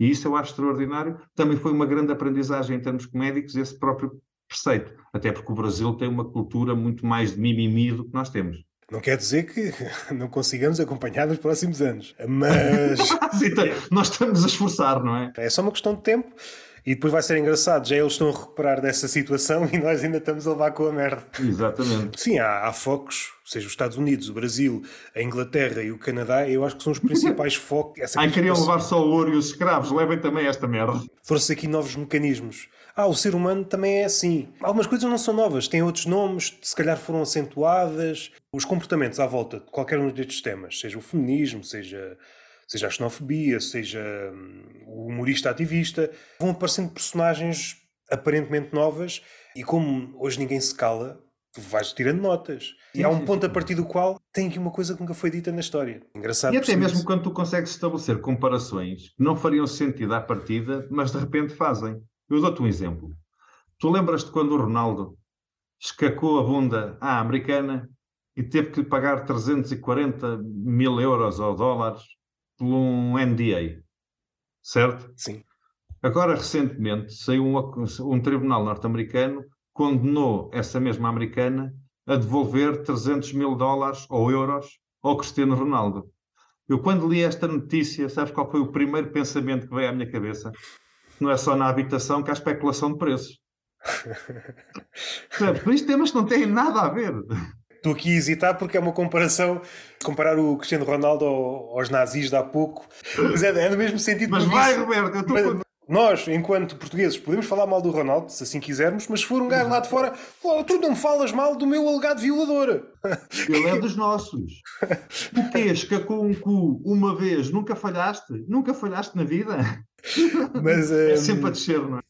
S2: E isso eu acho extraordinário. Também foi uma grande aprendizagem em termos comédicos esse próprio preceito. Até porque o Brasil tem uma cultura muito mais de mimimi do que nós temos.
S1: Não quer dizer que não consigamos acompanhar nos próximos anos, mas.
S2: nós estamos a esforçar, não é?
S1: É só uma questão de tempo e depois vai ser engraçado, já eles estão a recuperar dessa situação e nós ainda estamos a levar com a merda.
S2: Exatamente.
S1: Sim, há, há focos, seja os Estados Unidos, o Brasil, a Inglaterra e o Canadá, eu acho que são os principais focos.
S2: Essa Ai, queriam levar só o ouro e os escravos, levem também esta merda.
S1: Foram-se aqui novos mecanismos. Ah, o ser humano também é assim. Algumas coisas não são novas, têm outros nomes, se calhar foram acentuadas. Os comportamentos à volta de qualquer um destes temas, seja o feminismo, seja seja a xenofobia, seja hum, o humorista ativista, vão aparecendo personagens aparentemente novas e como hoje ninguém se cala, tu vais tirando notas. E há um ponto a partir do qual tem aqui uma coisa que nunca foi dita na história. Engraçado.
S2: E até mesmo isso. quando tu consegues estabelecer comparações que não fariam sentido à partida, mas de repente fazem. Eu dou-te um exemplo. Tu lembras-te quando o Ronaldo escacou a bunda à americana e teve que pagar 340 mil euros ou dólares por um NDA, certo?
S1: Sim.
S2: Agora, recentemente, saiu um, um tribunal norte-americano condenou essa mesma americana a devolver 300 mil dólares ou euros ao Cristiano Ronaldo. Eu, quando li esta notícia, sabes qual foi o primeiro pensamento que veio à minha cabeça? Não é só na habitação que há especulação de preços. Por isto temas que não têm nada a ver.
S1: Estou aqui a hesitar porque é uma comparação, comparar o Cristiano Ronaldo aos nazis de há pouco, mas é, é no mesmo sentido.
S2: Mas vai, Roberto, eu estou
S1: nós, enquanto portugueses, podemos falar mal do Ronaldo, se assim quisermos, mas se for um gajo lá de fora, oh, tu não falas mal do meu alegado violador.
S2: Ele é dos nossos. Tu pesca com um cu uma vez, nunca falhaste? Nunca falhaste na vida? Mas, é sempre a descer, não é?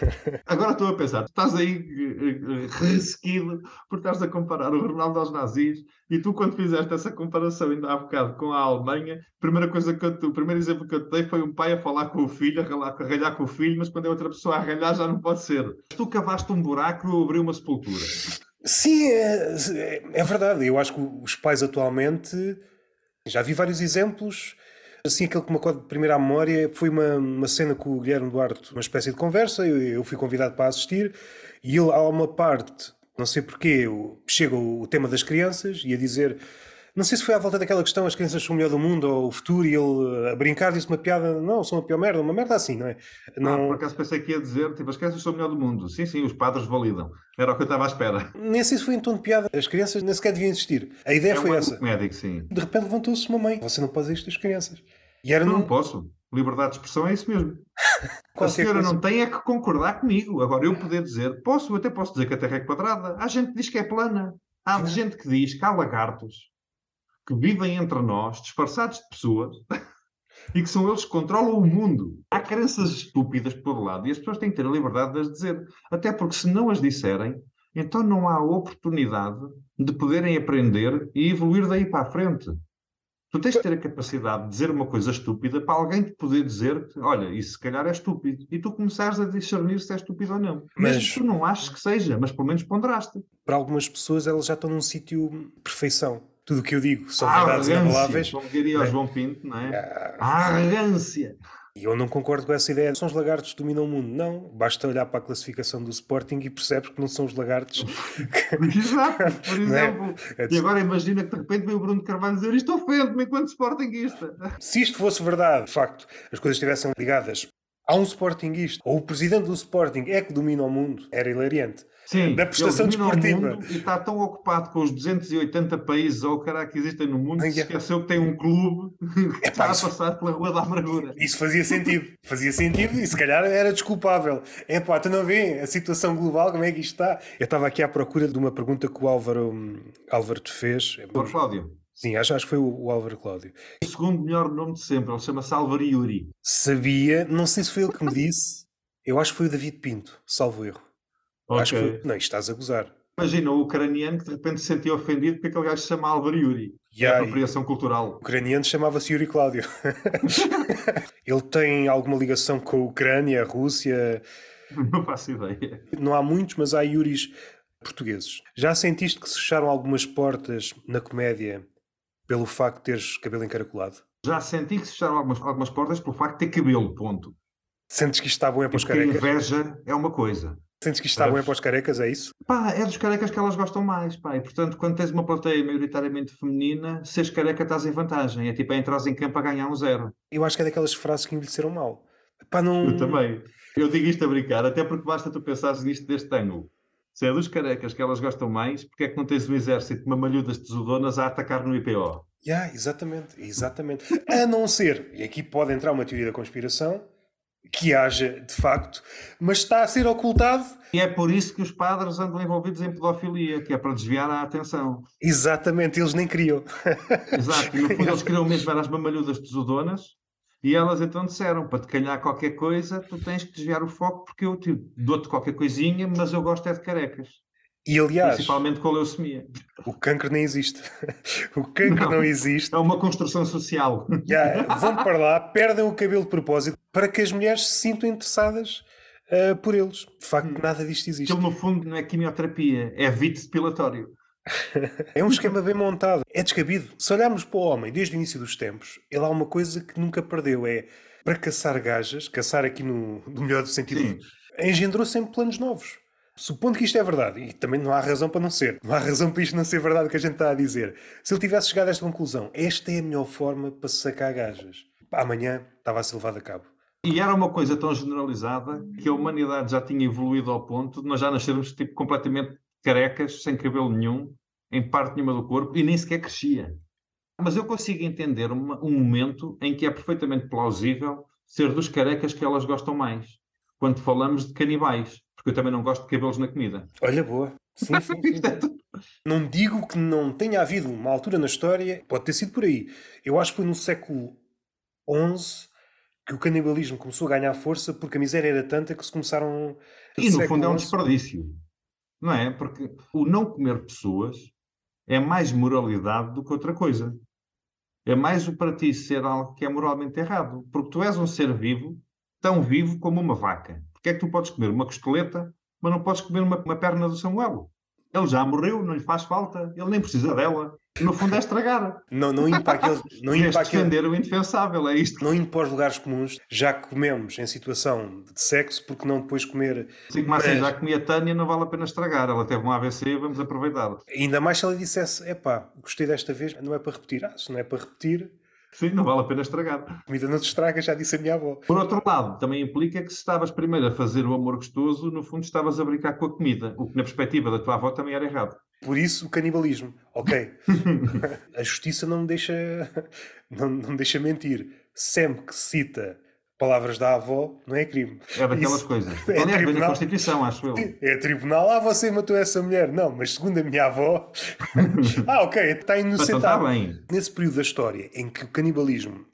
S2: Agora estou a pensar, tu estás aí eh, eh, ressequido por estás a comparar o Ronaldo aos nazis e tu, quando fizeste essa comparação ainda há bocado com a Alemanha, primeira coisa que eu o primeiro exemplo que eu te dei foi um pai a falar com o filho, a ralhar, a ralhar com o filho, mas quando é outra pessoa a ralhar já não pode ser. Tu cavaste um buraco e eu abri uma sepultura.
S1: Sim, é, é verdade. Eu acho que os pais atualmente. Já vi vários exemplos Assim, aquele que me acorda de primeira à memória foi uma, uma cena com o Guilherme Duarte, uma espécie de conversa. Eu, eu fui convidado para assistir e ele, há uma parte, não sei porquê, chega o tema das crianças e a dizer. Não sei se foi à volta daquela questão, as crianças são o melhor do mundo ou o futuro, e ele a brincar disse uma piada, não, são a pior merda, uma merda assim, não é? Não...
S2: Ah, por acaso pensei que ia dizer, tipo, as crianças são o melhor do mundo. Sim, sim, os padres validam. Era o que eu estava à espera.
S1: Nem sei se foi em tom de piada, as crianças nem sequer deviam existir. A ideia é foi essa.
S2: Médico, sim.
S1: De repente levantou-se uma mãe, você não pode dizer isto às crianças.
S2: E era não, num... posso. Liberdade de expressão é isso mesmo. a senhora não tem é que concordar comigo. Agora, eu poder dizer, posso, até posso dizer que a Terra é quadrada. Há gente que diz que é plana. Há gente que diz que há lagartos que vivem entre nós, disfarçados de pessoas, e que são eles que controlam o mundo. Há crenças estúpidas por lado e as pessoas têm que ter a liberdade de as dizer. Até porque se não as disserem, então não há oportunidade de poderem aprender e evoluir daí para a frente. Tu tens de ter a capacidade de dizer uma coisa estúpida para alguém te poder dizer olha, isso se calhar é estúpido. E tu começares a discernir se é estúpido ou não. Mas Mesmo tu não achas que seja, mas pelo menos ponderaste.
S1: Para algumas pessoas elas já estão num sítio perfeição. Tudo o que eu digo são a verdades inabaláveis.
S2: Como diria o é. João Pinto, não é? Ah. A arrogância.
S1: E eu não concordo com essa ideia. São os lagartos que dominam o mundo. Não. Basta olhar para a classificação do Sporting e percebes que não são os lagartos.
S2: Exato. Por é? exemplo. É? E agora imagina que de repente vem o Bruno Carvalho dizer isto ofende-me enquanto Sportingista.
S1: Se isto fosse verdade, de facto, as coisas estivessem ligadas há um Sportingista, ou o presidente do Sporting é que domina o mundo, era hilariante.
S2: Sim, da prestação desportiva. E está tão ocupado com os 280 países ou caralho que existem no mundo que se esqueceu que tem um clube que está isso, a passar pela Rua da Amargura.
S1: Isso fazia sentido. Fazia sentido e se calhar era desculpável. É pá, tu não vê a situação global, como é que isto está? Eu estava aqui à procura de uma pergunta que o Álvaro, Álvaro te fez.
S2: Por Cláudio.
S1: Sim, acho, acho que foi o, o Álvaro Cláudio.
S2: O segundo melhor nome de sempre, ele chama-se Álvaro Yuri.
S1: Sabia, não sei se foi ele que me disse, eu acho que foi o David Pinto, salvo erro. Okay. Acho que. Não, isto estás a gozar.
S2: Imagina o ucraniano que de repente se sentiu ofendido porque aquele gajo se chama Álvaro Yuri. Yeah, é apropriação cultural.
S1: O ucraniano chamava-se Yuri Cláudio. ele tem alguma ligação com a Ucrânia, a Rússia?
S2: Não faço ideia.
S1: Não há muitos, mas há Yuris portugueses. Já sentiste que se fecharam algumas portas na comédia pelo facto de teres cabelo encaracolado?
S2: Já senti que se fecharam algumas, algumas portas pelo facto de ter cabelo, ponto.
S1: Sentes que isto está bom é para os carecas?
S2: inveja é uma coisa.
S1: Sentes que isto está bom é para os carecas, é isso?
S2: Pá, é dos carecas que elas gostam mais, pá. E portanto, quando tens uma plateia maioritariamente feminina, seres careca estás em vantagem. É tipo, é entrar em campo a ganhar um zero.
S1: Eu acho que é daquelas frases que envelheceram mal. Pá, não...
S2: Eu também. Eu digo isto a brincar, até porque basta tu pensares nisto deste ângulo. Se é dos carecas que elas gostam mais, porque é que não tens um exército de mamalhudas tesodonas a atacar no IPO?
S1: Yeah, exatamente, exatamente. A não ser, e aqui pode entrar uma teoria da conspiração, que haja de facto, mas está a ser ocultado.
S2: E é por isso que os padres andam envolvidos em pedofilia, que é para desviar a atenção.
S1: Exatamente, eles nem criam.
S2: Exato, e no fundo eles queriam mesmo as mamalhudas tesodonas e elas então disseram: para te calhar qualquer coisa, tu tens que desviar o foco, porque eu tipo, dou-te qualquer coisinha, mas eu gosto é de carecas.
S1: E aliás,
S2: principalmente com a leucemia.
S1: O cancro nem existe. O cancro não, não existe.
S2: É uma construção social.
S1: Yeah, vão para lá, perdem o cabelo de propósito para que as mulheres se sintam interessadas uh, por eles. De facto, hum. nada disto existe.
S2: Aquilo, no fundo, não é quimioterapia, é vite depilatório.
S1: é um esquema bem montado. É descabido. Se olharmos para o homem desde o início dos tempos, ele há uma coisa que nunca perdeu: é para caçar gajas, caçar aqui no, no melhor do sentido, Sim. engendrou sempre planos novos. Supondo que isto é verdade, e também não há razão para não ser, não há razão para isto não ser verdade o que a gente está a dizer. Se ele tivesse chegado a esta conclusão, esta é a melhor forma para sacar gajas, amanhã estava a ser levado a cabo.
S2: E era uma coisa tão generalizada que a humanidade já tinha evoluído ao ponto de nós já nascermos tipo, completamente carecas, sem cabelo nenhum, em parte nenhuma do corpo, e nem sequer crescia. Mas eu consigo entender uma, um momento em que é perfeitamente plausível ser dos carecas que elas gostam mais. Quando falamos de canibais. Porque eu também não gosto de cabelos na comida.
S1: Olha, boa. Sim, sim, sim. Não digo que não tenha havido uma altura na história, pode ter sido por aí. Eu acho que foi no século XI que o canibalismo começou a ganhar força porque a miséria era tanta que se começaram.
S2: E no fundo é um desperdício. Não é? Porque o não comer pessoas é mais moralidade do que outra coisa. É mais o para ti ser algo que é moralmente errado. Porque tu és um ser vivo, tão vivo como uma vaca. Porque é que tu podes comer uma costeleta, mas não podes comer uma, uma perna do Samuelo? Ele já morreu, não lhe faz falta, ele nem precisa dela. No fundo é estragar.
S1: Não, não indo para aquele. Não indo para
S2: aquele, defender o indefensável, é isto.
S1: Não indo para os lugares comuns, já comemos em situação de sexo, porque não depois comer.
S2: Sim, mas assim, já comi a Tânia, não vale a pena estragar. Ela teve um AVC, vamos aproveitar.
S1: Ainda mais se ela dissesse: epá, gostei desta vez, não é para repetir. Ah, se não é para repetir,
S2: Sim, não vale a pena estragar.
S1: A comida não se estraga, já disse a minha avó.
S2: Por outro lado, também implica que se estavas primeiro a fazer o amor gostoso, no fundo estavas a brincar com a comida, o que na perspectiva da tua avó também era errado.
S1: Por isso o canibalismo. Ok. a justiça não me deixa, não, não me deixa mentir. Sempre que cita palavras da avó, não é crime.
S2: É daquelas Isso coisas. É, é tribunal, na Constituição, acho eu.
S1: É tribunal, ah, você matou essa mulher. Não, mas segundo a minha avó. ah, ok, está inocentado. Então está bem. Nesse período da história em que o canibalismo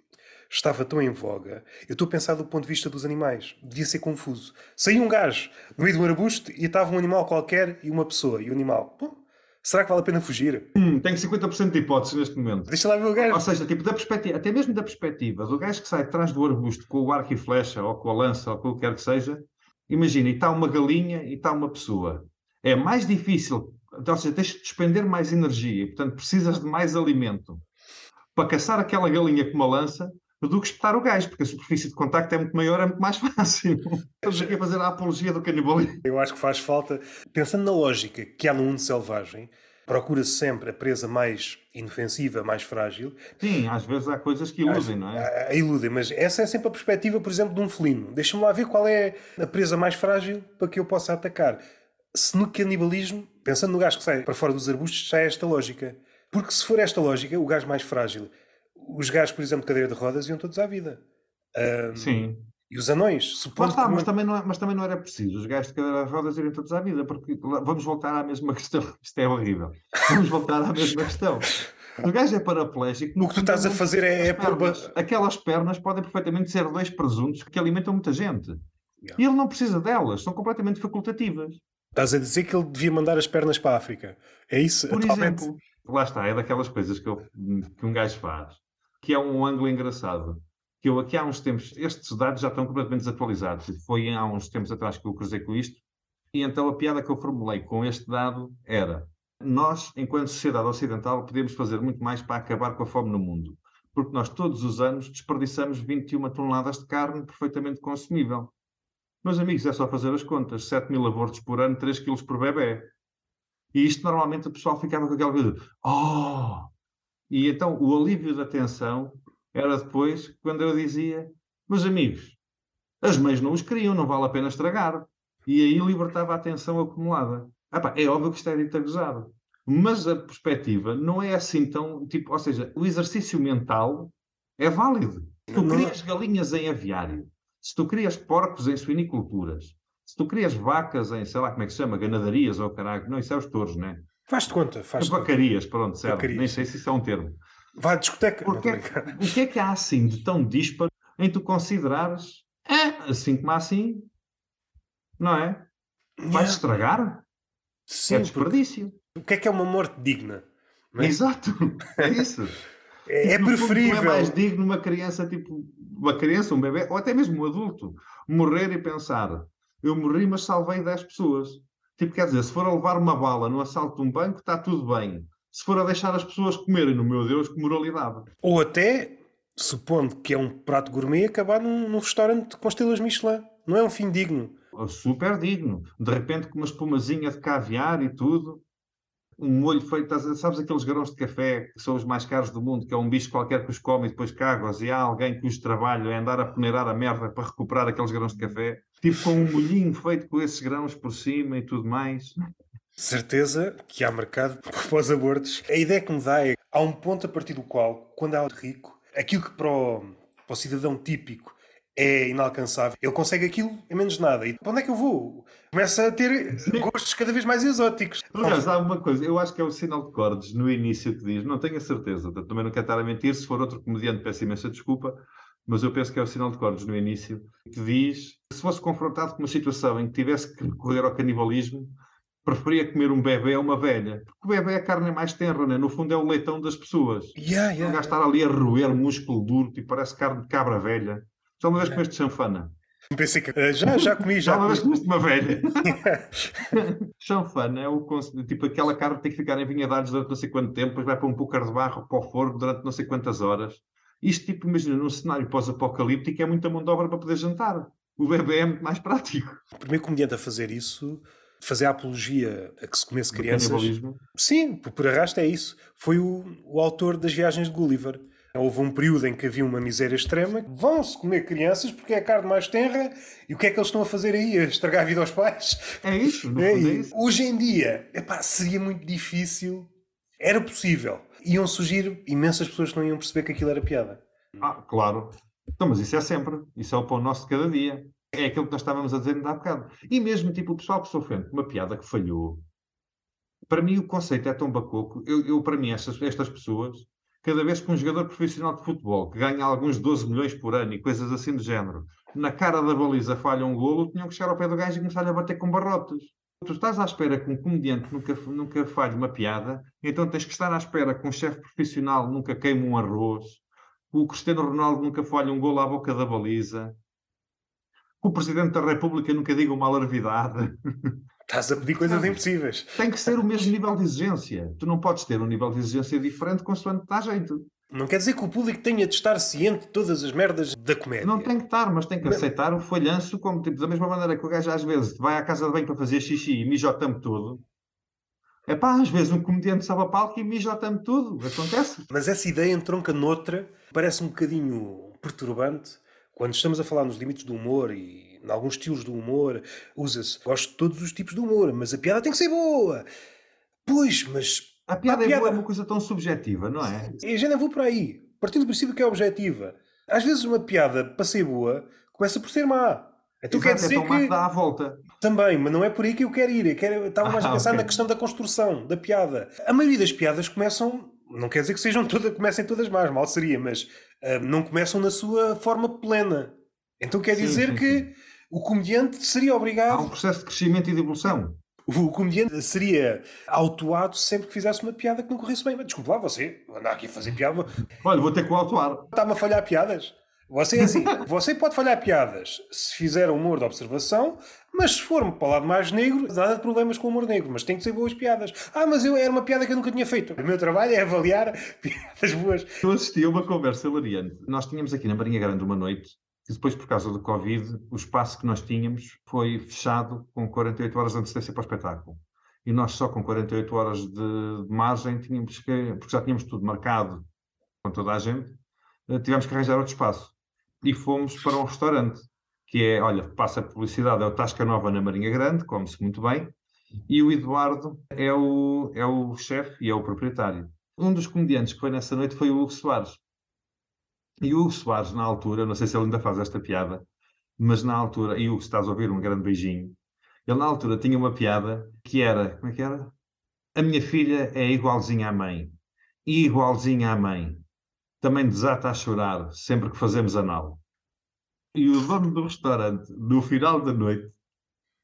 S1: estava tão em voga, eu estou a pensar do ponto de vista dos animais. Devia ser confuso. Saía um gajo no meio de um arbusto e estava um animal qualquer e uma pessoa. E o animal, pô, Será que vale a pena fugir?
S2: Hum, tenho 50% de hipótese neste momento.
S1: Deixa lá ver o gajo.
S2: Ou seja, tipo, da perspectiva, até mesmo da perspectiva do gajo que sai atrás do arbusto com o arco e flecha, ou com a lança, ou com o que quer que seja, imagina, e está uma galinha e está uma pessoa. É mais difícil, ou seja, tens de despender mais energia, e, portanto precisas de mais alimento para caçar aquela galinha com uma lança do que espetar o gajo, porque a superfície de contacto é muito maior, é muito mais fácil. Estamos aqui a fazer a apologia do canibalismo.
S1: Eu acho que faz falta, pensando na lógica que há no mundo selvagem, procura-se sempre a presa mais inofensiva, mais frágil.
S2: Sim, às vezes há coisas que iludem, não é?
S1: A, iludem, mas essa é sempre a perspectiva, por exemplo, de um felino. Deixa-me lá ver qual é a presa mais frágil para que eu possa atacar. Se no canibalismo, pensando no gajo que sai para fora dos arbustos, já é esta lógica. Porque se for esta lógica, o gajo mais frágil os gajos, por exemplo, de cadeira de rodas iam todos à vida.
S2: Um, Sim.
S1: E os anões,
S2: mas, tá, mas, também não, é, mas também não era preciso os gajos de cadeira de rodas irem todos à vida, porque vamos voltar à mesma questão. Isto é horrível. Vamos voltar à mesma questão. O gajo é paraplégico.
S1: O que tu estás a fazer é, é
S2: pernas. Aquelas pernas podem perfeitamente ser dois presuntos que alimentam muita gente. Yeah. E ele não precisa delas, são completamente facultativas.
S1: Estás a dizer que ele devia mandar as pernas para a África. É isso?
S2: Por atualmente... exemplo, lá está, é daquelas coisas que, eu, que um gajo faz que é um ângulo engraçado. Que eu aqui há uns tempos, estes dados já estão completamente desatualizados. Foi há uns tempos atrás que eu cruzei com isto. E então a piada que eu formulei com este dado era: nós, enquanto sociedade ocidental, podemos fazer muito mais para acabar com a fome no mundo. Porque nós todos os anos desperdiçamos 21 toneladas de carne perfeitamente consumível. Meus amigos, é só fazer as contas: 7 mil abortos por ano, 3 quilos por bebê. E isto normalmente o pessoal ficava com aquela coisa: oh, e então o alívio da tensão era depois quando eu dizia: Meus amigos, as mães não os queriam, não vale a pena estragar. E aí libertava a tensão acumulada. Ah, é óbvio que isto é dito. Mas a perspectiva não é assim tão. Tipo, ou seja, o exercício mental é válido. Se tu crias galinhas em aviário, se tu crias porcos em suiniculturas, se tu crias vacas em, sei lá como é que se chama, ganadarias ou caralho, não, isso é os touros, não é?
S1: Faz-te conta. Faz
S2: Vacarias, pronto, certo. Vacarias. Nem sei se isso é um termo.
S1: Vai à discoteca.
S2: Porque, o que é que há assim de tão disparo em tu considerares é, assim como assim, não é? Vais estragar? Sim, é desperdício.
S1: O que é que é uma morte digna?
S2: É? Exato, é isso.
S1: é, é preferível.
S2: Não é mais digno uma criança, tipo, uma criança, um bebê, ou até mesmo um adulto, morrer e pensar: eu morri, mas salvei 10 pessoas. Tipo, quer dizer, se for a levar uma bala no assalto de um banco, está tudo bem. Se for a deixar as pessoas comerem, no meu Deus, que moralidade.
S1: Ou até, supondo que é um prato gourmet, acabar num, num restaurante com estrelas Michelin. Não é um fim digno.
S2: super digno. De repente, com uma espumazinha de caviar e tudo, um molho feito, sabes aqueles grãos de café que são os mais caros do mundo, que é um bicho qualquer que os come e depois cagas, e há alguém cujo trabalho é andar a peneirar a merda para recuperar aqueles grãos de café, tipo com um molhinho feito com esses grãos por cima e tudo mais.
S1: Certeza que há mercado para os abortos. A ideia que me dá é há um ponto a partir do qual, quando há rico, aquilo que para o, para o cidadão típico é inalcançável. Ele consegue aquilo em menos nada. E para onde é que eu vou? Começa a ter gostos cada vez mais exóticos.
S2: Aliás, há uma coisa, eu acho que é o sinal de cordes no início que diz, não tenho a certeza, também não quero estar a mentir, se for outro comediante peço imensa desculpa, mas eu penso que é o sinal de cordes no início que diz, se fosse confrontado com uma situação em que tivesse que recorrer ao canibalismo, preferia comer um bebê a uma velha. Porque o bebê é a carne mais tenra, né? no fundo é o leitão das pessoas.
S1: Yeah, yeah.
S2: Não gastar ali a roer músculo duro, tipo, parece carne de cabra velha. Já uma vez comeste chanfana?
S1: Pensei que uh, já, já comi, já.
S2: já uma vez comeste uma velha. chanfana é o tipo aquela carne que tem que ficar em vinhadados durante não sei quanto tempo, depois vai para um poucar de barro para o forno durante não sei quantas horas. Isto, tipo, imagina, num cenário pós-apocalíptico é muita mão de obra para poder jantar. O bebê é muito mais prático.
S1: O primeiro comediante a fazer isso fazer a apologia a que se comesse crianças. Sim, por arrasto é isso. Foi o, o autor das viagens de Gulliver. Houve um período em que havia uma miséria extrema. Vão-se comer crianças porque é a carne mais tenra. E o que é que eles estão a fazer aí? A estragar a vida aos pais?
S2: É isso, não é, é isso.
S1: Hoje em dia, epá, seria muito difícil. Era possível. Iam surgir imensas pessoas que não iam perceber que aquilo era piada.
S2: Ah, claro. Então, mas isso é sempre. Isso é o pão nosso de cada dia. É aquilo que nós estávamos a dizer ainda há bocado. E mesmo, tipo, o pessoal que se ofende uma piada que falhou, para mim o conceito é tão bacoco. Eu, eu para mim, estas, estas pessoas, cada vez que um jogador profissional de futebol, que ganha alguns 12 milhões por ano e coisas assim do género, na cara da baliza falha um golo, tinham que chegar ao pé do gajo e começar a bater com barrotes. Tu estás à espera que um comediante nunca, nunca falhe uma piada, então tens que estar à espera que um chefe profissional nunca queime um arroz, que o Cristiano Ronaldo nunca falhe um golo à boca da baliza, que o Presidente da República nunca diga uma alarvidade.
S1: Estás a pedir coisas impossíveis.
S2: Tem que ser o mesmo nível de exigência. Tu não podes ter um nível de exigência diferente consoante dá jeito.
S1: Não quer dizer que o público tenha de estar ciente de todas as merdas da comédia.
S2: Não tem que estar, mas tem que aceitar o falhanço como, tipo, da mesma maneira que o gajo às vezes vai à casa de banho para fazer xixi e tampo todo. É pá, às vezes um comediante sobe a palco e mija o tampo todo. Acontece.
S1: Mas essa ideia entronca noutra, parece um bocadinho perturbante, quando estamos a falar nos limites do humor e em alguns estilos do humor, usa-se. Gosto de todos os tipos de humor, mas a piada tem que ser boa. Pois, mas.
S2: A piada, a piada... é boa é uma coisa tão subjetiva, não é?
S1: Eu já não vou por aí. Partindo do princípio que é objetiva. Às vezes uma piada, para ser boa, começa por ser má.
S2: Então Exato, quer dizer é que dá a volta.
S1: Também, mas não é por aí que eu quero ir. Eu quero... estava mais ah, a pensar okay. na questão da construção, da piada. A maioria das piadas começam não quer dizer que sejam todas, comecem todas más, mal seria, mas uh, não começam na sua forma plena. Então quer sim, dizer sim, que sim. O comediante seria obrigado.
S2: Há um processo de crescimento e de evolução.
S1: O comediante seria autuado sempre que fizesse uma piada que não corresse bem. Mas desculpe lá, você andar aqui a fazer piada.
S2: Olha, vou ter que o autuar.
S1: Está-me a falhar piadas. Você é assim, você pode falhar piadas se fizer humor de observação, mas se for para o lado mais negro, nada de problemas com o humor negro, mas tem que ser boas piadas. Ah, mas eu era uma piada que eu nunca tinha feito. O meu trabalho é avaliar piadas boas.
S2: Eu assisti a uma conversa hilariante. Nós tínhamos aqui na Marinha Grande uma noite, e depois, por causa do Covid, o espaço que nós tínhamos foi fechado com 48 horas de antecedência para o espetáculo. E nós só com 48 horas de, de margem tínhamos que, porque já tínhamos tudo marcado com toda a gente, eh, tivemos que arranjar outro espaço e fomos para um restaurante, que é, olha, passa a publicidade, é o Tasca Nova na Marinha Grande, come-se muito bem, e o Eduardo é o, é o chefe e é o proprietário. Um dos comediantes que foi nessa noite foi o Hugo Soares. E o Soares, na altura, não sei se ele ainda faz esta piada, mas na altura, e Hugo, se estás a ouvir, um grande beijinho, ele na altura tinha uma piada que era, como é que era? A minha filha é igualzinha à mãe. E igualzinha à mãe também desata a chorar sempre que fazemos anal. E o dono do restaurante, no final da noite,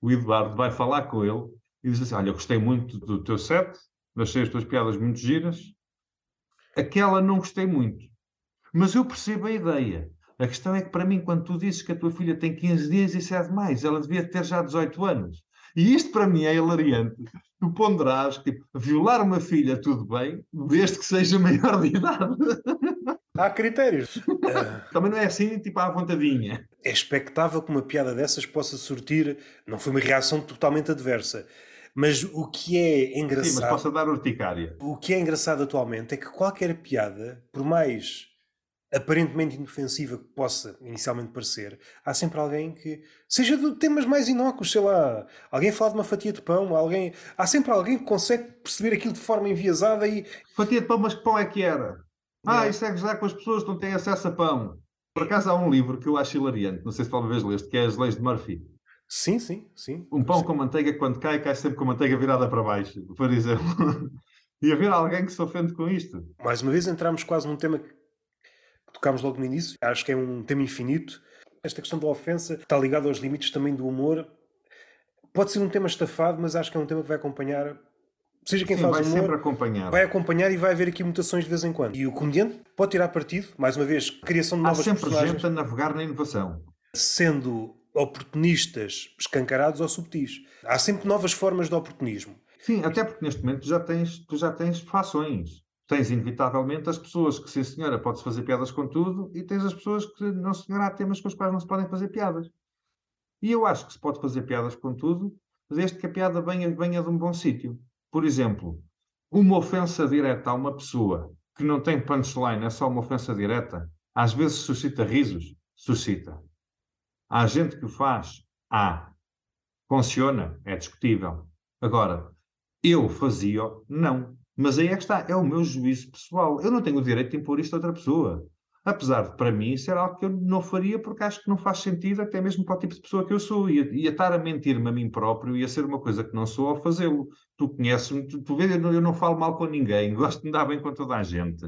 S2: o Eduardo vai falar com ele e diz assim: Olha, eu gostei muito do teu set, achei as tuas piadas muito giras. Aquela não gostei muito. Mas eu percebo a ideia. A questão é que, para mim, quando tu dizes que a tua filha tem 15 dias, isso é demais. Ela devia ter já 18 anos. E isto, para mim, é hilariante. Tu ponderás, tipo, violar uma filha, tudo bem, desde que seja maior de idade.
S1: Há critérios.
S2: Também não é assim, tipo, à vontadinha.
S1: É expectável que uma piada dessas possa surtir. Não foi uma reação totalmente adversa. Mas o que é engraçado. Sim, mas
S2: possa dar urticária.
S1: O que é engraçado atualmente é que qualquer piada, por mais aparentemente inofensiva que possa inicialmente parecer, há sempre alguém que, seja de temas mais inócuos, sei lá, alguém fala de uma fatia de pão, alguém, há sempre alguém que consegue perceber aquilo de forma enviesada e.
S2: Fatia de pão, mas que pão é que era? Ah, isso é gozar com as pessoas que não têm acesso a pão. Por acaso há um livro que eu acho hilariante, não sei se alguma vez leste, que é As Leis de Murphy.
S1: Sim, sim, sim.
S2: Um pão sim. com manteiga, quando cai, cai sempre com manteiga virada para baixo, por exemplo. e haver alguém que se ofende com isto.
S1: Mais uma vez entramos quase num tema que tocámos logo no início, acho que é um tema infinito. Esta questão da ofensa está ligada aos limites também do humor. Pode ser um tema estafado, mas acho que é um tema que vai acompanhar seja quem
S2: Sim,
S1: faz
S2: vai
S1: humor,
S2: sempre acompanhar.
S1: vai acompanhar e vai haver aqui mutações de vez em quando. E o comediante pode tirar partido, mais uma vez, criação de novas
S2: Há sempre
S1: personagens.
S2: gente a navegar na inovação.
S1: Sendo oportunistas escancarados ou subtis. Há sempre novas formas de oportunismo.
S2: Sim, até porque neste momento tu já tens, tu já tens fações. Tens inevitavelmente as pessoas que, sim senhora, pode-se fazer piadas com tudo, e tens as pessoas que, não senhora, há temas com os quais não se podem fazer piadas. E eu acho que se pode fazer piadas com tudo, desde que a piada venha, venha de um bom sítio. Por exemplo, uma ofensa direta a uma pessoa que não tem punchline, é só uma ofensa direta, às vezes suscita risos? Suscita. Há gente que o faz? Há. Funciona? É discutível. Agora, eu fazia? Não. Mas aí é que está, é o meu juízo pessoal. Eu não tenho o direito de impor isto a outra pessoa. Apesar de, para mim, ser algo que eu não faria porque acho que não faz sentido, até mesmo para o tipo de pessoa que eu sou. Ia, ia estar a mentir-me a mim próprio, ia ser uma coisa que não sou ao fazê-lo. Tu conheces-me, tu, tu vês, eu não, eu não falo mal com ninguém, gosto de me dar bem com toda a gente.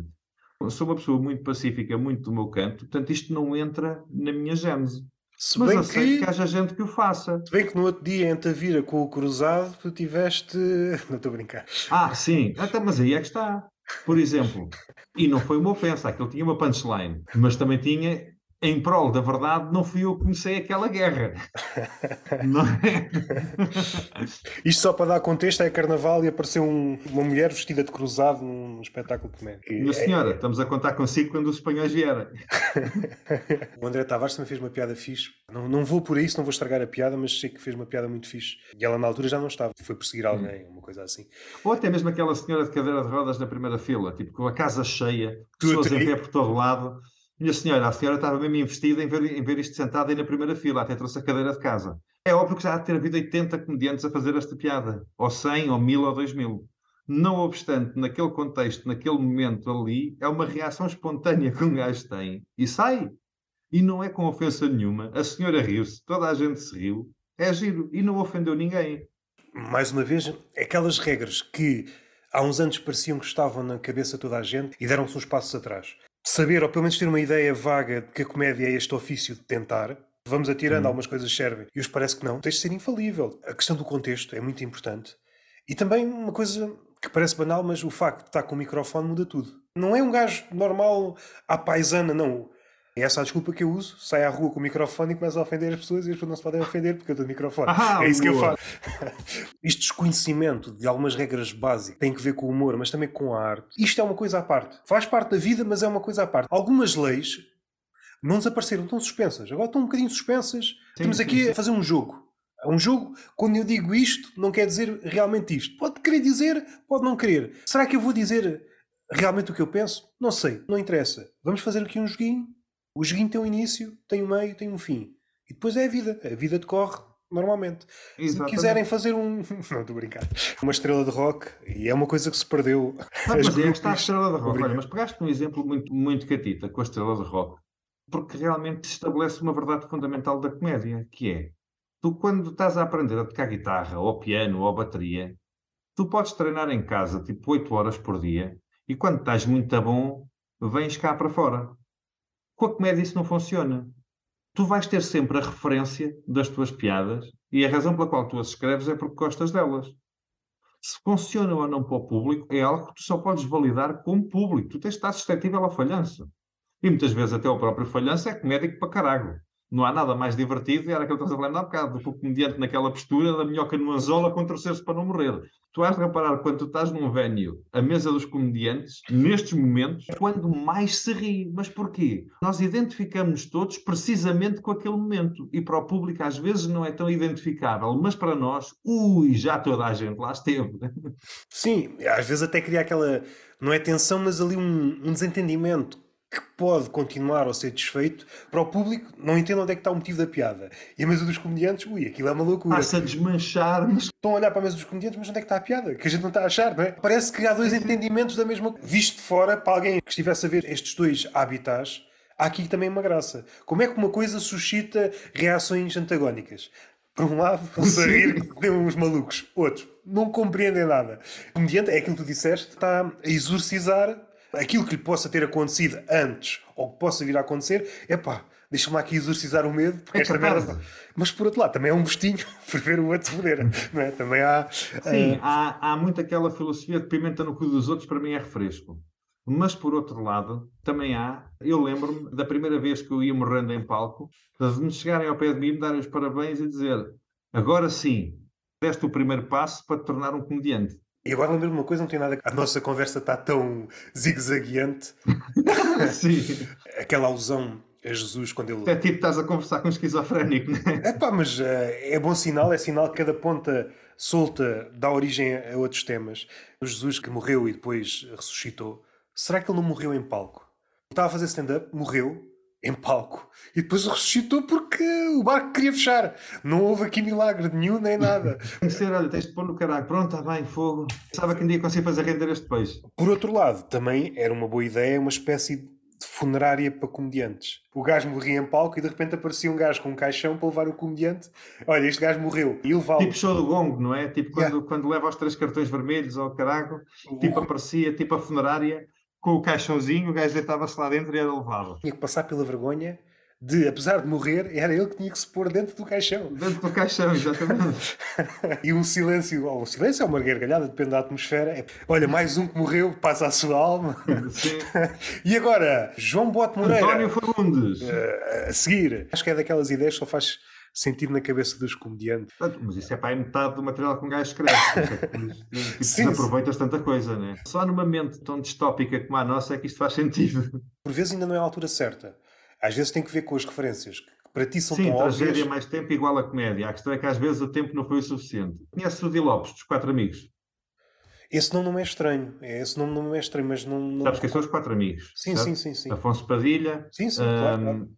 S2: Sou uma pessoa muito pacífica, muito do meu canto, portanto isto não entra na minha gênese. Se mas bem que, que haja gente que o faça.
S1: Se bem que no outro dia, em Tavira com o cruzado, tu tiveste. Não estou a brincar.
S2: Ah, sim. Até, mas aí é que está. Por exemplo, e não foi uma ofensa, aquele tinha uma punchline, mas também tinha, em prol da verdade, não fui eu que comecei aquela guerra. Não é?
S1: Isto só para dar contexto, é carnaval e apareceu um, uma mulher vestida de cruzado num espetáculo de comédia.
S2: Minha senhora, é... estamos a contar consigo quando os espanhóis vierem.
S1: o André Tavares também fez uma piada fixe. Não, não vou por isso, não vou estragar a piada, mas sei que fez uma piada muito fixe. E ela na altura já não estava, foi perseguir alguém, hum. uma coisa assim.
S2: Ou até mesmo aquela senhora de cadeira de rodas na primeira fila, tipo com a casa cheia, pessoas em pé por todo lado minha senhora, a senhora estava mesmo investida em ver, em ver isto sentado aí na primeira fila, até trouxe a cadeira de casa. É óbvio que já há de ter havido 80 comediantes a fazer esta piada, ou 100, ou 1000, ou 2000. Não obstante, naquele contexto, naquele momento ali, é uma reação espontânea que um gajo tem e sai. E não é com ofensa nenhuma. A senhora riu-se, toda a gente se riu, é giro e não ofendeu ninguém.
S1: Mais uma vez, aquelas regras que há uns anos pareciam que estavam na cabeça de toda a gente e deram-se uns passos atrás saber, ou pelo menos ter uma ideia vaga de que a comédia é este ofício de tentar. Vamos atirando, hum. algumas coisas servem e os parece que não. Tens de ser infalível. A questão do contexto é muito importante. E também uma coisa que parece banal, mas o facto de estar com o microfone muda tudo. Não é um gajo normal à paisana, não. É essa a desculpa que eu uso. Sai à rua com o microfone e começo a ofender as pessoas e as pessoas não se podem ofender porque eu tenho microfone. Ah, é isso boa. que eu faço. Isto desconhecimento de algumas regras básicas tem que ver com o humor, mas também com a arte. Isto é uma coisa à parte. Faz parte da vida, mas é uma coisa à parte. Algumas leis não desapareceram, estão suspensas. Agora estão um bocadinho suspensas. Sim, Estamos aqui sim. a fazer um jogo. Um jogo, quando eu digo isto, não quer dizer realmente isto. Pode querer dizer, pode não querer. Será que eu vou dizer realmente o que eu penso? Não sei, não interessa. Vamos fazer aqui um joguinho o joguinho tem um início, tem um meio, tem um fim. E depois é a vida. A vida decorre normalmente. Exatamente. Se quiserem fazer um. Não estou a brincar. Uma estrela de rock, e é uma coisa que se perdeu.
S2: Não, mas é está a estrela de rock. Olha, mas pegaste um exemplo muito, muito catita com a estrela de rock, porque realmente estabelece uma verdade fundamental da comédia, que é tu, quando estás a aprender a tocar guitarra, ou piano, ou bateria, tu podes treinar em casa tipo 8 horas por dia, e quando estás muito bom, vens cá para fora. Com a comédia isso não funciona. Tu vais ter sempre a referência das tuas piadas e a razão pela qual tu as escreves é porque gostas delas. Se funciona ou não para o público é algo que tu só podes validar como público. Tu tens de estar suscetível à falhança. E muitas vezes até o próprio falhança é comédico para caralho. Não há nada mais divertido, era aquilo que estás a falar há bocado, do comediante naquela postura da minhoca no anzola contra torcer-se para não morrer. Tu has de reparar, quando tu estás num venue, a mesa dos comediantes, nestes momentos, quando mais se ri. Mas porquê? Nós identificamos todos precisamente com aquele momento. E para o público, às vezes, não é tão identificável. Mas para nós, ui, já toda a gente lá esteve.
S1: Sim, às vezes até cria aquela, não é tensão, mas ali um, um desentendimento que pode continuar ou ser desfeito, para o público não entende onde é que está o motivo da piada. E a mesa dos comediantes, ui, aquilo é uma loucura.
S2: Passa a desmanchar, mas...
S1: Estão a olhar para a mesa dos comediantes, mas onde é que está a piada? Que a gente não está a achar, não é? Parece que há dois entendimentos da mesma... Visto de fora, para alguém que estivesse a ver estes dois habitats, há aqui também uma graça. Como é que uma coisa suscita reações antagónicas? Por um lado, a rir que uns malucos. Outros, não compreendem nada. O comediante, é aquilo que tu disseste, está a exorcizar aquilo que lhe possa ter acontecido antes ou que possa vir a acontecer, é pá, deixa-me aqui exorcizar o medo, porque é esta merda. Mas por outro lado, também é um gostinho por ver o outro poder, não é? Também há.
S2: Sim, uh... há, há muito aquela filosofia de pimenta no cu dos outros, para mim é refresco. Mas por outro lado, também há, eu lembro-me da primeira vez que eu ia morrendo em palco, de me chegarem ao pé de mim, me darem os parabéns e dizer: agora sim, deste o primeiro passo para te tornar um comediante.
S1: E agora lembro-me uma coisa, não tem nada. A nossa conversa está tão zigue-zagueante.
S2: Sim.
S1: Aquela alusão a Jesus quando ele.
S2: É tipo estás a conversar com um esquizofrénico, não é?
S1: É pá, mas uh, é bom sinal, é sinal que cada ponta solta dá origem a outros temas. O Jesus que morreu e depois ressuscitou, será que ele não morreu em palco? Estava a fazer stand-up, morreu, em palco. E depois ressuscitou porque o barco queria fechar. Não houve aqui milagre nenhum nem nada.
S2: Ser, olha, tens de pôr no caralho. Pronto, está bem, fogo. Sabe que um dia consigo fazer render este peixe.
S1: Por outro lado, também era uma boa ideia, uma espécie de funerária para comediantes. O gajo morria em palco e de repente aparecia um gajo com um caixão para levar o comediante. Olha, este gajo morreu. E levá-lo.
S2: Tipo show do gongo, não é? Tipo quando, yeah. quando leva os três cartões vermelhos ao carago. Tipo aparecia, tipo a funerária com o caixãozinho, o gajo deitava-se lá dentro e era levado.
S1: Tinha que passar pela vergonha de, apesar de morrer, era ele que tinha que se pôr dentro do caixão.
S2: Dentro do caixão, exatamente.
S1: e um silêncio, ou um silêncio, é uma gargalhada, depende da atmosfera. É, olha, mais um que morreu, passa a sua alma. Sim. e agora, João Bote Moreira.
S2: António Fagundes.
S1: Uh, a seguir. Acho que é daquelas ideias que só faz sentido na cabeça dos comediantes.
S2: Mas isso é para a metade do material que um gajo escreve. tipo, sim, aproveitas tanta coisa, né? Só numa mente tão distópica como a nossa é que isto faz sentido.
S1: Por vezes ainda não é a altura certa. Às vezes tem que ver com as referências. Que para ti são
S2: Sim, tragédia
S1: óbvias.
S2: mais tempo igual a comédia. A questão é que às vezes o tempo não foi o suficiente. Conhece o Di Lopes, dos Quatro Amigos?
S1: Esse nome não é estranho. Esse nome não é estranho, mas não... não...
S2: Sabes quem são os Quatro Amigos?
S1: Sim, sim, sim, sim.
S2: Afonso Padilha.
S1: Sim, sim, um, claro, claro.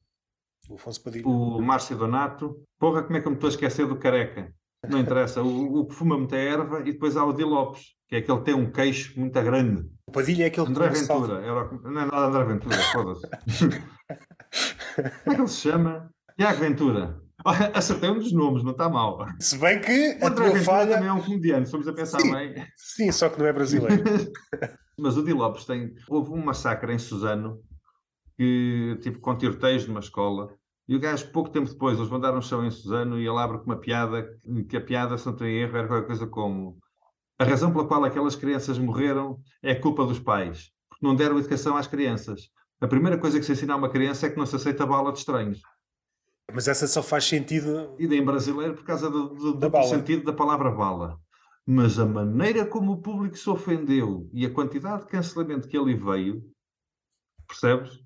S1: O Afonso Padilha.
S2: O Márcio Donato. Porra, como é que eu me estou a esquecer do Careca? Não interessa. O, o que fuma muita erva e depois há o Di Lopes, que é aquele que tem um queixo muito grande.
S1: O Padilha é aquele
S2: André
S1: que
S2: Ventura. Era... Não é nada André Ventura, foda-se. como é que ele se chama? Tiago Ventura. Acertei um dos nomes, não está mal.
S1: Se bem que
S2: o
S1: a
S2: André
S1: tua
S2: Ventura
S1: falha...
S2: também é um comediante, estamos a pensar
S1: sim,
S2: bem.
S1: Sim, só que não é brasileiro.
S2: Mas o Di Lopes tem... Houve um massacre em Suzano, que, tipo, com tiroteios numa escola, e o gajo, pouco tempo depois, eles mandaram um show em Suzano e ele abre com uma piada, que a piada, se não tem erro, era qualquer coisa como a razão pela qual aquelas crianças morreram é culpa dos pais, porque não deram educação às crianças. A primeira coisa que se ensina a uma criança é que não se aceita bala de estranhos.
S1: Mas essa só faz sentido...
S2: E em brasileiro por causa do, do,
S1: Da
S2: do sentido da palavra bala. Mas a maneira como o público se ofendeu e a quantidade de cancelamento que ali veio, percebes?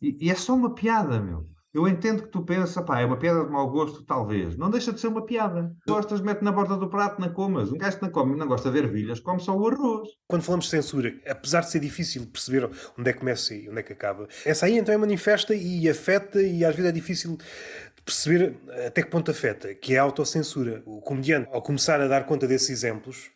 S2: E, e é só uma piada, meu. Eu entendo que tu pensas, pá, é uma piada de mau gosto, talvez. Não deixa de ser uma piada. Gostas, mete na borda do prato, não comas. Um gajo que não come, não gosta de ervilhas, come só o arroz.
S1: Quando falamos de censura, apesar de ser difícil perceber onde é que começa e onde é que acaba, essa aí então é manifesta e afeta e às vezes é difícil perceber até que ponto afeta, que é a autocensura. O comediante, ao começar a dar conta desses exemplos,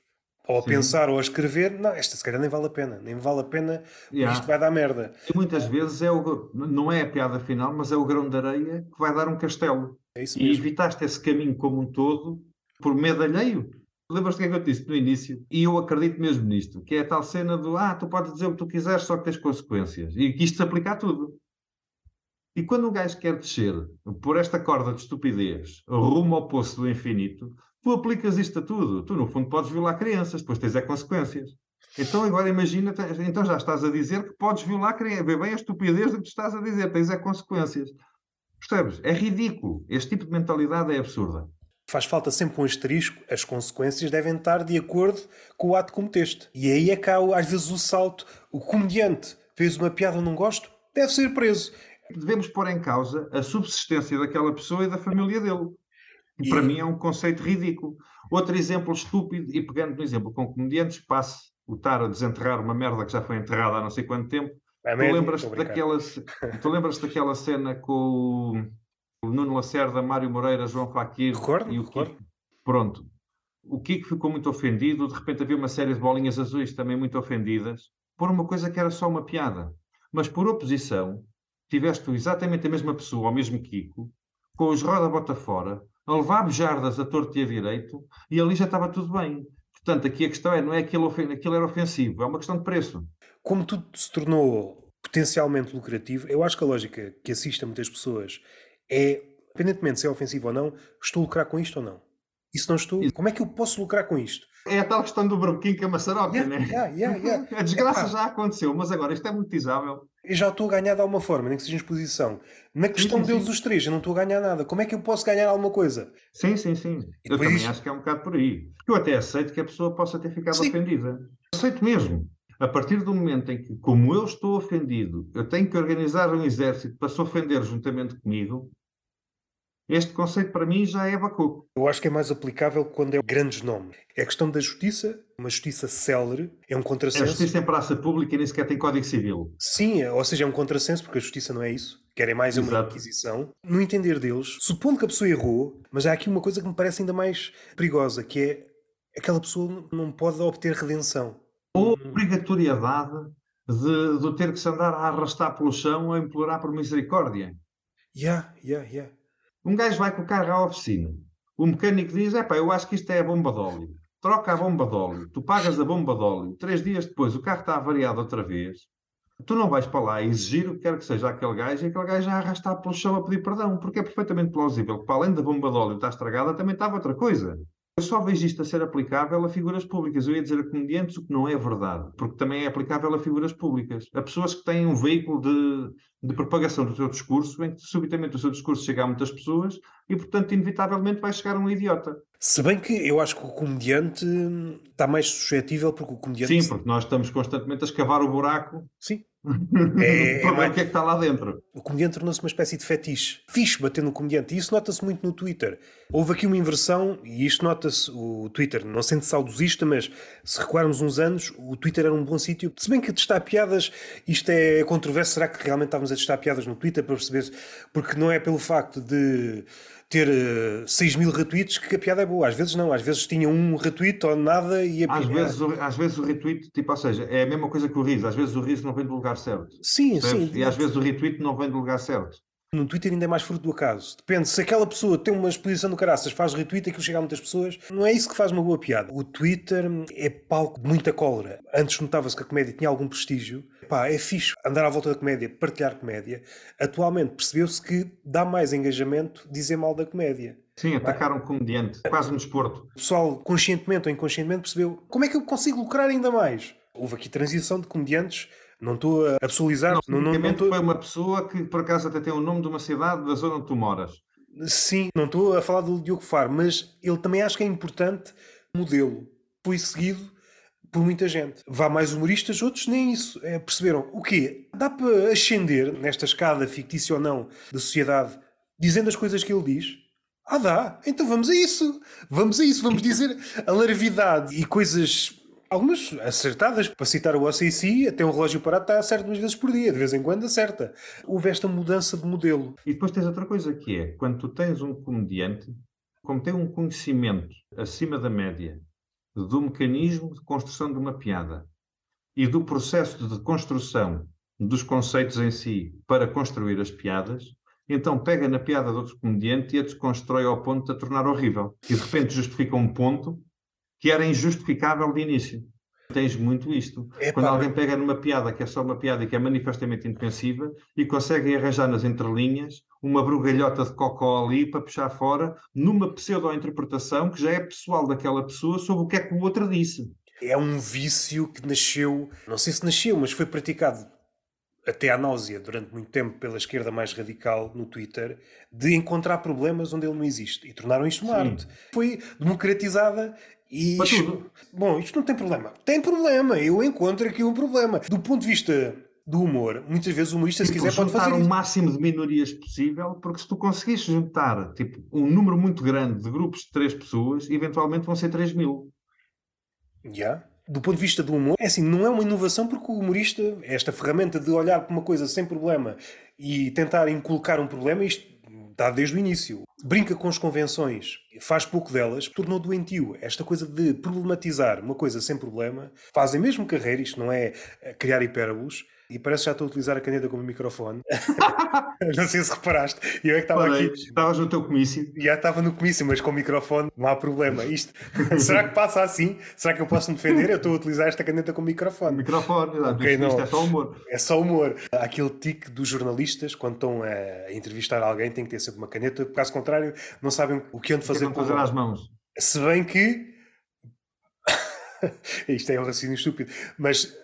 S1: ou a
S2: Sim.
S1: pensar ou a escrever, não, esta se calhar nem vale a pena, nem vale a pena,
S2: Yeah.
S1: isto vai dar merda.
S2: E muitas vezes é o, não é a piada final, mas é o grão de areia que vai dar um castelo.
S1: É isso
S2: E
S1: mesmo.
S2: evitaste esse caminho como um todo por medo alheio. Lembras-te o que é que eu te disse no início? E eu acredito mesmo nisto, que é a tal cena do ah, tu podes dizer o que tu quiseres, só que tens consequências. E que isto se aplica a tudo. E quando um gajo quer descer por esta corda de estupidez rumo ao poço do infinito, tu aplicas isto a tudo. Tu, no fundo, podes violar crianças, depois tens é consequências. Então, agora imagina, então já estás a dizer que podes violar crianças. Vê bem a estupidez do que estás a dizer, tens é consequências. Percebes? É ridículo. Este tipo de mentalidade é absurda.
S1: Faz falta sempre um asterisco, as consequências devem estar de acordo com o ato que cometeste. E aí é cá, às vezes, o salto. O comediante fez uma piada, não gosto, deve ser preso.
S2: Devemos pôr em causa a subsistência daquela pessoa e da família dele. E... Para mim é um conceito ridículo. Outro exemplo estúpido, e pegando no exemplo com comediantes, passe o estar a desenterrar uma merda que já foi enterrada há não sei quanto tempo. É tu lembras-te daquela, tu lembras daquela cena com o Nuno Lacerda, Mário Moreira, João Faquir
S1: recordo,
S2: e
S1: o Kiko?
S2: Pronto. O Kiko ficou muito ofendido, de repente havia uma série de bolinhas azuis também muito ofendidas, por uma coisa que era só uma piada. Mas por oposição, tiveste exatamente a mesma pessoa, o mesmo Kiko, com os roda-bota fora, a levar bejardas a torto e a direito, e ali já estava tudo bem. Portanto, aqui a questão é, não é aquilo, aquilo era ofensivo, é uma questão de preço.
S1: Como tudo se tornou potencialmente lucrativo, eu acho que a lógica que assiste a muitas pessoas é, independentemente se é ofensivo ou não, estou a lucrar com isto ou não? E se não estou, como é que eu posso lucrar com isto?
S2: É a tal questão do broquinho com a maçaroca,
S1: yeah,
S2: né?
S1: Yeah, yeah, yeah.
S2: a desgraça é, já aconteceu, mas agora isto é monetizável.
S1: Eu já estou a ganhar de alguma forma, nem que seja em exposição. Na questão sim, sim, deles sim. os três, eu não estou a ganhar nada. Como é que eu posso ganhar alguma coisa?
S2: Sim, sim, sim. Eu também isto... acho que é um bocado por aí. Eu até aceito que a pessoa possa ter ficado ofendida. Aceito mesmo. A partir do momento em que, como eu estou ofendido, eu tenho que organizar um exército para se ofender juntamente comigo, este conceito para mim já é bacuco.
S1: Eu acho que é mais aplicável quando é grandes nomes. É a questão da justiça, uma justiça célere, é um contrassenso.
S2: A justiça em praça pública e nem sequer tem código civil.
S1: Sim, ou seja, é um contrassenso porque a justiça não é isso. Querem mais Exato. uma inquisição. No entender deles, supondo que a pessoa errou, mas há aqui uma coisa que me parece ainda mais perigosa, que é aquela pessoa não pode obter redenção.
S2: Ou obrigatoriedade de, de ter que se andar a arrastar pelo chão a implorar por misericórdia.
S1: Yeah, yeah, yeah.
S2: Um gajo vai com o carro à oficina. O mecânico diz: é pá, eu acho que isto é a bomba de óleo. Troca a bomba de óleo. Tu pagas a bomba de óleo. Três dias depois o carro está avariado outra vez. Tu não vais para lá exigir o que quer que seja aquele gajo e aquele gajo já arrastar pelo chão a pedir perdão, porque é perfeitamente plausível que, para além da bomba de óleo estar estragada, também estava outra coisa. Eu só vejo isto a ser aplicável a figuras públicas. Eu ia dizer a comediantes o que não é verdade, porque também é aplicável a figuras públicas. A pessoas que têm um veículo de, de propagação do seu discurso, em que subitamente o seu discurso chega a muitas pessoas e, portanto, inevitavelmente vai chegar um idiota.
S1: Se bem que eu acho que o comediante está mais suscetível, porque o comediante.
S2: Sim, porque nós estamos constantemente a escavar o buraco.
S1: Sim.
S2: É, é mais... o que é que está lá dentro.
S1: O comediante tornou-se uma espécie de fetiche. Fixe bater no comediante. E isso nota-se muito no Twitter. Houve aqui uma inversão, e isto nota-se. O Twitter, não sendo saudosista, mas se recuarmos uns anos, o Twitter era um bom sítio. Se bem que testar piadas, isto é controverso. Será que realmente estávamos a testar piadas no Twitter para perceber? Porque não é pelo facto de ter uh, eh, 6 mil retweets que a piada é boa. Às vezes não, às vezes tinha um retweet ou nada e a
S2: às vezes, o, às vezes o retweet, tipo, ou seja, é a mesma coisa que o riso. Às vezes o riso não vem do lugar certo.
S1: Sim, sim.
S2: E às vezes o retweet não vem do lugar certo.
S1: No Twitter ainda é mais fruto do acaso. Depende, se aquela pessoa tem uma exposição do caraças, faz retweet, aquilo chega a muitas pessoas, não é isso que faz uma boa piada. O Twitter é palco de muita cólera. Antes notava-se que a comédia tinha algum prestígio. Pá, é fixe andar à volta da comédia, partilhar comédia. Atualmente percebeu-se que dá mais engajamento dizer mal da comédia.
S2: Sim, atacar um comediante, quase um desporto.
S1: O pessoal, conscientemente ou inconscientemente, percebeu como é que eu consigo lucrar ainda mais. Houve aqui transição de comediantes não estou a pessoalizar.
S2: Não, não, não tô... uma pessoa que por acaso até tem o nome de uma cidade da zona onde tu moras.
S1: Sim, não estou a falar do Diogo Faro, mas ele também acho que é importante modelo. Foi seguido por muita gente. Vá mais humoristas, outros nem isso. É, perceberam o quê? Dá para ascender nesta escada fictícia ou não da sociedade dizendo as coisas que ele diz? Ah, dá. Então vamos a isso. Vamos a isso. Vamos dizer a larvidade e coisas algumas acertadas. Para citar o OCC, até um relógio parado está certo duas vezes por dia, de vez em quando acerta. Houve esta mudança de modelo.
S2: E depois tens outra coisa que é, quando tu tens um comediante, como tem um conhecimento acima da média do mecanismo de construção de uma piada e do processo de construção dos conceitos em si para construir as piadas, então pega na piada do outro comediante e a desconstrói ao ponto de a tornar horrível. E de repente justifica um ponto que era injustificável de início. Tens muito isto. Epa, Quando alguém pega numa piada que é só uma piada e que é manifestamente indefensiva e consegue arranjar nas entrelinhas uma brugalhota de cocó ali para puxar fora numa pseudo-interpretação que já é pessoal daquela pessoa sobre o que é que o outro disse.
S1: É um vício que nasceu, não sei se nasceu, mas foi praticado até à náusea, durante muito tempo, pela esquerda mais radical no Twitter, de encontrar problemas onde ele não existe. E tornaram isto uma arte. Foi democratizada e.
S2: Tudo.
S1: Bom, isto não tem problema. Tem problema. Eu encontro aqui um problema. Do ponto de vista do humor, muitas vezes o humorista, se
S2: Tipo,
S1: quiser, pode
S2: juntar
S1: fazer
S2: o
S1: isso.
S2: máximo de minorias possível, porque se tu conseguires juntar tipo, um número muito grande de grupos de três pessoas, eventualmente vão ser 3 mil.
S1: Já. Do ponto de vista do humor, é assim, não é uma inovação porque o humorista, esta ferramenta de olhar para uma coisa sem problema e tentar inculcar um problema, isto está desde o início. Brinca com as convenções, faz pouco delas, tornou doentio. Esta coisa de problematizar uma coisa sem problema, fazem mesmo carreira, isto não é eh, criar hipérbolos, e parece que já estou a utilizar a caneta como microfone. não sei se reparaste. Eu é que estava aqui.
S2: Estavas no teu comício.
S1: Já estava no comício, mas com o microfone não há problema. Isto, será que passa assim? Será que eu posso me defender? Eu estou a utilizar esta caneta com microfone.
S2: Microfone, exato.
S1: Ok,
S2: isto, isto é só humor.
S1: É só humor. Há Aquele tique dos jornalistas, quando estão a entrevistar alguém, tem que ter sempre uma caneta, caso contrário, não sabem o que onde fazer
S2: Fazer,
S1: com
S2: fazer às mãos.
S1: Se bem que. isto é um raciocínio estúpido, mas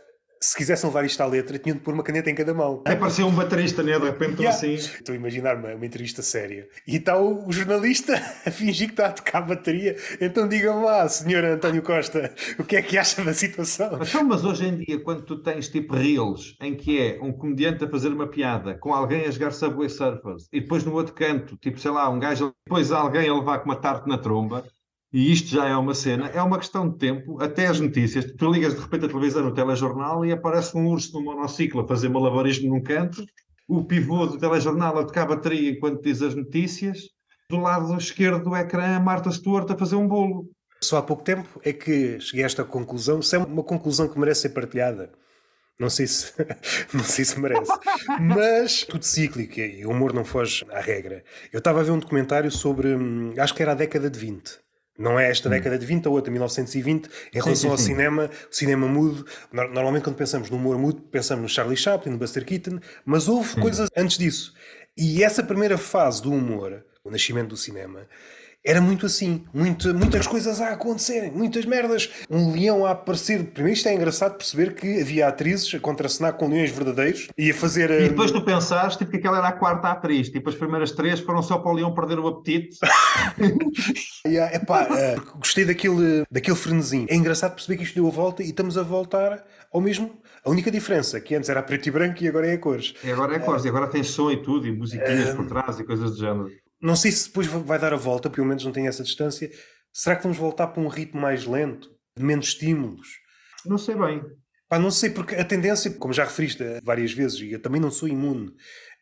S1: se quisessem levar isto à letra, tinham de pôr uma caneta em cada mão.
S2: É parecer um baterista, né? De repente
S1: Yeah.
S2: assim.
S1: Estou a imaginar uma, uma entrevista séria. E está o, o jornalista a fingir que está a tocar a bateria. Então diga-me lá, senhor António Costa, o que é que acha da situação?
S2: Então, mas hoje em dia, quando tu tens tipo reels em que é um comediante a fazer uma piada com alguém a jogar Subway Surfers e depois no outro canto, tipo, sei lá, um gajo, depois alguém a levar com uma tarte na tromba e isto já é uma cena, é uma questão de tempo, até as notícias. Tu ligas de repente a televisão no telejornal e aparece um urso no monociclo a fazer malabarismo num canto, o pivô do telejornal a tocar bateria enquanto diz as notícias, do lado esquerdo do ecrã a Marta Stewart a fazer um bolo.
S1: Só há pouco tempo é que cheguei a esta conclusão. Se é uma conclusão que merece ser partilhada. Não sei se, não sei se merece. Mas tudo cíclico e o humor não foge à regra. Eu estava a ver um documentário sobre, hum, acho que era a década de 20. Não é esta década de 20, a outra, 1920, em relação
S2: Hum. sim,
S1: ao
S2: sim.
S1: cinema, o cinema mudo. Nor- Normalmente, quando pensamos no humor mudo, pensamos no Charlie Chaplin, no Buster Keaton, mas houve coisas antes disso. E essa primeira fase do humor, o nascimento do cinema, era muito assim, muito, muitas coisas a acontecerem, muitas merdas. Um leão a aparecer. Primeiro, isto é engraçado perceber que havia atrizes a contracenar com leões verdadeiros e a fazer.
S2: E
S1: hum,
S2: depois tu pensaste tipo, que aquela era a quarta atriz, tipo as primeiras três foram só para o Leão perder o apetite.
S1: Yeah, epá, eh, gostei daquele, daquele frenesim. É engraçado perceber que isto deu a volta e estamos a voltar ao mesmo. A única diferença, que antes era preto e branco e agora é a cores.
S2: E agora é cores, e agora tem som e tudo, e musiquinhas por trás e coisas do género.
S1: Não sei se depois vai dar a volta, pelo menos não tem essa distância. Será que vamos voltar para um ritmo mais lento, de menos estímulos?
S2: Não sei bem.
S1: Pá, não sei, porque a tendência, como já referiste várias vezes, e eu também não sou imune,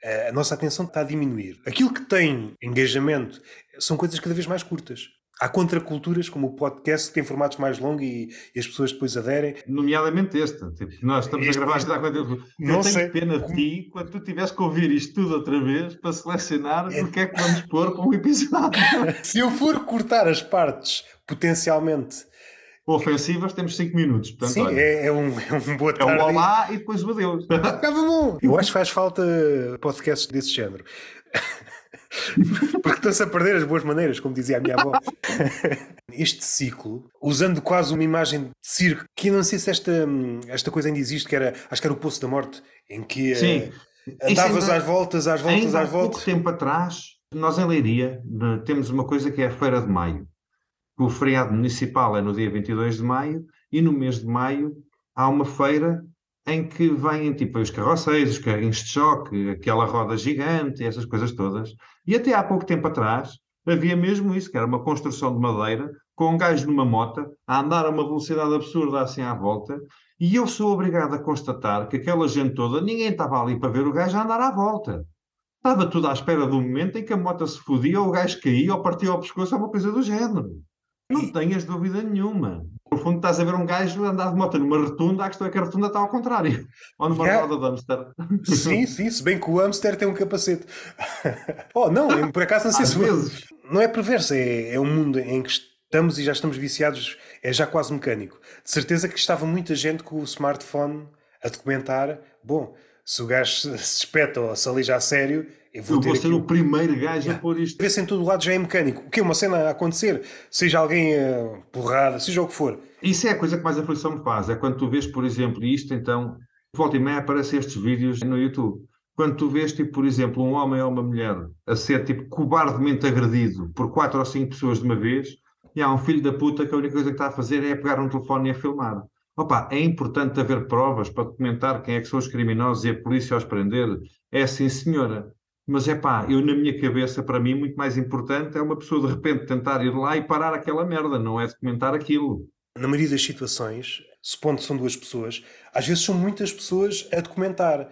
S1: eh, a nossa atenção está a diminuir. Aquilo que tem engajamento são coisas cada vez mais curtas. Há contraculturas, como o podcast, que tem formatos mais longos e, e as pessoas depois aderem.
S2: Nomeadamente este. Tipo, nós estamos
S1: Este-
S2: a gravar
S1: este-
S2: isto há quanto tempo?
S1: Não
S2: Eu tenho
S1: sei.
S2: pena de ti quando tu tivesse que ouvir isto tudo outra vez para selecionar o que é que vamos pôr para um episódio.
S1: Se eu for cortar as partes potencialmente.
S2: Ofensivas, temos 5 minutos. Portanto,
S1: Sim,
S2: olha,
S1: é, é um, é um boa
S2: é o
S1: tarde.
S2: olá e depois o adeus.
S1: Ficava bom. Eu acho que faz falta podcasts desse género. Porque estão-se a perder as boas maneiras, como dizia a minha avó. Este ciclo, usando quase uma imagem de circo, que não sei se esta, esta coisa ainda existe, que era, acho que era o Poço da Morte, em que eh,
S2: Sim.
S1: andavas
S2: Isso ainda-
S1: às voltas, às voltas,
S2: Ainda há
S1: às
S2: pouco
S1: voltas.
S2: tempo atrás, nós em Leiria temos uma coisa que é a Feira de Maio. O feriado municipal é no dia 22 de maio e no mês de maio há uma feira em que vêm tipo os carroceiros, os carrinhos de choque, aquela roda gigante, essas coisas todas. E até há pouco tempo atrás havia mesmo isso, que era uma construção de madeira com um gajo numa mota a andar a uma velocidade absurda assim à volta. E eu sou obrigado a constatar que aquela gente toda, ninguém estava ali para ver o gajo a andar à volta. Estava tudo à espera do momento em que a moto se fodia, ou o gajo caía, ou partia ao pescoço, ou uma coisa do género. Não tenhas dúvida nenhuma. No fundo, estás a ver um gajo andar de moto numa rotunda, a questão é que a rotunda está ao contrário. Ou numa
S1: Yeah.
S2: roda de hamster.
S1: Sim, sim, se bem que o hamster tem um capacete. oh, não, por acaso não sei
S2: Às
S1: se.
S2: vezes.
S1: Não é perverso, é, é um mundo em que estamos e já estamos viciados, é já quase mecânico. De certeza que estava muita gente com o smartphone a documentar. Bom, se o gajo se, se espeta ou se aleija a sério, eu vou
S2: Eu vou ser o primeiro gajo a pôr isto.
S1: Vê-se em todo lado já é mecânico. O que é uma cena a acontecer? Seja alguém eh, porrada, seja o que for.
S2: Isso é a coisa que mais aflição me faz. É quando tu vês, por exemplo, isto então volta e meia aparecem estes vídeos no YouTube. Quando tu vês, tipo, por exemplo, um homem ou uma mulher a ser, tipo, cobardemente agredido por quatro ou cinco pessoas de uma vez, e há um filho da puta que a única coisa que está a fazer é pegar um telefone e a filmar. Opa, é importante haver provas para documentar quem é que são os criminosos e a polícia os prender. É sim, senhora. Mas é pá, eu na minha cabeça, para mim, muito mais importante é uma pessoa de repente tentar ir lá e parar aquela merda, não é documentar aquilo.
S1: Na maioria das situações, supondo que são duas pessoas, às vezes são muitas pessoas a documentar.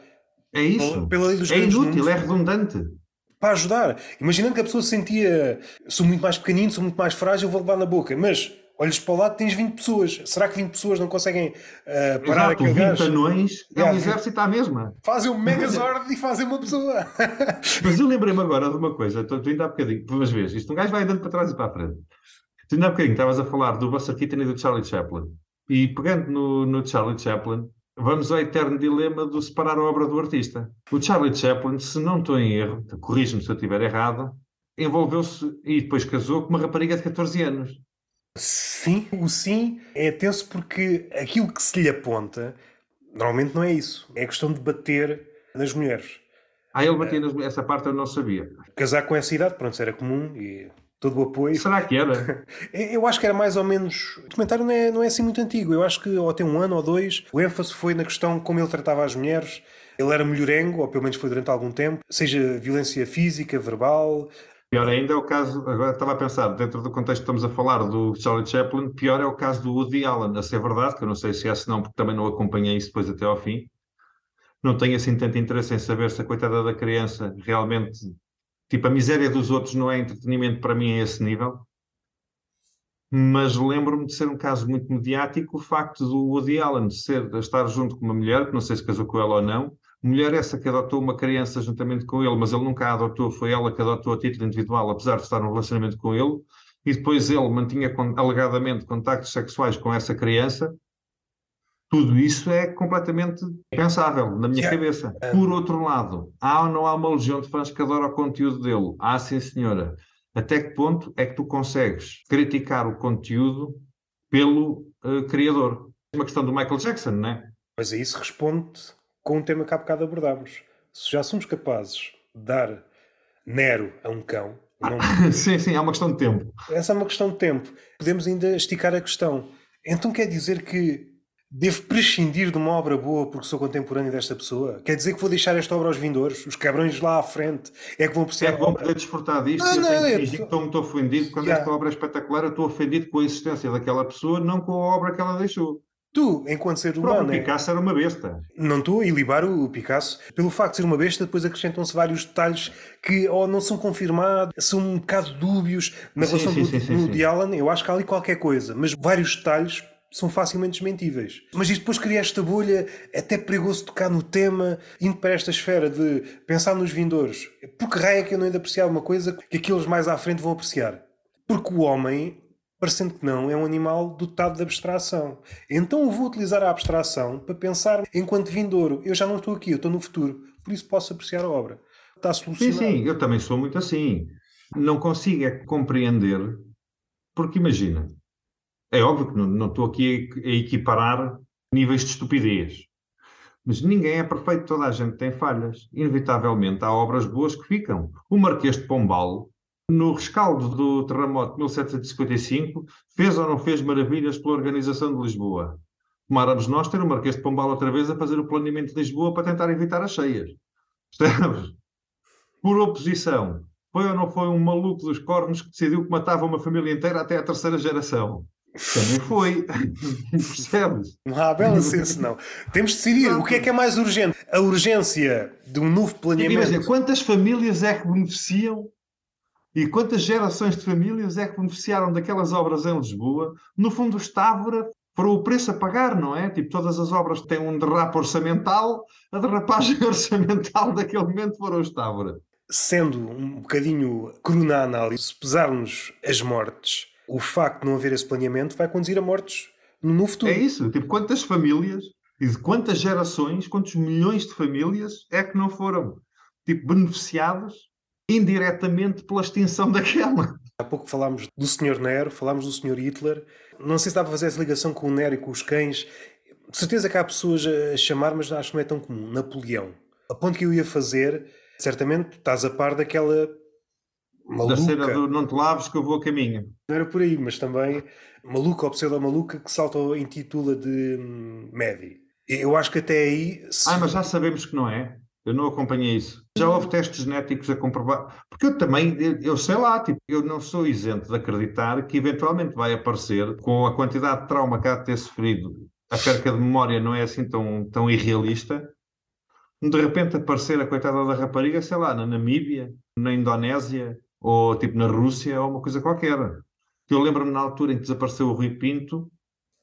S2: É isso. Pela lei dos é inútil, números, é redundante.
S1: Para ajudar. Imaginando que a pessoa se sentia sou muito mais pequenino, sou muito mais frágil, vou levar na boca. Mas olhas para o lado, tens 20 pessoas. Será que 20 pessoas não conseguem uh, parar
S2: Exato, aquele 20 gajo? anões é um exército à mesma.
S1: Fazem um megazord e fazem uma pessoa.
S2: Mas eu lembrei-me agora de uma coisa, tu, tu ainda há bocadinho, mas vês, isto um gajo vai andando para trás e para a frente. Tu ainda há bocadinho estavas a falar do Buster Keaton e do Charlie Chaplin. E pegando no, no Charlie Chaplin, vamos ao eterno dilema do separar a obra do artista. O Charlie Chaplin, se não estou em erro, corrijo-me se eu estiver errado, envolveu-se e depois casou com uma rapariga de 14 anos.
S1: Sim, o sim é tenso porque aquilo que se lhe aponta normalmente não é isso. É a questão de bater nas mulheres.
S2: Ah, ele batia nas mulheres. Essa parte eu não sabia.
S1: Casar com essa idade, pronto, era comum e todo o apoio.
S2: Será que era?
S1: eu acho que era mais ou menos. O documentário não é, não é assim muito antigo. Eu acho que ou tem um ano ou dois. O ênfase foi na questão como ele tratava as mulheres. Ele era melhorengo, ou pelo menos foi durante algum tempo, seja violência física, verbal,
S2: Pior ainda é o caso, agora estava a pensar, dentro do contexto que estamos a falar do Charlie Chaplin, pior é o caso do Woody Allen, a ser verdade, que eu não sei se é se não, porque também não acompanhei isso depois até ao fim. Não tenho assim tanto interesse em saber se a coitada da criança realmente. Tipo, a miséria dos outros não é entretenimento para mim a esse nível. Mas lembro-me de ser um caso muito mediático o facto do Woody Allen ser, estar junto com uma mulher, que não sei se casou com ela ou não, mulher essa que adotou uma criança juntamente com ele, mas ele nunca a adotou, foi ela que adotou a título individual, apesar de estar num relacionamento com ele, e depois ele mantinha alegadamente contactos sexuais com essa criança, tudo isso é completamente pensável na minha yeah. cabeça. Por outro lado, há ou não há uma legião de fãs que adora o conteúdo dele? Ah, sim, senhora. Até que ponto é que tu consegues criticar o conteúdo pelo uh, criador? É uma questão do Michael Jackson, não é?
S1: Mas a isso responde com um tema que há bocado abordámos. Se já somos capazes de dar Nero a um cão.
S2: Não... sim, sim, é uma questão de tempo.
S1: Essa é uma questão de tempo. Podemos ainda esticar a questão. Então quer dizer que devo prescindir de uma obra boa porque sou contemporâneo desta pessoa? Quer dizer que vou deixar esta obra aos vindores? Os cabrões lá à frente é que vão
S2: precisar. É que vão poder desfrutar disto ah, e eu não, tenho que fingir que estou muito ofendido. Quando yeah. esta obra é espetacular, eu estou ofendido com a existência daquela pessoa, não com a obra que ela deixou.
S1: Tu, enquanto ser humano.
S2: O é- Picasso era uma besta.
S1: Não estou a ilibar o Picasso. Pelo facto de ser uma besta, depois acrescentam-se vários detalhes que ou não são confirmados, são um bocado dúbios na sim, relação sim, do, sim, de Alan. Eu acho que há ali qualquer coisa, mas vários detalhes são facilmente desmentíveis. Mas isto depois cria esta bolha, é até perigoso tocar no tema, indo para esta esfera de pensar nos vindores. Por que raio é que eu não ainda apreciar uma coisa que aqueles mais à frente vão apreciar? Porque o homem parecendo que não, é um animal dotado de abstração. Então eu vou utilizar a abstração para pensar enquanto vindouro. Eu já não estou aqui, eu estou no futuro. Por isso posso apreciar a obra. Está solucionado.
S2: Sim, sim, eu também sou muito assim. Não consigo é compreender, porque imagina, é óbvio que não, não estou aqui a, a equiparar níveis de estupidez. Mas ninguém é perfeito, toda a gente tem falhas. Inevitavelmente há obras boas que ficam. O Marquês de Pombal no rescaldo do terremoto de 1755, fez ou não fez maravilhas pela organização de Lisboa? Tomáramos nós ter o Marquês de Pombal outra vez a fazer o planeamento de Lisboa para tentar evitar as cheias. Percebes? Por oposição, foi ou não foi um maluco dos cornos que decidiu que matava uma família inteira até a terceira geração? Também foi. Percebes?
S1: Não há bela senso, não. Temos de decidir o que é que é mais urgente. A urgência de um novo planeamento. Imagina,
S2: quantas famílias é que beneficiam e quantas gerações de famílias é que beneficiaram daquelas obras em Lisboa? No fundo, Estávora para o preço a pagar, não é? Tipo, todas as obras têm um derrapo orçamental, a derrapagem orçamental daquele momento foram Estávora.
S1: Sendo um bocadinho cru na análise, se pesarmos as mortes, o facto de não haver esse planeamento vai conduzir a mortes no futuro.
S2: É isso, tipo, quantas famílias e de quantas gerações, quantos milhões de famílias é que não foram, tipo, beneficiadas indiretamente pela extinção daquela.
S1: Há pouco falámos do Sr. Nero, falámos do Sr. Hitler. Não sei se dá para fazer essa ligação com o Nero e com os cães. De certeza que há pessoas a chamar, mas acho que não é tão comum. Napoleão. A ponto que eu ia fazer, certamente estás a par daquela maluca.
S2: Da cena do não te laves que eu vou a caminho.
S1: Não era por aí, mas também maluca ou pseudo-maluca que salta intitula de hum, Medi. Eu acho que até aí.
S2: Se... Ah, mas já sabemos que não é. Eu não acompanhei isso. Já houve testes genéticos a comprovar. Porque eu também, eu sei lá, tipo, eu não sou isento de acreditar que eventualmente vai aparecer, com a quantidade de trauma que há de ter sofrido, a perca de memória não é assim tão, tão irrealista. De repente aparecer a coitada da rapariga, sei lá, na Namíbia, na Indonésia, ou tipo na Rússia, ou uma coisa qualquer. Eu lembro-me na altura em que desapareceu o Rui Pinto,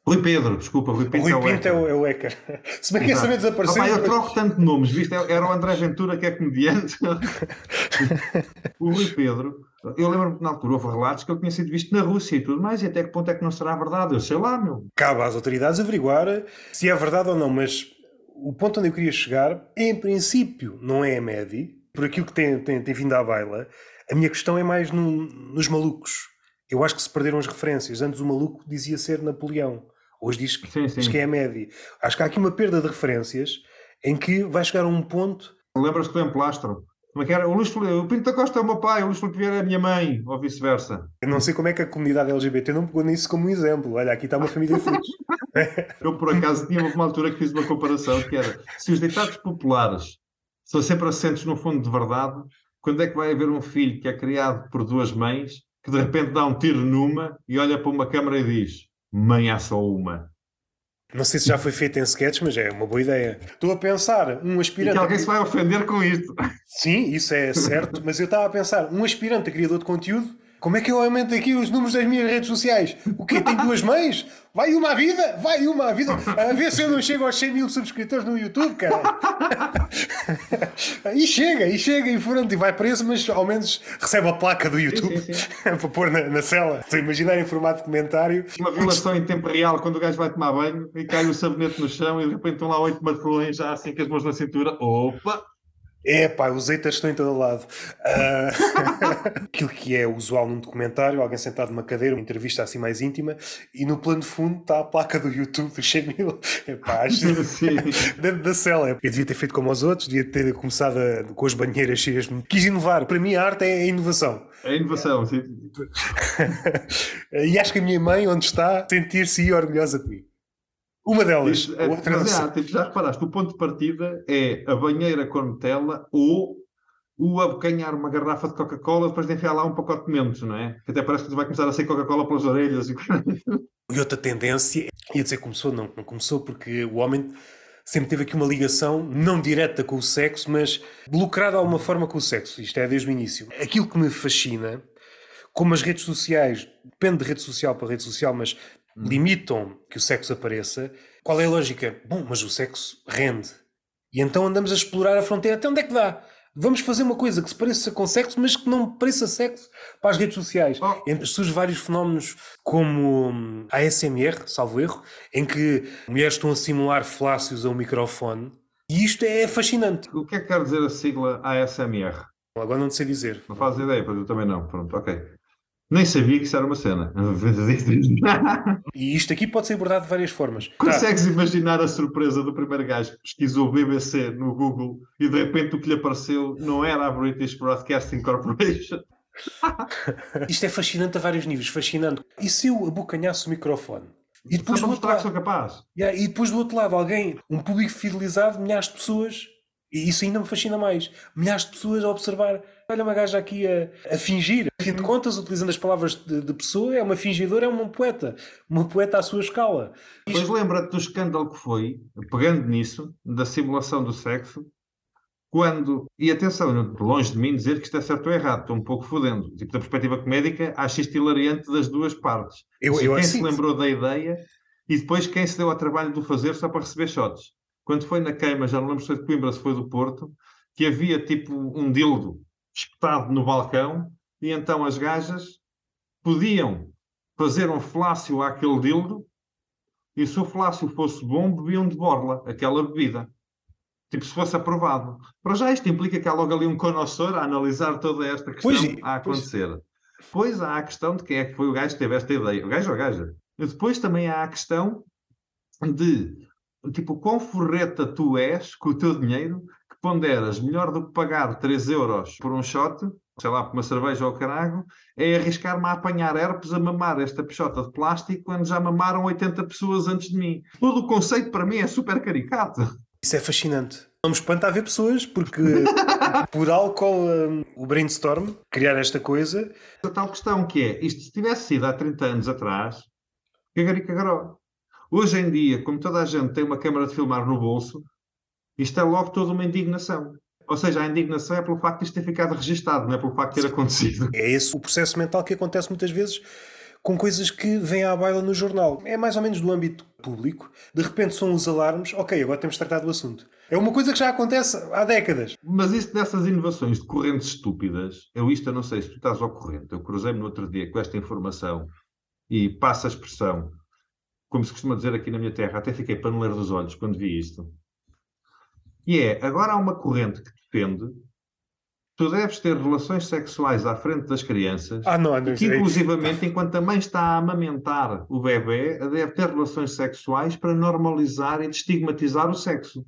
S2: Rui Pedro, desculpa, Rui Pinto,
S1: Rui é, o Pinto é, o, é o Ecker. Se bem que esse também desapareceu.
S2: Ah, eu troco tanto de nomes, viste? Era o André Ventura que é comediante. o Rui Pedro, eu lembro-me que na altura houve relatos que ele tinha sido visto na Rússia e tudo mais, e até que ponto é que não será verdade? Eu sei lá, meu.
S1: Cabe às autoridades averiguar se é verdade ou não, mas o ponto onde eu queria chegar, em princípio, não é a média, por aquilo que tem, tem, tem vindo à baila. A minha questão é mais no, nos malucos. Eu acho que se perderam as referências. Antes o maluco dizia ser Napoleão. Hoje diz que, sim, sim. Diz que é a média. Acho que há aqui uma perda de referências em que vai chegar a um ponto.
S2: Lembras-te do emplastro? Como é que era? O, Luís o Pinto da Costa é o meu pai, o Luís Felipe Vieira é a minha mãe, ou vice-versa.
S1: Eu não sei como é que a comunidade LGBT não pegou nisso como um exemplo. Olha, aqui está uma família feliz.
S2: Eu, por acaso, tinha uma altura que fiz uma comparação que era se os ditados populares são sempre assentes no fundo de verdade, quando é que vai haver um filho que é criado por duas mães que de repente dá um tiro numa e olha para uma câmara e diz: Mãe, há só uma.
S1: Não sei se já foi feito em sketches, mas é uma boa ideia. Estou a pensar, um aspirante.
S2: E que alguém se vai ofender com isto.
S1: Sim, isso é certo, mas eu estava a pensar, um aspirante a criador de conteúdo como é que eu aumento aqui os números das minhas redes sociais? O quê? Tem duas mães? Vai uma à vida? Vai uma à vida? A ver se eu não chego aos 100 mil subscritores no YouTube, cara. e chega, e chega, e pronto, e vai preso, mas ao menos recebe a placa do YouTube sim, sim, sim. para pôr na, na cela. Estou a imaginar em formato de comentário.
S2: Uma violação em tempo real, quando o gajo vai tomar banho e cai o sabonete no chão e de repente estão lá oito martelões já assim com as mãos na cintura. Opa!
S1: É pá, os haters estão em todo lado. Uh... Aquilo que é usual num documentário, alguém sentado numa cadeira, uma entrevista assim mais íntima, e no plano de fundo está a placa do YouTube do 100 mil. É pá, dentro da cela. Eu devia ter feito como os outros, devia ter começado a, com as banheiras cheias. Quis inovar. Para mim, a arte é a inovação.
S2: É a inovação, sim.
S1: e acho que a minha mãe, onde está, sentir-se orgulhosa de mim. Uma delas. Isso,
S2: é, outra mas, já, tipo, já reparaste, o ponto de partida é a banheira com Nutella ou o abocanhar uma garrafa de Coca-Cola depois de enfiar lá um pacote de mentos, não é? Que até parece que vai começar a ser Coca-Cola pelas orelhas. E...
S1: e outra tendência, ia dizer que começou, não, não começou porque o homem sempre teve aqui uma ligação, não direta com o sexo, mas lucrada de alguma forma com o sexo. Isto é desde o início. Aquilo que me fascina, como as redes sociais, depende de rede social para rede social, mas Hum. limitam que o sexo apareça, qual é a lógica? Bom, mas o sexo rende. E então andamos a explorar a fronteira até onde é que dá. Vamos fazer uma coisa que se pareça com sexo, mas que não pareça sexo para as redes sociais. Oh. Surgem vários fenómenos como hum, a ASMR, salvo erro, em que mulheres estão a simular flácios a um microfone. E isto é fascinante.
S2: O que é que quer dizer a sigla ASMR?
S1: Agora não sei dizer.
S2: Não faz ideia, pois eu também não. Pronto, ok. Nem sabia que isso era uma cena.
S1: e isto aqui pode ser abordado de várias formas.
S2: Consegues imaginar a surpresa do primeiro gajo que pesquisou BBC no Google e de repente o que lhe apareceu não era a British Broadcasting Corporation?
S1: isto é fascinante a vários níveis. Fascinante. E se eu abocanhasse o microfone?
S2: E depois, do outro lado, que sou capaz.
S1: Yeah, e depois do outro lado, alguém, um público fidelizado, milhares de pessoas, e isso ainda me fascina mais, milhares de pessoas a observar olha uma gaja aqui a, a fingir. A fim de contas, utilizando as palavras de, de, pessoa, é uma fingidora, é uma poeta. Uma poeta à sua escala.
S2: Pois lembra-te do escândalo que foi, pegando nisso, da simulação do sexo, quando, e atenção, longe de mim dizer que isto é certo ou errado, estou um pouco fodendo. Tipo, da perspectiva comédica, acho isto hilariante das duas partes. Eu, eu quem se lembrou da ideia e depois quem se deu ao trabalho de o fazer só para receber shots. Quando foi na queima, já não lembro se foi de Coimbra, se foi do Porto, que havia tipo um dildo espetado no balcão, e então as gajas podiam fazer um flácio àquele dildo, e se o flácio fosse bom, bebiam de borla aquela bebida. Tipo, se fosse aprovado. Para já isto implica que há logo ali um conhecedor a analisar toda esta questão pois, a acontecer. Pois. Depois há a questão de quem é que foi o gajo que teve esta ideia. O gajo ou a gaja? E depois também há a questão de tipo, quão forreta tu és com o teu dinheiro ponderas melhor do que pagar 3 euros por um shot, sei lá, por uma cerveja ou carago, é arriscar-me a apanhar herpes a mamar esta pichota de plástico quando já mamaram 80 pessoas antes de mim. Todo o conceito para mim é super caricato.
S1: Isso é fascinante. Não me espanta haver pessoas, porque por álcool, um, o brainstorm, criar esta coisa.
S2: A tal questão que é, isto se tivesse sido há 30 anos atrás, cagari cagaró. Hoje em dia, como toda a gente tem uma câmara de filmar no bolso, isto é logo toda uma indignação. Ou seja, a indignação é pelo facto de isto ter ficado registado, não é pelo facto de ter acontecido.
S1: É esse o processo mental que acontece muitas vezes com coisas que vêm à baila no jornal. É mais ou menos do âmbito público. De repente são os alarmes, ok, agora temos de tratar do assunto. É uma coisa que já acontece há décadas.
S2: Mas isso dessas inovações de correntes estúpidas, eu isto eu não sei se tu estás ao corrente. Eu cruzei-me no outro dia com esta informação e passa a expressão, como se costuma dizer aqui na minha terra, até fiquei paneleiro dos olhos quando vi isto. E é, agora há uma corrente que defende tu deves ter relações sexuais à frente das crianças,
S1: ah, não, não
S2: que inclusivamente, enquanto a mãe está a amamentar o bebê, deve ter relações sexuais para normalizar e destigmatizar o sexo.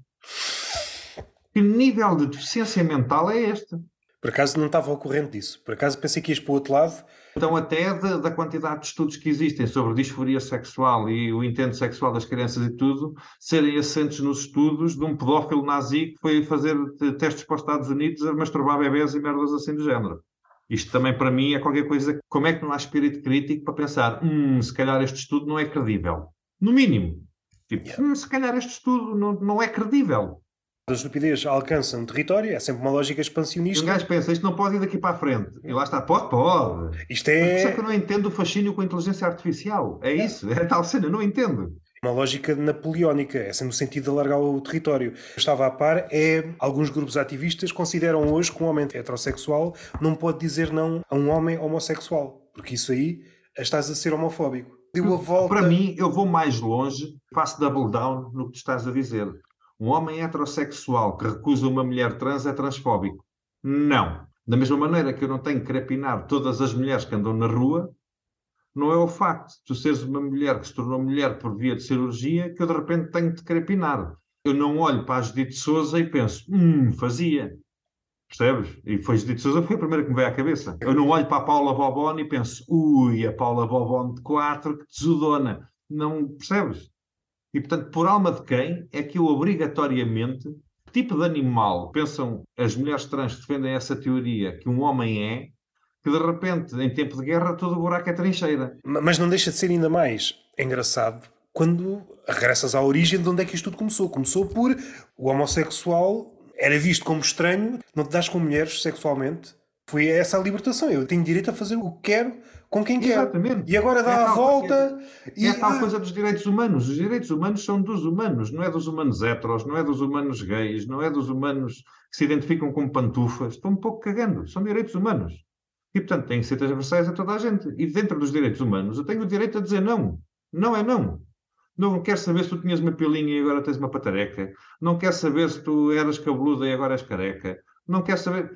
S2: Que nível de deficiência mental é este?
S1: Por acaso não estava ao corrente disso. Por acaso pensei que ias para o outro lado.
S2: Então, até de, da quantidade de estudos que existem sobre disforia sexual e o intento sexual das crianças e tudo, serem assentes nos estudos de um pedófilo nazi que foi fazer testes para os Estados Unidos a masturbar bebés e merdas assim do género. Isto também para mim é qualquer coisa. Como é que não há espírito crítico para pensar, hum, se calhar este estudo não é credível? No mínimo. Tipo, hum, se calhar este estudo não, não é credível
S1: a estupidez alcança um território, é sempre uma lógica expansionista.
S2: Um gajo pensa, isto não pode ir daqui para a frente. E lá está, pode, pode.
S1: Isto é.
S2: Só que eu não entendo o fascínio com a inteligência artificial. É isso, é tal cena, não entendo.
S1: Uma lógica napoleónica, é sempre no sentido de alargar o território. Estava a par, é. Alguns grupos ativistas consideram hoje que um homem heterossexual não pode dizer não a um homem homossexual, porque isso aí estás a ser homofóbico.
S2: Deu a volta. Para mim, eu vou mais longe, faço double down no que tu estás a dizer. Um homem heterossexual que recusa uma mulher trans é transfóbico. Não. Da mesma maneira que eu não tenho que crepinar todas as mulheres que andam na rua, não é o facto de tu seres uma mulher que se tornou mulher por via de cirurgia que eu de repente tenho de crepinar. Eu não olho para a Judite Souza e penso, hum, fazia. Percebes? E foi Judite Souza foi a primeira que me veio à cabeça. Eu não olho para a Paula Bobone e penso, ui, a Paula Bobone de 4, que tesudona. Não percebes? E, portanto, por alma de quem é que eu obrigatoriamente, que tipo de animal pensam as mulheres trans defendem essa teoria que um homem é, que de repente, em tempo de guerra, todo o buraco é trincheira.
S1: Mas não deixa de ser ainda mais engraçado quando regressas à origem de onde é que isto tudo começou. Começou por o homossexual era visto como estranho, não te das com mulheres sexualmente. Foi essa a libertação. Eu tenho direito a fazer o que quero com quem quer. Exatamente. E agora dá é a volta.
S2: E... É tal ah. coisa dos direitos humanos. Os direitos humanos são dos humanos, não é dos humanos heteros, não é dos humanos gays, não é dos humanos que se identificam como pantufas. Estão um pouco cagando. São direitos humanos. E, portanto, têm que ser transversais a toda a gente. E dentro dos direitos humanos, eu tenho o direito a dizer não. Não é não. Não quero saber se tu tinhas uma pilinha e agora tens uma patareca. Não quero saber se tu eras cabeluda e agora és careca. Não quero saber.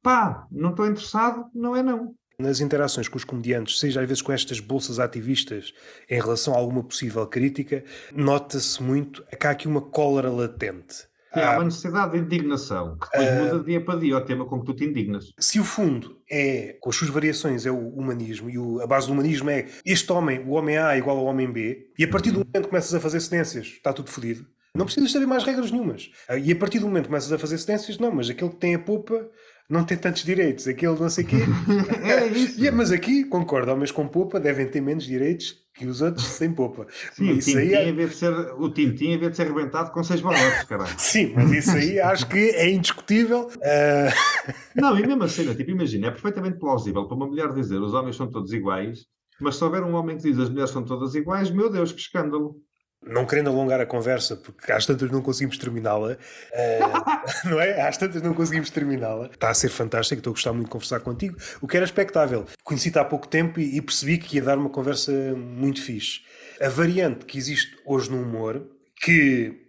S2: Pá, não estou interessado, não é não
S1: nas interações com os comediantes, seja às vezes com estas bolsas ativistas em relação a alguma possível crítica, nota-se muito que há aqui uma cólera latente.
S2: há ah, uma necessidade de indignação, que depois uh, muda de dia para dia o tema com que tu te indignas.
S1: Se o fundo é, com as suas variações, é o humanismo, e o, a base do humanismo é este homem, o homem A igual ao homem B, e a partir do momento que começas a fazer cedências, está tudo fodido. Não precisas saber mais regras nenhumas. Ah, e a partir do momento que começas a fazer cedências, não, mas aquele que tem a polpa não tem tantos direitos, aquele não sei o quê.
S2: é isso.
S1: Yeah, mas aqui, concordo, homens com popa devem ter menos direitos que os outros sem popa.
S2: Sim, isso o, Tintin, é... ser, o Tintin havia de ser arrebentado com seis balotes, caralho.
S1: Sim, mas isso aí acho que é indiscutível. Uh...
S2: Não, e mesmo assim, tipo, imagina, é perfeitamente plausível para uma mulher dizer os homens são todos iguais, mas se houver um homem que diz as mulheres são todas iguais, meu Deus, que escândalo
S1: não querendo alongar a conversa, porque às tantas não conseguimos terminá-la, uh, não é? Às tantas não conseguimos terminá-la. Está a ser fantástico, estou a gostar muito de conversar contigo, o que era expectável. Conheci-te há pouco tempo e, e, percebi que ia dar uma conversa muito fixe. A variante que existe hoje no humor, que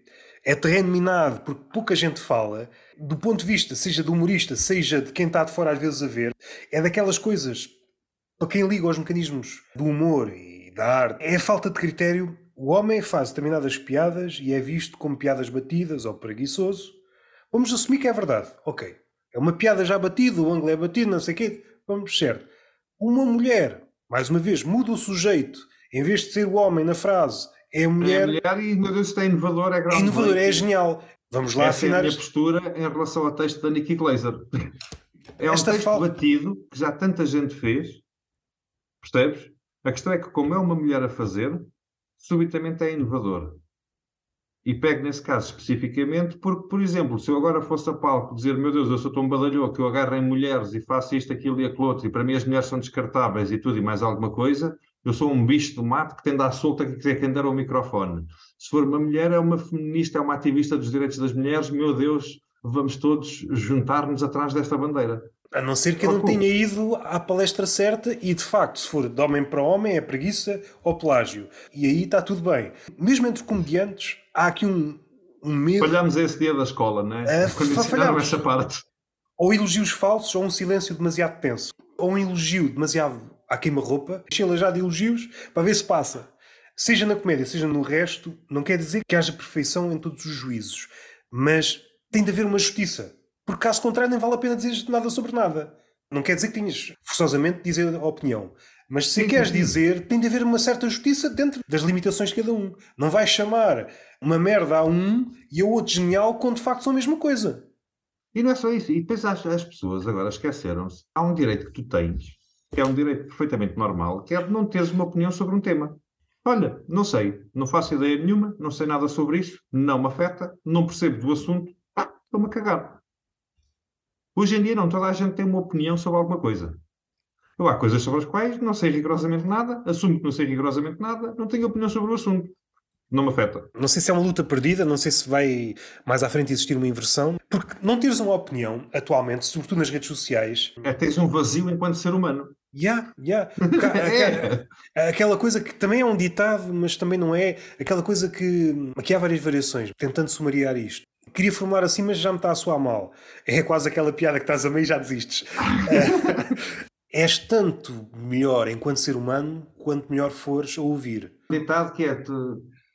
S1: é terreno minado porque pouca gente fala, do ponto de vista, seja do humorista, seja de quem está de fora às vezes a ver, é daquelas coisas, para quem liga aos mecanismos do humor e da arte, é a falta de critério o homem faz determinadas piadas e é visto como piadas batidas ou preguiçoso. Vamos assumir que é verdade. Ok. É uma piada já batida, o ângulo é batido, não sei o quê. Vamos, certo. Uma mulher, mais uma vez, muda o sujeito. Em vez de ser o homem na frase, é a mulher. É a
S2: mulher e, meu Deus, é inovador, é
S1: grande. É inovador, é genial. Vamos lá
S2: Essa afinar. É a minha postura em relação ao texto da Nikki Glaser. É Esta um texto falta... batido que já tanta gente fez. Percebes? A questão é que, como é uma mulher a fazer, subitamente é inovador. E pego nesse caso especificamente porque, por exemplo, se eu agora fosse a palco dizer, meu Deus, eu sou tão badalhou que eu agarro em mulheres e faço isto, aquilo e aquilo outro, e para mim as mulheres são descartáveis e tudo e mais alguma coisa, eu sou um bicho do mato que tende à solta que quiser quem der o microfone. Se for uma mulher, é uma feminista, é uma ativista dos direitos das mulheres, meu Deus, vamos todos juntar-nos atrás desta bandeira.
S1: A não ser que eu não tenha ido à palestra certa e, de facto, se for de homem para homem, é preguiça ou plágio. E aí está tudo bem. Mesmo entre comediantes, há aqui um, um medo.
S2: Falhámos esse dia da escola, não é? Uh, Quando ensinaram essa parte.
S1: Ou elogios falsos, ou um silêncio demasiado tenso. Ou um elogio demasiado à queima-roupa, enchê-la já de elogios para ver se passa. Seja na comédia, seja no resto, não quer dizer que haja perfeição em todos os juízos. Mas tem de haver uma justiça. Porque caso contrário, nem vale a pena dizer nada sobre nada. Não quer dizer que tenhas forçosamente de dizer a opinião. Mas se sim, queres sim. dizer, tem de haver uma certa justiça dentro das limitações de cada um. Não vais chamar uma merda a um e a outro genial quando de facto são a mesma coisa.
S2: E não é só isso. E depois as, as pessoas agora esqueceram-se. Há um direito que tu tens, que é um direito perfeitamente normal, que é de não teres uma opinião sobre um tema. Olha, não sei, não faço ideia nenhuma, não sei nada sobre isso, não me afeta, não percebo do assunto, ah, estou-me a cagar. Hoje em dia não, toda a gente tem uma opinião sobre alguma coisa. Eu há coisas sobre as quais não sei rigorosamente nada, assumo que não sei rigorosamente nada, não tenho opinião sobre o assunto. Não me afeta.
S1: Não sei se é uma luta perdida, não sei se vai mais à frente existir uma inversão, porque não teres uma opinião atualmente, sobretudo nas redes sociais.
S2: É teres um vazio enquanto ser humano.
S1: Yeah, yeah. aquela, aquela coisa que também é um ditado, mas também não é. Aquela coisa que. Aqui há várias variações, tentando sumariar isto queria formar assim, mas já me está a soar mal. É quase aquela piada que estás a meio e já desistes. és tanto melhor enquanto ser humano quanto melhor fores a ouvir.
S2: Ditado que é, tu...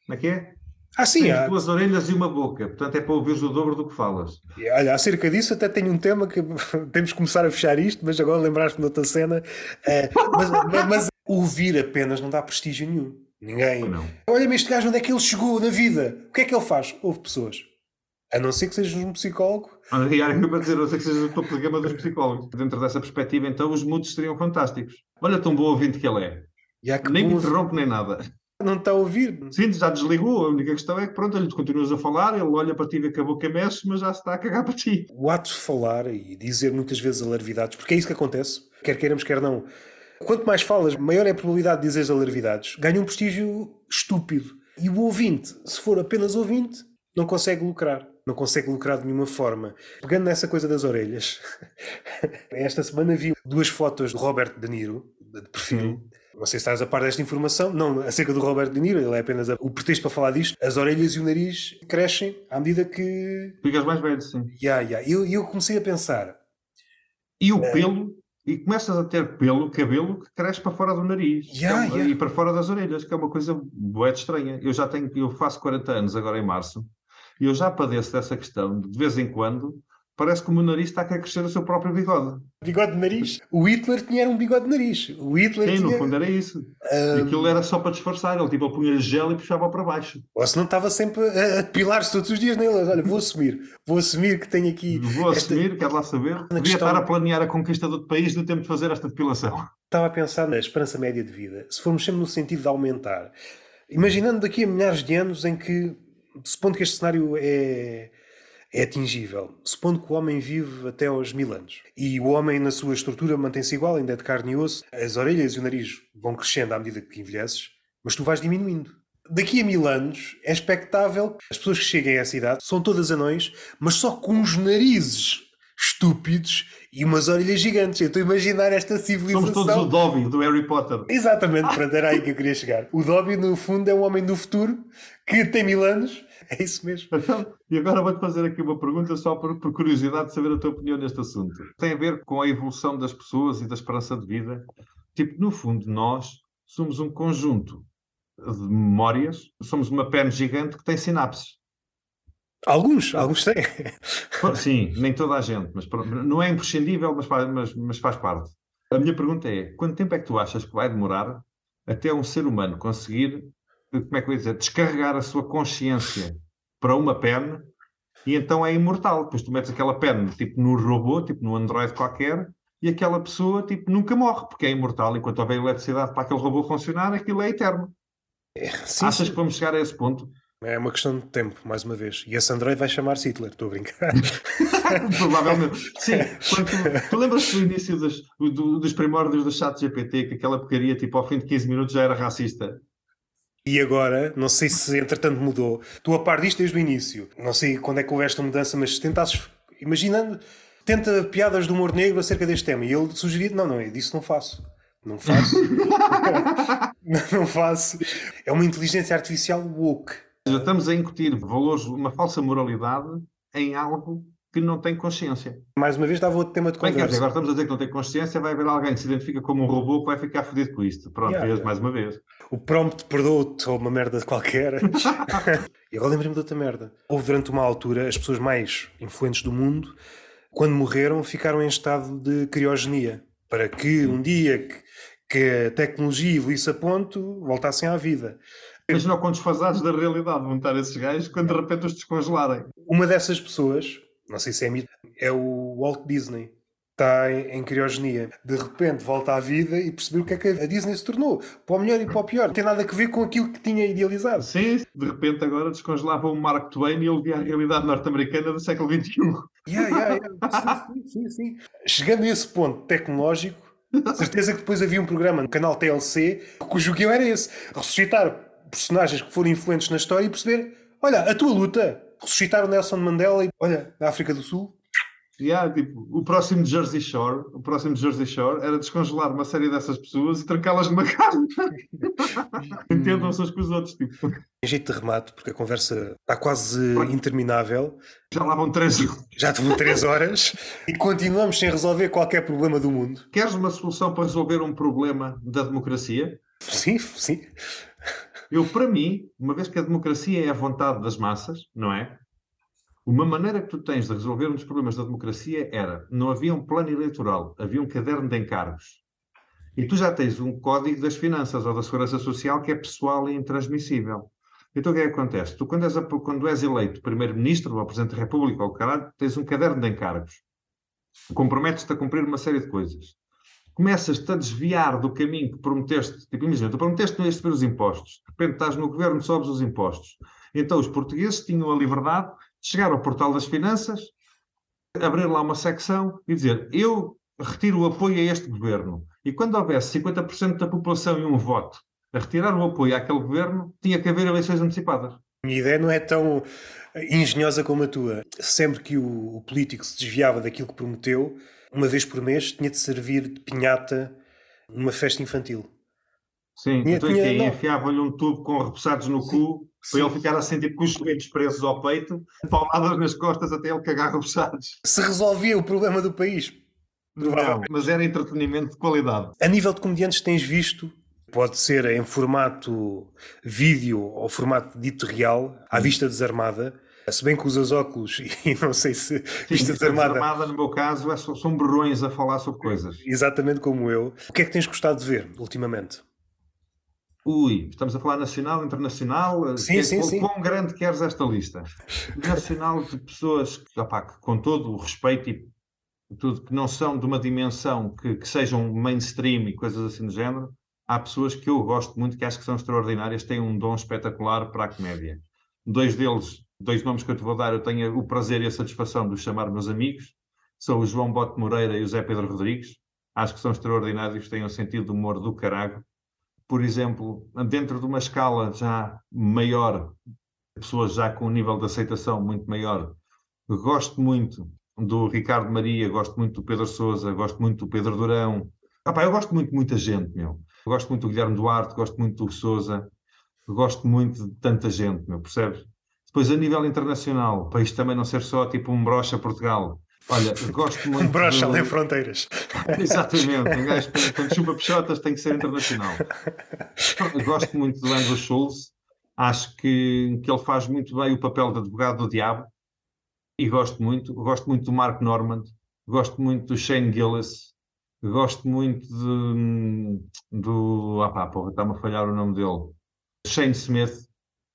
S2: como é que é?
S1: Ah, sim,
S2: Tens há... duas orelhas e uma boca, portanto é para ouvires o dobro do que falas.
S1: Olha, acerca disso até tenho um tema que temos que começar a fechar isto, mas agora lembraste-me de outra cena. Uh, mas, mas, ouvir apenas não dá prestígio nenhum. Ninguém. Olha-me este gajo, onde é que ele chegou na vida? O que é que ele faz? Ouve pessoas. A não ser que sejas um psicólogo.
S2: E era para dizer, a não ser que sejas o topo de gama dos psicólogos. Dentro dessa perspectiva, então, os mudos seriam fantásticos. Olha tão bom ouvinte que ele é. nem me interrompe nem nada.
S1: Não está a ouvir.
S2: Sim, já desligou. A única questão é que, pronto, ele continuas a falar, ele olha para ti e vê que a boca mexe, mas já se está a cagar para ti.
S1: O ato de falar e dizer muitas vezes alarvidades, porque é isso que acontece, quer queiramos, quer não. Quanto mais falas, maior é a probabilidade de dizeres alarvidades. Ganha um prestígio estúpido. E o ouvinte, se for apenas ouvinte, não consegue lucrar não consegue lucrar de nenhuma forma. Pegando nessa coisa das orelhas, esta semana vi duas fotos do Robert De Niro, de perfil. Não sei se estás a par desta informação. Não, acerca do Robert De Niro, ele é apenas o pretexto para falar disto. As orelhas e o nariz crescem à medida que.
S2: Ficas mais velho, sim.
S1: E yeah, yeah. eu, eu comecei a pensar.
S2: E o é... pelo e começas a ter pelo, cabelo que cresce para fora do nariz
S1: yeah, é, yeah.
S2: e para fora das orelhas, que é uma coisa boa estranha. Eu já tenho, eu faço 40 anos agora em março e eu já padeço dessa questão, de vez em quando, parece que o meu nariz está a crescer o seu próprio bigode.
S1: Bigode de nariz? O Hitler tinha um bigode de nariz. O Hitler
S2: Sim,
S1: tinha...
S2: no fundo era isso. Um... E aquilo era só para disfarçar. Ele tipo, punha gel e puxava para baixo.
S1: Ou se não estava sempre a pilar-se todos os dias nele. Olha, vou assumir. Vou assumir que tenho aqui...
S2: Vou esta... assumir, quero lá saber. Devia questão... estar a planear a conquista do país no tempo de fazer esta depilação.
S1: Estava a pensar na esperança média de vida. Se formos sempre no sentido de aumentar. Imaginando daqui a milhares de anos em que supondo que este cenário é, é atingível, supondo que o homem vive até aos mil anos e o homem, na sua estrutura, mantém-se igual, ainda é de carne e osso, as orelhas e o nariz vão crescendo à medida que envelheces, mas tu vais diminuindo. Daqui a mil anos é expectável que as pessoas que cheguem a essa idade são todas anões, mas só com os narizes estúpidos e umas orelhas gigantes. Eu estou a imaginar esta civilização.
S2: Somos todos o Dobby do Harry Potter.
S1: Exatamente, pronto, era aí que eu queria chegar. O Dobby, no fundo, é um homem do futuro que tem mil anos. É isso mesmo.
S2: Então, e agora vou-te fazer aqui uma pergunta só por, por, curiosidade de saber a tua opinião neste assunto. Tem a ver com a evolução das pessoas e da esperança de vida. Tipo, no fundo, nós somos um conjunto de memórias, somos uma pen gigante que tem sinapses.
S1: Alguns, alguns têm.
S2: Sim, nem toda a gente, mas não é imprescindível, mas faz, mas, mas faz parte. A minha pergunta é: quanto tempo é que tu achas que vai demorar até um ser humano conseguir, como é que eu ia dizer, descarregar a sua consciência para uma pen e então é imortal? Depois tu metes aquela pen tipo no robô, tipo no Android qualquer, e aquela pessoa tipo nunca morre, porque é imortal. Enquanto houver eletricidade para aquele robô funcionar, aquilo é eterno. É, sim, Achas sim. que vamos chegar a esse ponto?
S1: É uma questão de tempo, mais uma vez. E esse Android vai chamar-se Hitler, estou a brincar.
S2: Provavelmente. Sim, tu, tu lembras-te do início dos, do, dos primórdios do chat GPT, que aquela porcaria, tipo, ao fim de 15 minutos já era racista?
S1: E agora, não sei se entretanto mudou, tu a par disto desde o início, não sei quando é que houve esta mudança, mas se tentasses, imaginando, tenta piadas do humor negro acerca deste tema, e ele sugeriu, não, não, disso não faço. Não faço. não, não faço. É uma inteligência artificial woke
S2: já estamos a incutir valores, uma falsa moralidade em algo que não tem consciência.
S1: Mais uma vez dava outro tema de conversa. Bem,
S2: dizer, agora estamos a dizer que não tem consciência, vai haver alguém que se identifica como um robô que vai ficar fodido com isto. Pronto, yeah, yeah. mais uma vez.
S1: O prompt perdoou-te ou uma merda qualquer. e agora lembrei-me de outra merda. Houve durante uma altura as pessoas mais influentes do mundo, quando morreram, ficaram em estado de criogenia. Para que um dia que, que a tecnologia evoluísse a ponto, voltassem à vida.
S2: Imagina quão desfasados da realidade vão estar esses gajos quando de repente os descongelarem.
S1: Uma dessas pessoas, não sei se é mito, é o Walt Disney. Está em, em, criogenia. De repente volta à vida e percebeu o que é que a Disney se tornou. Para o melhor e para o pior. Não tem nada a ver com aquilo que tinha idealizado.
S2: Sim, de repente agora descongelava o Mark Twain e ele via a realidade norte-americana do século XXI.
S1: Yeah, yeah, yeah. Sim, sim, sim, Chegando a esse ponto tecnológico, certeza que depois havia um programa no canal TLC cujo guião era esse: ressuscitar personagens que foram influentes na história e perceber: olha, a tua luta, ressuscitar o Nelson Mandela e olha, na África do Sul.
S2: Yeah, tipo, o próximo de Jersey Shore, o próximo de Jersey Shore era descongelar uma série dessas pessoas e trancá-las numa casa. Entendam-se uns com os outros. Tipo.
S1: Tem jeito de remate, porque a conversa está quase interminável.
S2: Já lá vão três
S1: Já vão três horas e continuamos sem resolver qualquer problema do mundo.
S2: Queres uma solução para resolver um problema da democracia?
S1: Sim, sim.
S2: Eu, para mim, uma vez que a democracia é a vontade das massas, não é? Uma maneira que tu tens de resolver um dos problemas da democracia era, não havia um plano eleitoral, havia um caderno de encargos. E tu já tens um código das finanças ou da segurança social que é pessoal e intransmissível. Então o que é que acontece? Tu, quando és, quando és eleito primeiro-ministro ou presidente da República ou caralho, tens um caderno de encargos. Comprometes-te a cumprir uma série de coisas começas-te a desviar do caminho que prometeste. Tipo, imagina, tu prometeste não receber os impostos. De repente estás no governo, sobes os impostos. Então os portugueses tinham a liberdade de chegar ao portal das finanças, abrir lá uma secção e dizer eu retiro o apoio a este governo. E quando houvesse 50% da população e um voto a retirar o apoio àquele governo, tinha que haver eleições antecipadas.
S1: A minha ideia não é tão engenhosa como a tua. Sempre que o político se desviava daquilo que prometeu, uma vez por mês, tinha de servir de pinhata numa festa infantil.
S2: Sim, tinha, então tinha, enfiava-lhe um tubo com repousados no sim, cu sim. para ele ficar assim, tipo, com os joelhos presos ao peito, palmadas nas costas até ele cagar repousados.
S1: Se resolvia o problema do país.
S2: Não, mas era entretenimento de qualidade.
S1: A nível de comediantes, tens visto Pode ser em formato vídeo ou formato dito real, à vista desarmada, se bem que usas óculos e não sei se
S2: Sim, vista desarmada. desarmada, no meu caso, é são berrões a falar sobre coisas.
S1: Exatamente como eu. O que é que tens gostado de ver ultimamente?
S2: Ui, estamos a falar nacional, internacional.
S1: Sim, que, sim, sim.
S2: Quão grande queres esta lista? Nacional de pessoas que, opá, que com todo o respeito e tudo, que não são de uma dimensão que, que sejam mainstream e coisas assim do género, há pessoas que eu gosto muito, que acho que são extraordinárias, têm um dom espetacular para a comédia. Dois deles dois nomes que eu te vou dar, eu tenho o prazer e a satisfação de os chamar meus amigos, são o João Bote Moreira e o Zé Pedro Rodrigues. Acho que são extraordinários, têm um sentido de humor do carago. Por exemplo, dentro de uma escala já maior, pessoas já com um nível de aceitação muito maior, gosto muito do Ricardo Maria, gosto muito do Pedro Sousa, gosto muito do Pedro Durão. Ah, eu gosto muito de muita gente, meu. gosto muito do Guilherme Duarte, gosto muito do Sousa, gosto muito de tanta gente, meu, percebes? Depois, a nível internacional, para isto também não ser só tipo um brocha Portugal, Olha, gosto muito.
S1: Um broche
S2: de...
S1: além fronteiras.
S2: Exatamente, um gajo quando chupa peixotas tem que ser internacional. gosto muito do Andrew Schultz, acho que, que ele faz muito bem o papel de advogado do diabo e gosto muito. Gosto muito do Mark Normand, gosto muito do Shane Gillis, gosto muito de, do. Ah pá, porra, está-me a falhar o nome dele. Shane Smith,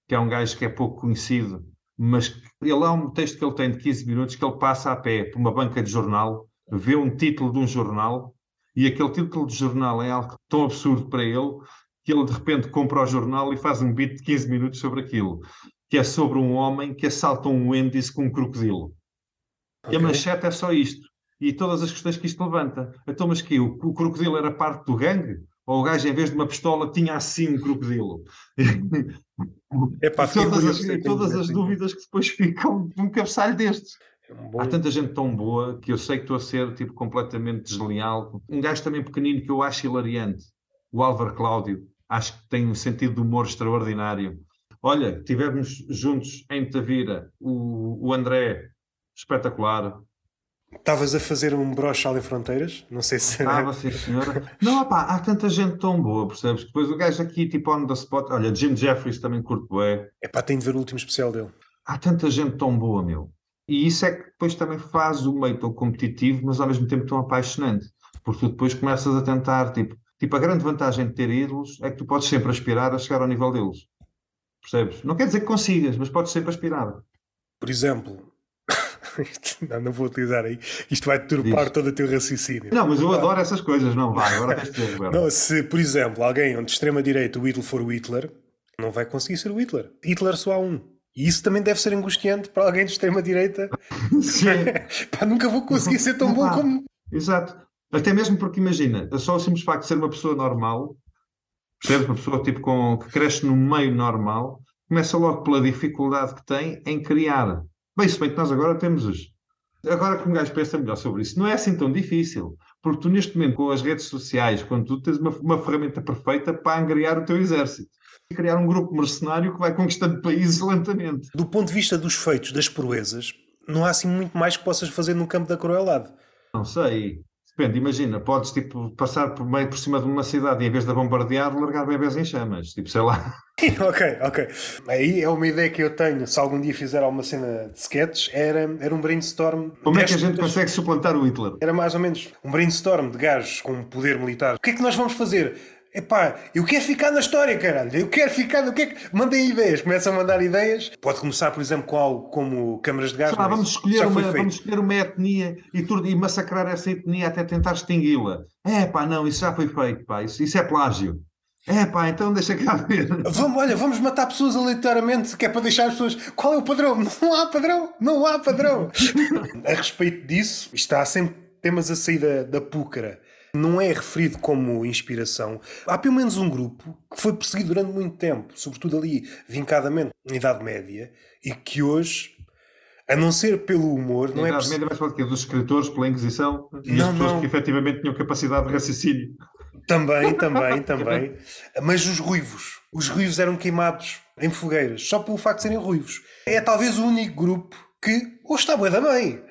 S2: que é um gajo que é pouco conhecido, mas ele há um texto que ele tem de 15 minutos que ele passa a pé por uma banca de jornal, vê um título de um jornal e aquele título de jornal é algo tão absurdo para ele que ele de repente compra o jornal e faz um beat de 15 minutos sobre aquilo, que é sobre um homem que assalta um Wendy's com um crocodilo. Okay. E a manchete é só isto. E todas as questões que isto levanta. Então, mas que o, o crocodilo era parte do gangue? Ou o gajo, em vez de uma pistola, tinha assim um crocodilo?
S1: É pá,
S2: todas as, todas as dúvidas que depois ficam num cabeçalho destes. É um bom... Há tanta gente tão boa que eu sei que estou a ser tipo, completamente desleal. Um gajo também pequenino que eu acho hilariante, o Álvaro Cláudio, acho que tem um sentido de humor extraordinário. Olha, tivemos juntos em Tavira o, o André, espetacular.
S1: Estavas a fazer um broche além fronteiras? Não sei se.
S2: Estava, sim, senhora. Não, opá, há tanta gente tão boa, percebes? Depois o gajo aqui, tipo, on the spot. Olha, Jim Jeffries também curto é.
S1: É pá, tem de ver o último especial dele.
S2: Há tanta gente tão boa, meu. E isso é que depois também faz o meio tão competitivo, mas ao mesmo tempo tão apaixonante. Porque tu depois começas a tentar, tipo, tipo, a grande vantagem de ter ídolos é que tu podes sempre aspirar a chegar ao nível deles. Percebes? Não quer dizer que consigas, mas podes sempre aspirar.
S1: Por exemplo, não, não vou utilizar aí. Isto vai deturpar todo o teu raciocínio.
S2: Não, mas eu adoro essas coisas, não vai. Agora tens de
S1: Não, se, por exemplo, alguém de extrema-direita, o Hitler for o Hitler, não vai conseguir ser o Hitler. Hitler só há um. E isso também deve ser angustiante para alguém de extrema-direita. Pá, nunca vou conseguir ser tão bom como.
S2: Exato. Até mesmo porque, imagina, só o simples facto de ser uma pessoa normal, percebes? Uma pessoa tipo com, que cresce no meio normal, começa logo pela dificuldade que tem em criar Bem, se bem que nós agora temos os. Agora que um gajo pensa melhor sobre isso, não é assim tão difícil. Porque tu, neste momento, com as redes sociais, quando tu tens uma, uma ferramenta perfeita para angriar o teu exército e criar um grupo mercenário que vai conquistando países lentamente.
S1: Do ponto de vista dos feitos, das proezas, não há assim muito mais que possas fazer no campo da crueldade.
S2: Não sei. Depende, imagina, podes tipo, passar por meio por cima de uma cidade e em vez de bombardear, largar bebés em chamas, tipo, sei lá.
S1: ok, ok. Aí é uma ideia que eu tenho, se algum dia fizer alguma cena de sketches, era, era um brainstorm.
S2: Como é que a gente consegue suplantar o Hitler?
S1: Era mais ou menos um brainstorm de gajos com poder militar. O que é que nós vamos fazer? Epá, eu quero ficar na história, caralho. Eu quero ficar. O que é que. Mandem ideias. Começam a mandar ideias. Pode começar, por exemplo, com algo como câmaras de gás.
S2: Ah, vamos, escolher uma, vamos escolher uma etnia e, tudo, e massacrar essa etnia até tentar extingui-la. É pá, não, isso já foi feito, pá. Isso, isso é plágio. É pá, então deixa cá ver.
S1: Vamos, olha, vamos matar pessoas aleatoriamente, que é para deixar as pessoas. Qual é o padrão? Não há padrão! Não há padrão! a respeito disso, está sempre temas a sair da, da púcara não é referido como inspiração. Há pelo menos um grupo que foi perseguido durante muito tempo, sobretudo ali, vincadamente, na Idade Média, e que hoje, a não ser pelo humor, não
S2: na
S1: é
S2: Idade Média mais que dos escritores pela Inquisição e não, as pessoas não. que efetivamente tinham capacidade de raciocínio.
S1: Também, também, também. Mas os ruivos. Os ruivos eram queimados em fogueiras, só pelo facto de serem ruivos. É talvez o único grupo que hoje está boa da mãe.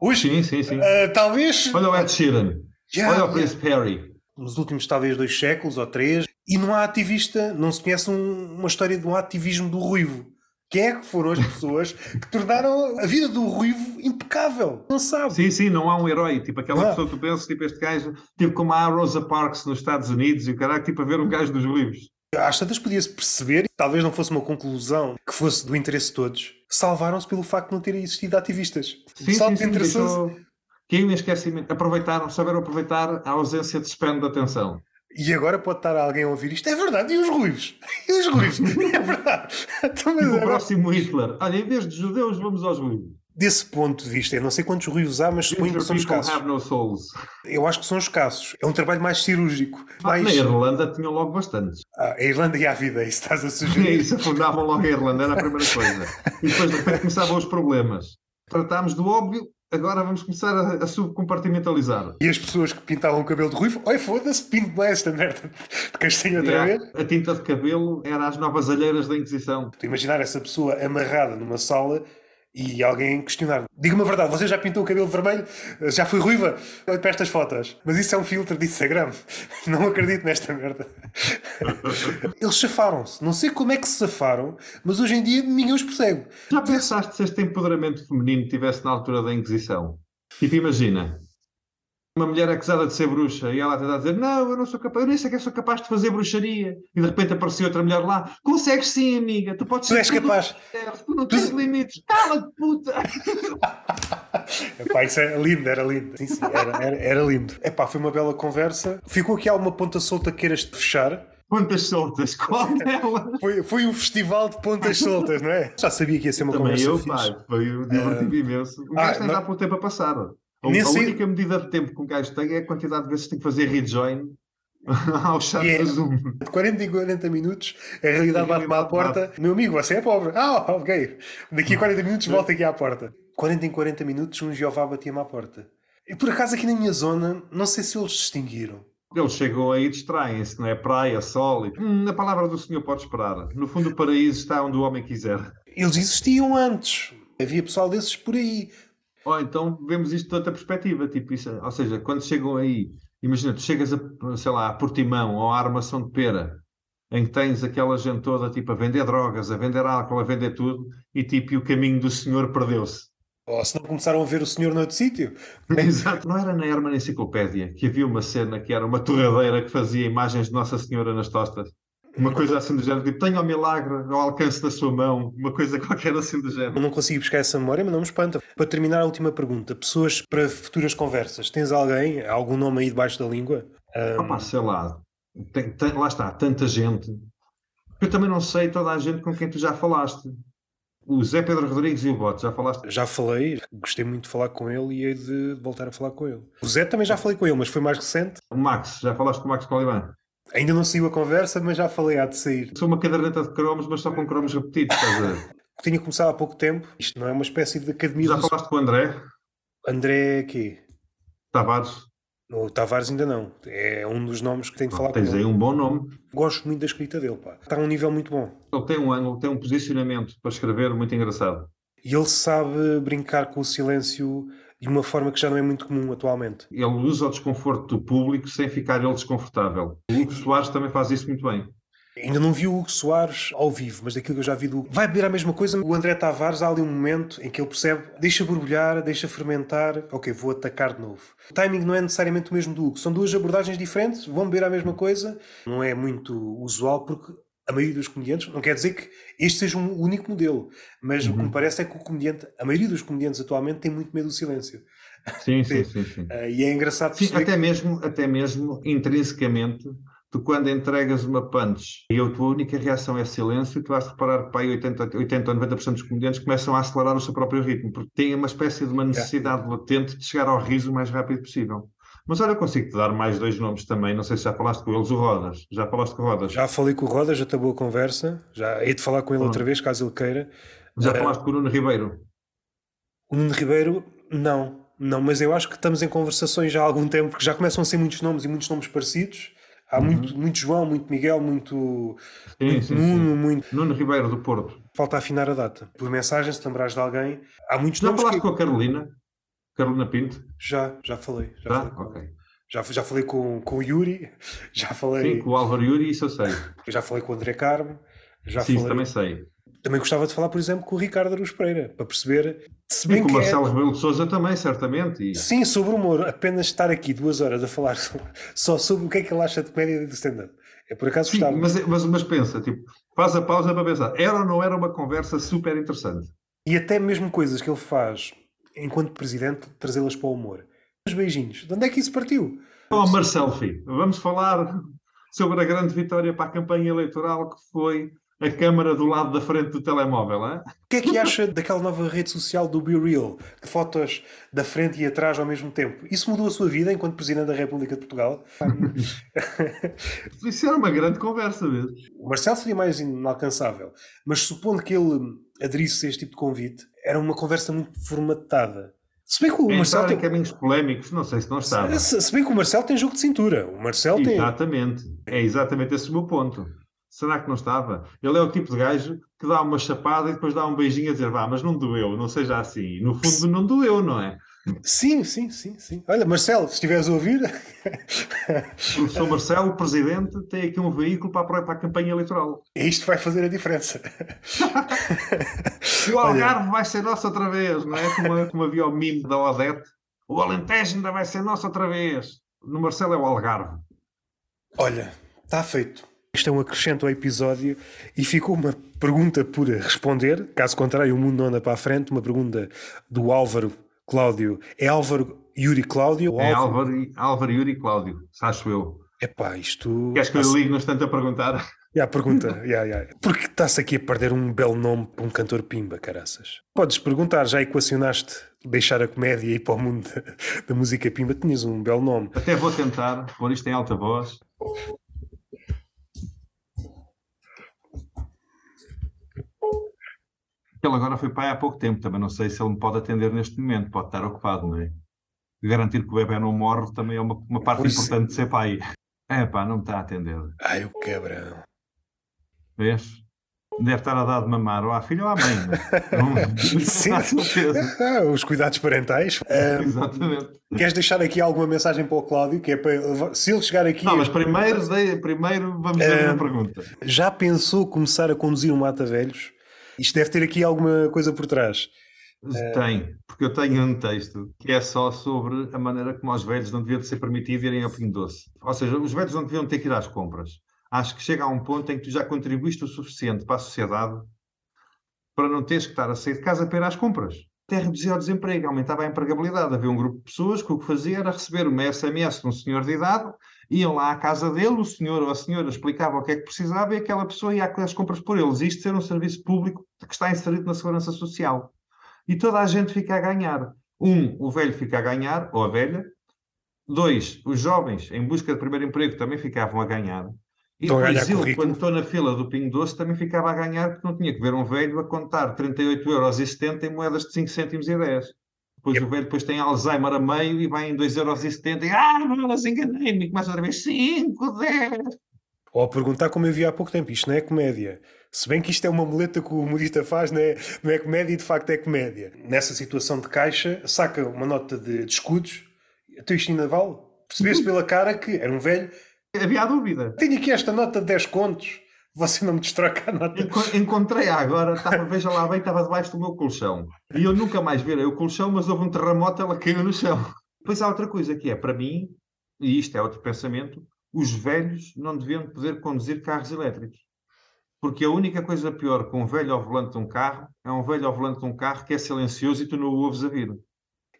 S1: Hoje,
S2: sim, sim, sim.
S1: Uh, talvez.
S2: Olha o Ed Sheeran. Yeah, Olha o Prince yeah. Perry.
S1: Nos últimos talvez dois séculos ou três, e não há ativista, não se conhece um, uma história de um ativismo do ruivo. Quem é que foram as pessoas que tornaram a vida do ruivo impecável? Não sabe.
S2: Sim, sim, não há um herói. Tipo aquela pessoa que tu pensas, tipo este gajo, tipo como há a Rosa Parks nos Estados Unidos e o caralho, tipo a ver um gajo dos ruivos.
S1: Às tantas podia-se perceber, talvez não fosse uma conclusão que fosse do interesse de todos, salvaram-se pelo facto de não terem existido ativistas.
S2: Sim, sim, sim, deixou, caiu em esquecimento, aproveitaram, souberam aproveitar a ausência de span de atenção.
S1: E agora pode estar alguém a ouvir isto. É verdade. E os ruivos? E os ruivos? é verdade.
S2: Então, e o agora... próximo Hitler. Olha, em vez de judeus, vamos aos ruivos.
S1: Desse ponto de vista, eu não sei quantos ruivos há, mas suponho que são escassos.
S2: Have no souls.
S1: Eu acho que são escassos. É um trabalho mais cirúrgico.
S2: Ah,
S1: mais...
S2: Na Irlanda tinham logo bastantes.
S1: Ah, a Irlanda e a vida, isso estás a sugerir.
S2: É isso, afundavam logo a Irlanda, era a primeira coisa. E depois de repente começavam os problemas. Tratámos do óbvio, agora vamos começar a, a subcompartimentalizar.
S1: E as pessoas que pintavam o cabelo de ruivo, oi foda-se, pinto bem esta merda de castanho outra yeah. vez.
S2: A tinta de cabelo era as novas alheiras da Inquisição.
S1: Tu imaginar essa pessoa amarrada numa sala E alguém questionar. Diga-me a verdade, você já pintou o cabelo vermelho? Já foi ruiva? Olha para estas fotos. Mas isso é um filtro de Instagram. Não acredito nesta merda. Eles safaram-se. Não sei como é que se safaram, mas hoje em dia ninguém os percebe.
S2: Já pensaste se este empoderamento feminino tivesse na altura da Inquisição? Tipo, imagina, uma mulher acusada de ser bruxa e ela tentar dizer não, eu não sou capaz, eu nem sei que sou capaz de fazer bruxaria e de repente apareceu outra mulher lá, consegues sim amiga, tu podes
S1: tu és capaz
S2: tu não tens tu... limites, cala-te puta
S1: Epá, isso era lindo, era lindo sim, sim, era, era, era lindo Epá, foi uma bela conversa ficou aqui alguma ponta solta que queiras fechar
S2: Pontas soltas, qual dela?
S1: Foi, foi um festival de pontas soltas, não é? Já sabia que ia ser uma
S2: Também
S1: conversa
S2: eu,
S1: fixe.
S2: pá, foi um divertido uh... imenso. O gajo ah, para o tempo a passar. A, a única medida de tempo que um gajo tem é a quantidade de vezes que tem que fazer rejoin ao chat yeah. do Zoom.
S1: De 40 em 40 minutos, a realidade bate-me à porta. Meu amigo, você é pobre. Ah, ok. Daqui a 40 minutos volta aqui à porta. 40 em 40 minutos, um Jeová batia-me à porta. E por acaso aqui na minha zona, não sei se eles distinguiram.
S2: Eles chegam aí e distraem-se, não é? Praia, sol. E... Hum, a palavra do Senhor pode esperar. No fundo, o paraíso está onde o homem quiser.
S1: Eles existiam antes. Havia pessoal desses por aí.
S2: Ou então vemos isto de outra perspectiva, tipo isso, ou seja, quando chegam aí, imagina, tu chegas a, sei lá, a Portimão ou à Armação de Pera, em que tens aquela gente toda tipo a vender drogas, a vender álcool, a vender tudo, e tipo, e o caminho do senhor perdeu-se.
S1: Ou se não começaram a ver o senhor noutro sítio.
S2: Exato. Não era na Herman Enciclopédia que havia uma cena que era uma torradeira que fazia imagens de Nossa Senhora nas tostas? Uma coisa assim do género, tipo, tenha o milagre ao alcance da sua mão, uma coisa qualquer assim do género.
S1: Não consigo buscar essa memória, mas não me espanta. Para terminar, a última pergunta: pessoas para futuras conversas, tens alguém, algum nome aí debaixo da língua?
S2: Um... Opa, sei lá, tem, tem, lá está, tanta gente. Eu também não sei toda a gente com quem tu já falaste. O Zé Pedro Rodrigues e o Bote, já falaste?
S1: Já falei, gostei muito de falar com ele e hei de voltar a falar com ele. O Zé também já falei com ele, mas foi mais recente.
S2: O Max, já falaste com o Max Coliban?
S1: Ainda não saiu a conversa, mas já falei, há de sair.
S2: Sou uma caderneta de cromos, mas só com cromos repetidos, estás a ver?
S1: Tinha começado há pouco tempo. Isto não é uma espécie de academia.
S2: Já falaste com o André?
S1: André quê?
S2: Tavares?
S1: O Tavares ainda não. É um dos nomes que tenho de falar
S2: tens com aí um bom nome.
S1: Gosto muito da escrita dele, pá. Está a um nível muito bom.
S2: Ele tem um ângulo, tem um posicionamento para escrever muito engraçado.
S1: E ele sabe brincar com o silêncio de uma forma que já não é muito comum atualmente.
S2: Ele usa o desconforto do público sem ficar ele desconfortável. O Hugo Soares também faz isso muito bem.
S1: Ainda não vi o Hugo Soares ao vivo, mas daquilo que eu já vi do Vai beber a mesma coisa. O André Tavares há ali um momento em que ele percebe, deixa borbulhar, deixa fermentar, ok, vou atacar de novo. O timing não é necessariamente o mesmo do Hugo, são duas abordagens diferentes, vão beber a mesma coisa. Não é muito usual porque a maioria dos comediantes, não quer dizer que este seja um único modelo, mas uhum. o que me uhum. parece é que o comediante, a maioria dos comediantes atualmente tem muito medo do silêncio.
S2: Sim, sim, sim. sim. Uh,
S1: e é engraçado
S2: sim, até, que... mesmo, até mesmo intrinsecamente, tu quando entregas uma punch e a tua única reação é silêncio, tu vais reparar que para 80, 80 ou 90% dos comediantes começam a acelerar o seu próprio ritmo, porque têm uma espécie de uma necessidade yeah. latente de chegar ao riso o mais rápido possível. Mas olha, eu consigo-te dar mais dois nomes também. Não sei se já falaste com eles, o Rodas. Já falaste com o Rodas?
S1: Já falei com o Rodas, já acabou a conversa. Já hei de falar com ele outra vez, caso ele queira.
S2: Já uh, falaste com o Nuno Ribeiro?
S1: O Nuno Ribeiro, não. Não, mas eu acho que estamos em conversações já há algum tempo, porque já começam a ser muitos nomes e muitos nomes parecidos. Há uhum. muito, muito João, muito Miguel, muito, sim, muito sim, Nuno, sim. muito.
S2: Nuno Ribeiro do Porto.
S1: Falta afinar a data. Por mensagem, se lembrares de alguém. Há muitos
S2: Já
S1: nomes.
S2: Já falaste
S1: que...
S2: com a Carolina? Carolina Pinto?
S1: Já, já falei. Já,
S2: já?
S1: falei. Já, já falei com, com o Yuri, já falei.
S2: Sim, com o Álvaro Yuri, isso eu sei.
S1: Já falei com o André Carmo, já
S2: Sim,
S1: falei.
S2: também sei.
S1: Também gostava de falar, por exemplo, com o Ricardo Aruz Pereira, para perceber.
S2: Se bem e com o Marcelo é... Rebelo de Souza também, certamente. E...
S1: Sim, sobre o humor, apenas estar aqui duas horas a falar só sobre o que é que ele acha de comédia e de stand-up. É por acaso
S2: Sim,
S1: gostava.
S2: Mas, mas, mas pensa, tipo, faz a pausa para pensar. Era ou não era uma conversa super interessante?
S1: E até mesmo coisas que ele faz enquanto presidente, trazê-las para o humor. Os beijinhos, de onde é que isso partiu?
S2: Oh, Marcelo, filho, vamos falar sobre a grande vitória para a campanha eleitoral que foi a câmara do lado da frente do telemóvel. Hein?
S1: O que é que acha daquela nova rede social do Be Real? De fotos da frente e atrás ao mesmo tempo. Isso mudou a sua vida enquanto Presidente da República de Portugal?
S2: Isso era uma grande conversa mesmo.
S1: O Marcelo seria mais inalcançável, mas supondo que ele aderisse a este tipo de convite, era uma conversa muito formatada.
S2: Se bem que o Marcelo tem caminhos polémicos, não sei se não está.
S1: Se, se, bem que o Marcelo tem jogo de cintura. O Marcelo
S2: exatamente. Tem... É exatamente esse o meu ponto. Será que não estava? Ele é o tipo de gajo que dá uma chapada e depois dá um beijinho a dizer, vá, mas não doeu, não seja assim. No fundo, não doeu, não é?
S1: Sim, sim, sim, sim. Olha, Marcelo, se estiveres a ouvir.
S2: o Sr. Marcelo, o presidente, tem aqui um veículo para a, para a campanha eleitoral.
S1: Isto vai fazer a diferença.
S2: o Algarve Olha... vai ser nosso outra vez, não é? Como, como havia o mimo da Odete. O Alentejo ainda vai ser nosso outra vez. No Marcelo é o Algarve.
S1: Olha, está feito. Isto é um acrescento ao episódio e ficou uma pergunta por responder. Caso contrário, o mundo não anda para a frente. Uma pergunta do Álvaro Cláudio. É Álvaro Yuri Cláudio?
S2: É Álvaro, Álvaro Yuri Cláudio, acho eu.
S1: Epá, isto.
S2: Queres que eu ligue no instante a perguntar?
S1: Já, pergunta. yeah, yeah. Porque está-se aqui a perder um belo nome para um cantor pimba, caraças. Podes perguntar, já equacionaste deixar a comédia e ir para o mundo da, da música pimba? Tinhas um belo nome.
S2: Até vou tentar pôr isto em alta voz. Ele agora foi pai há pouco tempo, também não sei se ele me pode atender neste momento, pode estar ocupado, não é? Garantir que o bebê não morre também é uma, uma parte pois importante é. de ser pai. É pá, não me está a atender.
S1: Ai, o quebrão.
S2: Vês? Deve estar a dar de mamar ou à filha ou à mãe.
S1: Não, Sim. Ah, os cuidados parentais.
S2: Exatamente.
S1: Queres deixar aqui alguma mensagem para o Cláudio? Que é para, se ele chegar aqui.
S2: Não, mas primeiro, primeiro vamos fazer uma pergunta.
S1: Já pensou começar a conduzir um mata-velhos? Isto deve ter aqui alguma coisa por trás.
S2: Tem, porque eu tenho um texto que é só sobre a maneira como os velhos não deviam ser permitido irem ao Pinho Doce. Ou seja, os velhos não deviam ter que ir às compras. Acho que chega a um ponto em que tu já contribuíste o suficiente para a sociedade para não teres que estar a sair de casa para ir às compras. Até reduzia o desemprego, aumentava a empregabilidade. Havia um grupo de pessoas que o que fazia era receber uma SMS de um senhor de idade iam lá à casa dele, o senhor ou a senhora explicava o que é que precisava e aquela pessoa ia às compras por eles. Isto ser um serviço público que está inserido na segurança social. E toda a gente fica a ganhar. Um, o velho fica a ganhar, ou a velha. Dois, os jovens, em busca de primeiro emprego, também ficavam a ganhar. E depois eu, quando estou na fila do Pingo Doce, também ficava a ganhar, porque não tinha que ver um velho a contar 38,70 euros em moedas de 5 cêntimos e 10. Depois yep. o velho depois tem Alzheimer a meio e vai em 2,70€ e ah, mas enganei-me, começa outra vez 5, 10.
S1: Ou a perguntar como eu vi há pouco tempo, isto não é comédia. Se bem que isto é uma muleta que o humorista faz, não é, não é comédia e de facto é comédia. Nessa situação de caixa, saca uma nota de, de escudos, até isto ainda vale. Percebeste pela cara que era um velho.
S2: Havia dúvida.
S1: Tenho aqui esta nota de 10 contos. Você não me destroca a nota.
S2: Encontrei agora, estava, veja lá bem, estava debaixo do meu colchão. E eu nunca mais virei o colchão, mas houve um terremoto, ela caiu no chão. Depois há outra coisa que é, para mim, e isto é outro pensamento, os velhos não deviam poder conduzir carros elétricos. Porque a única coisa pior que um velho ao volante de um carro é um velho ao volante de um carro que é silencioso e tu não o ouves a vir.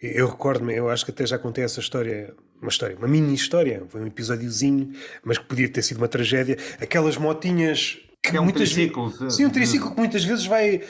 S1: Eu recordo-me, eu acho que até já contei essa história, uma história, uma mini história, foi um episódiozinho, mas que podia ter sido uma tragédia. Aquelas motinhas
S2: que, é um muitas triciclo.
S1: Vezes, sim, um triciclo que muitas vezes vai.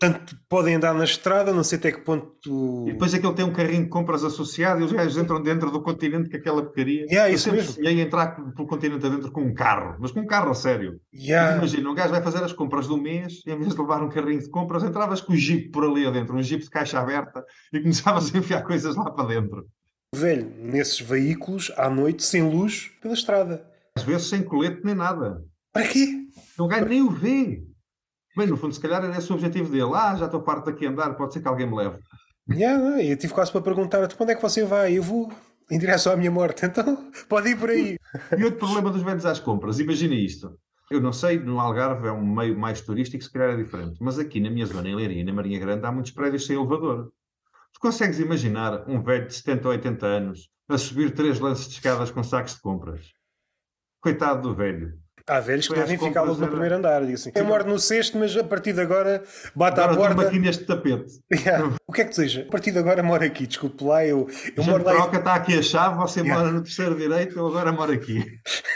S1: Tanto podem andar na estrada, não sei até que ponto.
S2: E depois aquele tem um carrinho de compras associado e os gajos entram dentro do continente com aquela porcaria.
S1: Yeah, isso mesmo.
S2: sonhei entrar pelo continente adentro com um carro, mas com um carro a sério.
S1: Yeah.
S2: Imagina, um gajo vai fazer as compras do mês e em vez de levar um carrinho de compras, entravas com o jeep por ali adentro, um jeep de caixa aberta e começavas a enfiar coisas lá para dentro.
S1: Velho, nesses veículos, à noite, sem luz, pela estrada.
S2: Às vezes sem colete nem nada.
S1: Para quê?
S2: O gajo nem o vê. Bem, no fundo, se calhar era esse o objetivo dele. Ah, já estou parte daqui a andar, pode ser que alguém me leve.
S1: Yeah, eu tive quase para perguntar para onde é que você vai? Eu vou em direção à minha morte, então pode ir por aí.
S2: e outro problema dos velhos às compras, imagina isto. Eu não sei, no Algarve é um meio mais turístico, se calhar é diferente, mas aqui na minha zona, em Leiria na Marinha Grande, há muitos prédios sem elevador. Tu consegues imaginar um velho de 70 ou 80 anos a subir três lances de escadas com sacos de compras? Coitado do velho.
S1: Há velhos que devem ficar logo no primeiro andar. Dizem, eu moro no sexto, mas a partir de agora bate
S2: agora
S1: à porta.
S2: maquinhas de tapete.
S1: Yeah. O que é que seja? A partir de agora moro aqui, desculpe lá. Eu, eu
S2: moro lá. Troca, está aqui a chave, você yeah. mora no terceiro direito, eu agora moro aqui.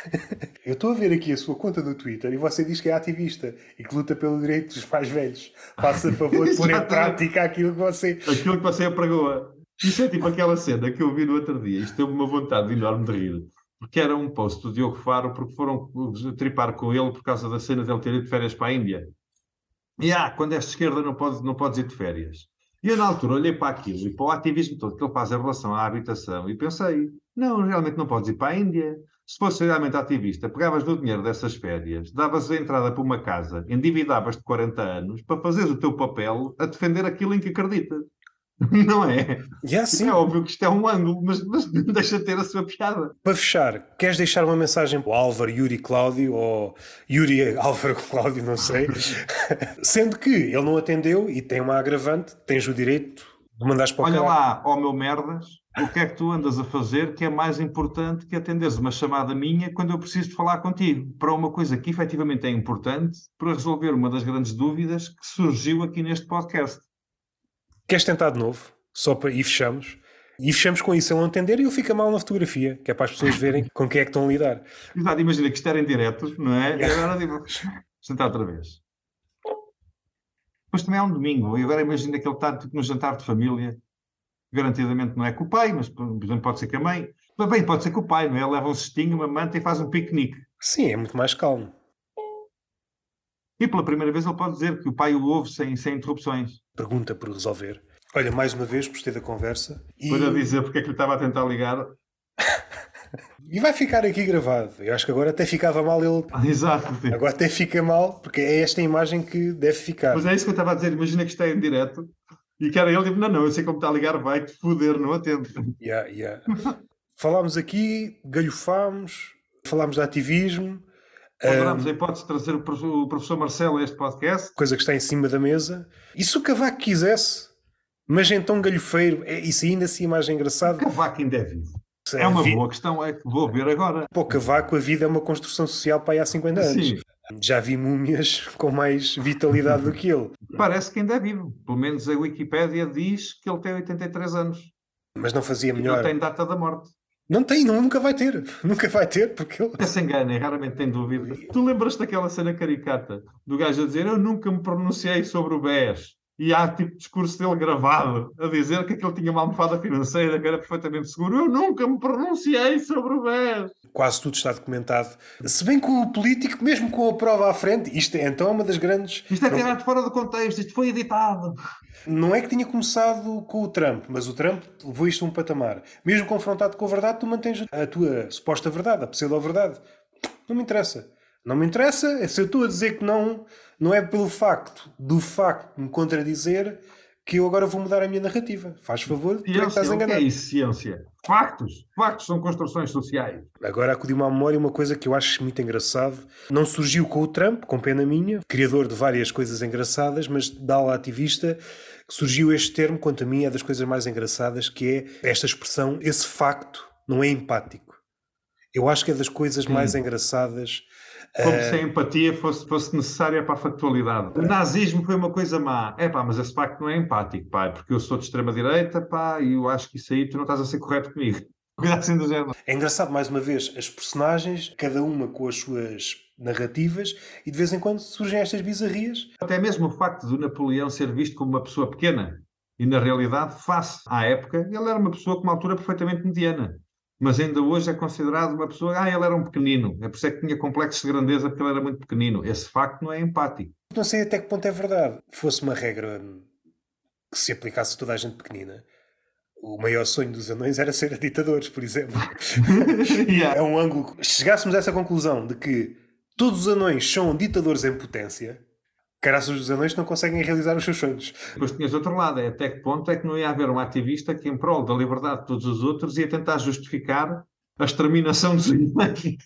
S1: eu estou a ver aqui a sua conta do Twitter e você diz que é ativista e que luta pelo direito dos mais velhos. Faça favor de pôr em prática aquilo que você.
S2: Aquilo que você apregoa. Isso é tipo aquela cena que eu vi no outro dia. Isto teve uma vontade enorme de rir porque era um post do Diogo Faro, porque foram tripar com ele por causa da cena dele ter ido de férias para a Índia. E ah, quando és de esquerda não podes, não podes ir de férias. E eu na altura olhei para aquilo e para o ativismo todo que ele faz em relação à habitação e pensei, não, realmente não podes ir para a Índia, Se fosse realmente ativista, pegavas do dinheiro dessas férias, davas a entrada para uma casa, endividavas de 40 anos para fazeres o teu papel a defender aquilo em que acredita. Não é?
S1: Yeah, sim.
S2: É óbvio que isto é um ângulo, mas, mas deixa de ter a sua piada.
S1: Para fechar, queres deixar uma mensagem para o Álvaro Yuri Cláudio ou Yuri Álvaro Cláudio, não sei, sendo que ele não atendeu e tem uma agravante, tens o direito de mandares para o
S2: Olha
S1: caralho.
S2: lá, ó meu merdas, o que é que tu andas a fazer que é mais importante que atenderes uma chamada minha quando eu preciso de falar contigo? Para uma coisa que efetivamente é importante para resolver uma das grandes dúvidas que surgiu aqui neste podcast.
S1: Queres tentar de novo? Só para... E fechamos. E fechamos com isso, ele não atender e ele fica mal na fotografia, que é para as pessoas verem com quem é que estão a lidar.
S2: Exato, imagina que isto era em direto, não é? E agora digo, deixa tentar outra vez. Depois também é um domingo, e agora imagina que ele está tipo, no jantar de família, garantidamente não é com o pai, mas por exemplo pode ser com a mãe. Mas bem, pode ser com o pai, não é? Leva um cestinho, uma manta e faz um piquenique.
S1: Sim, é muito mais calmo.
S2: E pela primeira vez ele pode dizer que o pai o ouve sem, sem interrupções.
S1: Pergunta por resolver. Olha, mais uma vez, gostei da conversa. E,
S2: Para dizer porque é que lhe estava a tentar ligar.
S1: e vai ficar aqui gravado. Eu acho que agora até ficava mal ele.
S2: Ah, Exato. tipo.
S1: Agora até fica mal, porque é esta imagem que deve ficar.
S2: Mas é isso que eu estava a dizer. Imagina que está em direto e que era ele, tipo, não, não, eu sei como está a ligar, vai-te foder, não atendo.
S1: Yeah, yeah. Falámos aqui, galhofámos, falámos de ativismo,
S2: Ponderámos a hipótese de trazer o prof- o professor Marcelo a este podcast.
S1: coisa que está em cima da mesa. E se o Cavaco quisesse, mas então galhofeiro, é, isso ainda assim imagem engraçada.
S2: Cavaco ainda é vivo. É uma boa questão, é que vou ver agora.
S1: O Cavaco, a vida é uma construção social para aí há 50 anos.
S2: Sim,
S1: Já vi múmias com mais vitalidade do que ele.
S2: parece que ainda é vivo. Pelo menos a Wikipédia diz que ele tem 83 anos.
S1: Mas não fazia
S2: E não
S1: melhor.
S2: tem data da morte.
S1: Não tem, não, nunca vai ter. Nunca vai ter, porque ele.
S2: Se engana, raramente tem dúvida. Tu lembras daquela cena caricata do gajo a dizer eu nunca me pronunciei sobre o BES. E há tipo discurso dele gravado a dizer que aquele tinha uma almofada financeira que era perfeitamente seguro. Eu nunca me pronunciei sobre o BES.
S1: Quase tudo está documentado. Se bem que o político, mesmo com a prova à frente, isto é então uma das grandes.
S2: Isto é tirado fora do contexto, isto foi editado.
S1: Não é que tinha começado com o Trump, mas o Trump levou isto a um patamar. Mesmo confrontado com a verdade, tu mantens a tua suposta verdade, a pseudo-verdade. Não me interessa. Não me interessa é se eu estou a dizer que não, não é pelo facto do facto de me contradizer que eu agora vou mudar a minha narrativa. Faz favor, tu é que
S2: Ciência,
S1: estás
S2: o que é
S1: enganado.
S2: isso, ciência? Factos. Factos são construções sociais.
S1: Agora acudiu-me à memória uma coisa que eu acho muito engraçado. Não surgiu com o Trump, com pena minha, criador de várias coisas engraçadas, mas da ala ativista surgiu este termo, quanto a mim, é das coisas mais engraçadas, que é esta expressão, esse facto não é empático. Eu acho que é das coisas mais engraçadas.
S2: Como se a empatia fosse, fosse necessária para a factualidade. O nazismo foi uma coisa má. É pá, mas esse facto não é empático, pá, porque eu sou de extrema-direita, pá, e eu acho que isso aí tu não estás a ser correto comigo. Assim do género.
S1: É engraçado, mais uma vez, as personagens, cada uma com as suas narrativas, e de vez em quando surgem estas bizarrias.
S2: Até mesmo o facto de Napoleão ser visto como uma pessoa pequena. E na realidade, face à época, ele era uma pessoa com uma altura perfeitamente mediana. Mas ainda hoje é considerado uma pessoa. Ah, ele era um pequenino. É por isso é que tinha complexos de grandeza porque ele era muito pequenino. Esse facto não é empático.
S1: Não sei até que ponto é verdade. Fosse uma regra que se aplicasse a toda a gente pequenina. O maior sonho dos anões era ser ditadores, por exemplo.
S2: Yeah.
S1: É um ângulo. Se chegássemos a essa conclusão de que todos os anões são ditadores em potência, caraças os anões não conseguem realizar os seus sonhos.
S2: Depois tinhas outro lado, é até que ponto é que não ia haver um ativista que, em prol da liberdade de todos os outros, ia tentar justificar a exterminação dos animais.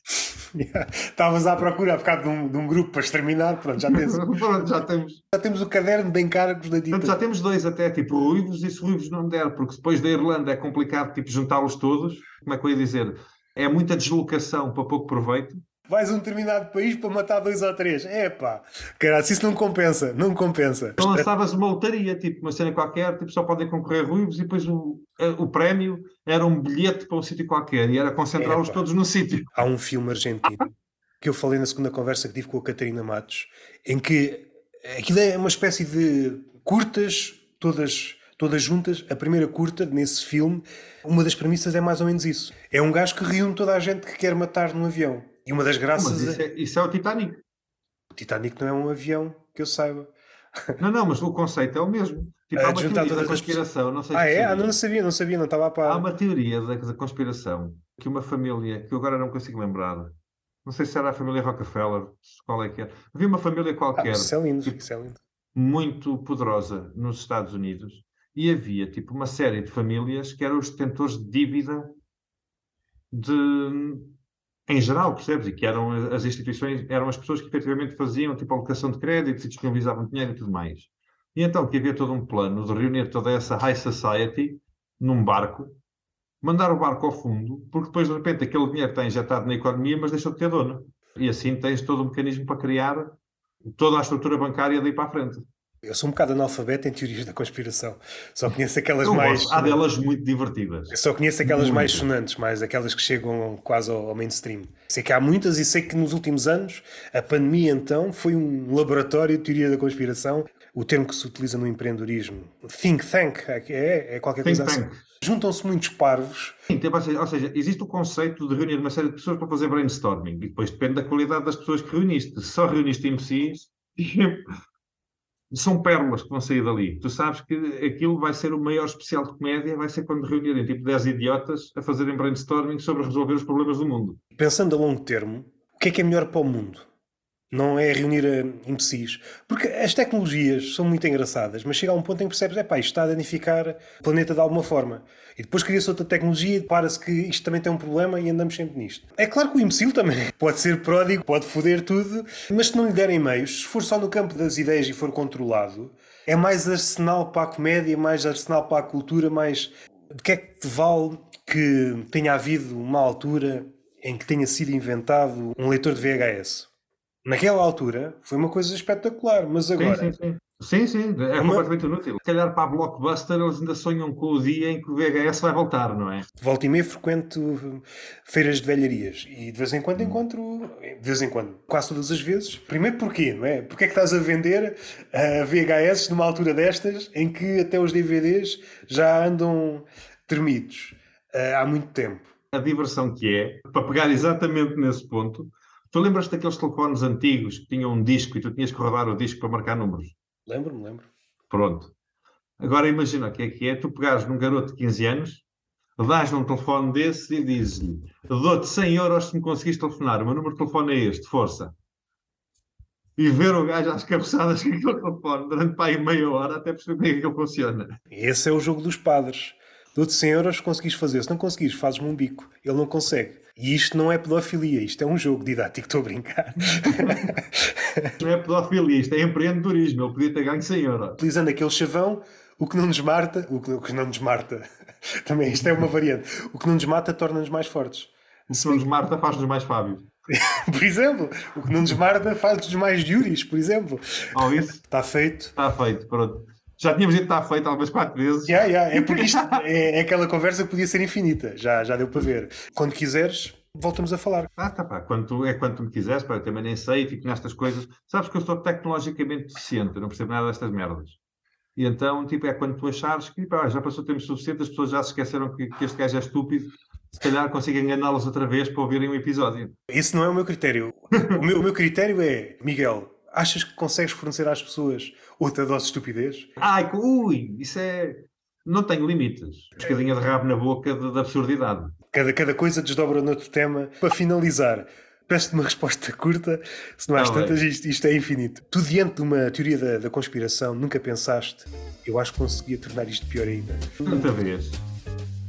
S1: Estavas à procura há bocado de um, de um grupo para exterminar. Pronto, já temos,
S2: Pronto, já temos.
S1: já temos o caderno de encargos da
S2: Portanto, já
S1: ditadura.
S2: temos dois até, tipo ruivos, e se ruivos não der, porque depois da Irlanda é complicado tipo, juntá-los todos. Como é que eu ia dizer? É muita deslocação para pouco proveito.
S1: Vais a um determinado país para matar dois ou três. Epá, caralho, isso não compensa, não compensa.
S2: Então lançava-se uma lotaria, tipo uma cena qualquer, tipo, só podem concorrer ruivos, e depois o, eh, o prémio era um bilhete para um sítio qualquer, e era concentrá-los todos num sítio.
S1: Há um filme argentino que eu falei na segunda conversa que tive com a Catarina Matos, em que aquilo é uma espécie de curtas, todas, todas juntas. A primeira curta nesse filme, uma das premissas é mais ou menos isso. É um gajo que reúne toda a gente que quer matar num avião. E uma das graças.
S2: isso
S1: é...
S2: é, isso é o Titanic.
S1: O Titanic não é um avião, que eu saiba.
S2: Não, não, mas o conceito é o mesmo. Tipo,
S1: Ah,
S2: há uma teoria da conspiração, não sei
S1: Ah, é? Ah, não sabia, não sabia, não estava a
S2: Há
S1: par.
S2: uma teoria da, da conspiração que uma família, que eu agora não consigo lembrar, não sei se era a família Rockefeller, qual é que era. Havia uma família qualquer. Ah,
S1: isso é lindo, tipo, isso é lindo.
S2: Muito poderosa nos Estados Unidos. E havia, tipo, uma série de famílias que eram os detentores de dívida de, em geral, percebes? E que eram as instituições, eram as pessoas que efetivamente faziam, tipo, alocação de créditos e disponibilizavam dinheiro e tudo mais. E então que havia todo um plano de reunir toda essa high society num barco mandar o barco ao fundo, porque depois de repente aquele dinheiro está injetado na economia, mas deixou de ter dono. E assim tens todo um mecanismo para criar toda a estrutura bancária daí para a frente.
S1: Eu sou um bocado analfabeto em teorias da conspiração. Só conheço aquelas mais.
S2: Gosto. Há delas muito divertidas.
S1: Eu só conheço aquelas muito. mais sonantes, mais aquelas que chegam quase ao mainstream. Sei que há muitas e sei que nos últimos anos a pandemia então foi um laboratório de teoria da conspiração. O termo que se utiliza no empreendedorismo, think tank, é, é qualquer think coisa tank. assim. Juntam-se muitos parvos.
S2: Sim, tem, ou seja, existe o conceito de reunir uma série de pessoas para fazer brainstorming e depois depende da qualidade das pessoas que reuniste. Se só reuniste imbecis, são pérolas que vão sair dali. Tu sabes que aquilo vai ser o maior especial de comédia, vai ser quando reunirem tipo 10 idiotas a fazerem brainstorming sobre resolver os problemas do mundo.
S1: Pensando a longo termo, o que é que é melhor para o mundo? Não é reunir eh, imbecis. Porque as tecnologias são muito engraçadas, mas chega a um ponto em que percebes, é pá, isto está a danificar o planeta de alguma forma. E depois cria-se outra tecnologia e para-se que isto também tem um problema e andamos sempre nisto. É claro que o imbecil também pode ser pródigo, pode foder tudo, mas se não lhe derem meios, se for só no campo das ideias e for controlado, é mais arsenal para a comédia, mais arsenal para a cultura, mais. De que é que te vale que tenha havido uma altura em que tenha sido inventado um leitor de VHS? Naquela altura foi uma coisa espetacular, mas agora.
S2: Sim, sim, sim. Sim, sim, é uma... completamente inútil. Se calhar para a Blockbuster eles ainda sonham com o dia em que o VHS vai voltar, não é?
S1: Volta e meia frequento feiras de velharias e de vez em quando encontro, de vez em quando, quase todas as vezes. Primeiro porquê, não é? Porque é que estás a vender uh, VHS numa altura destas em que até os DVDs já andam termidos uh, há muito tempo?
S2: A diversão que é, para pegar exatamente nesse ponto, Tu lembras daqueles telefones antigos que tinham um disco e tu tinhas que rodar o disco para marcar números?
S1: Lembro-me, lembro.
S2: Pronto. Agora imagina o que é que é. Tu pegares num garoto de 15 anos, dás num telefone desse e dizes-lhe: dou-te 100 euros se me conseguires telefonar. O meu número de telefone é este, força. E ver o gajo às cabeçadas com aquele telefone durante para aí meia hora até perceber como é que ele funciona.
S1: Esse é o jogo dos padres. Dou-te 100 euros se conseguires fazer. Se não conseguires, fazes-me um bico. Ele não consegue. E isto não é pedofilia, isto é um jogo didático, estou a brincar.
S2: não é pedofilia, isto é empreendedorismo. Ele podia ter ganho 100 euros.
S1: Utilizando aquele chavão, o que não nos mata, o que, o que não nos mata, também isto é uma variante. O que não nos mata torna-nos mais fortes.
S2: O que não nos mata faz-nos mais Fábio.
S1: por exemplo, o que não nos mata faz-nos mais Yuris, por exemplo.
S2: Oh, isso?
S1: Está feito.
S2: Está feito, pronto. Já tínhamos que está feito talvez quatro vezes.
S1: Yeah, yeah. É porque isto é, é, aquela conversa que podia ser infinita, já, já deu para ver. Quando quiseres, voltamos a falar.
S2: Ah, tá pá. É quando tu me quiseres, pá, eu também nem sei, fico nestas coisas. Sabes que eu sou tecnologicamente deficiente, eu não percebo nada destas merdas. E então, tipo, é quando tu achares que pá, já passou tempo suficiente, as pessoas já se esqueceram que, que este gajo é estúpido, se calhar consigo enganá-los outra vez para ouvirem um episódio.
S1: Esse não é o meu critério. o, meu, o meu critério é, Miguel, achas que consegues fornecer às pessoas outra dose de estupidez?
S2: Ai, ui, isso é. Não tenho limites. Pescadinha de rabo na boca de absurdidade.
S1: Cada, cada coisa desdobra noutro tema. Para finalizar, peço-te uma resposta curta, se não há tantas, isto, isto, é infinito. Tu, diante de uma teoria da, da conspiração, nunca pensaste, eu acho que conseguia tornar isto pior ainda.
S2: Muita vez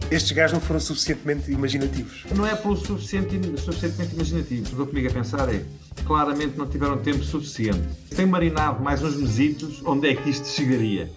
S1: estes gajos não foram suficientemente imaginativos.
S2: Não é pelo suficiente, suficientemente imaginativos. O que eu comigo a pensar é, claramente não tiveram tempo suficiente. Tem marinado mais uns mesitos, onde é que isto chegaria?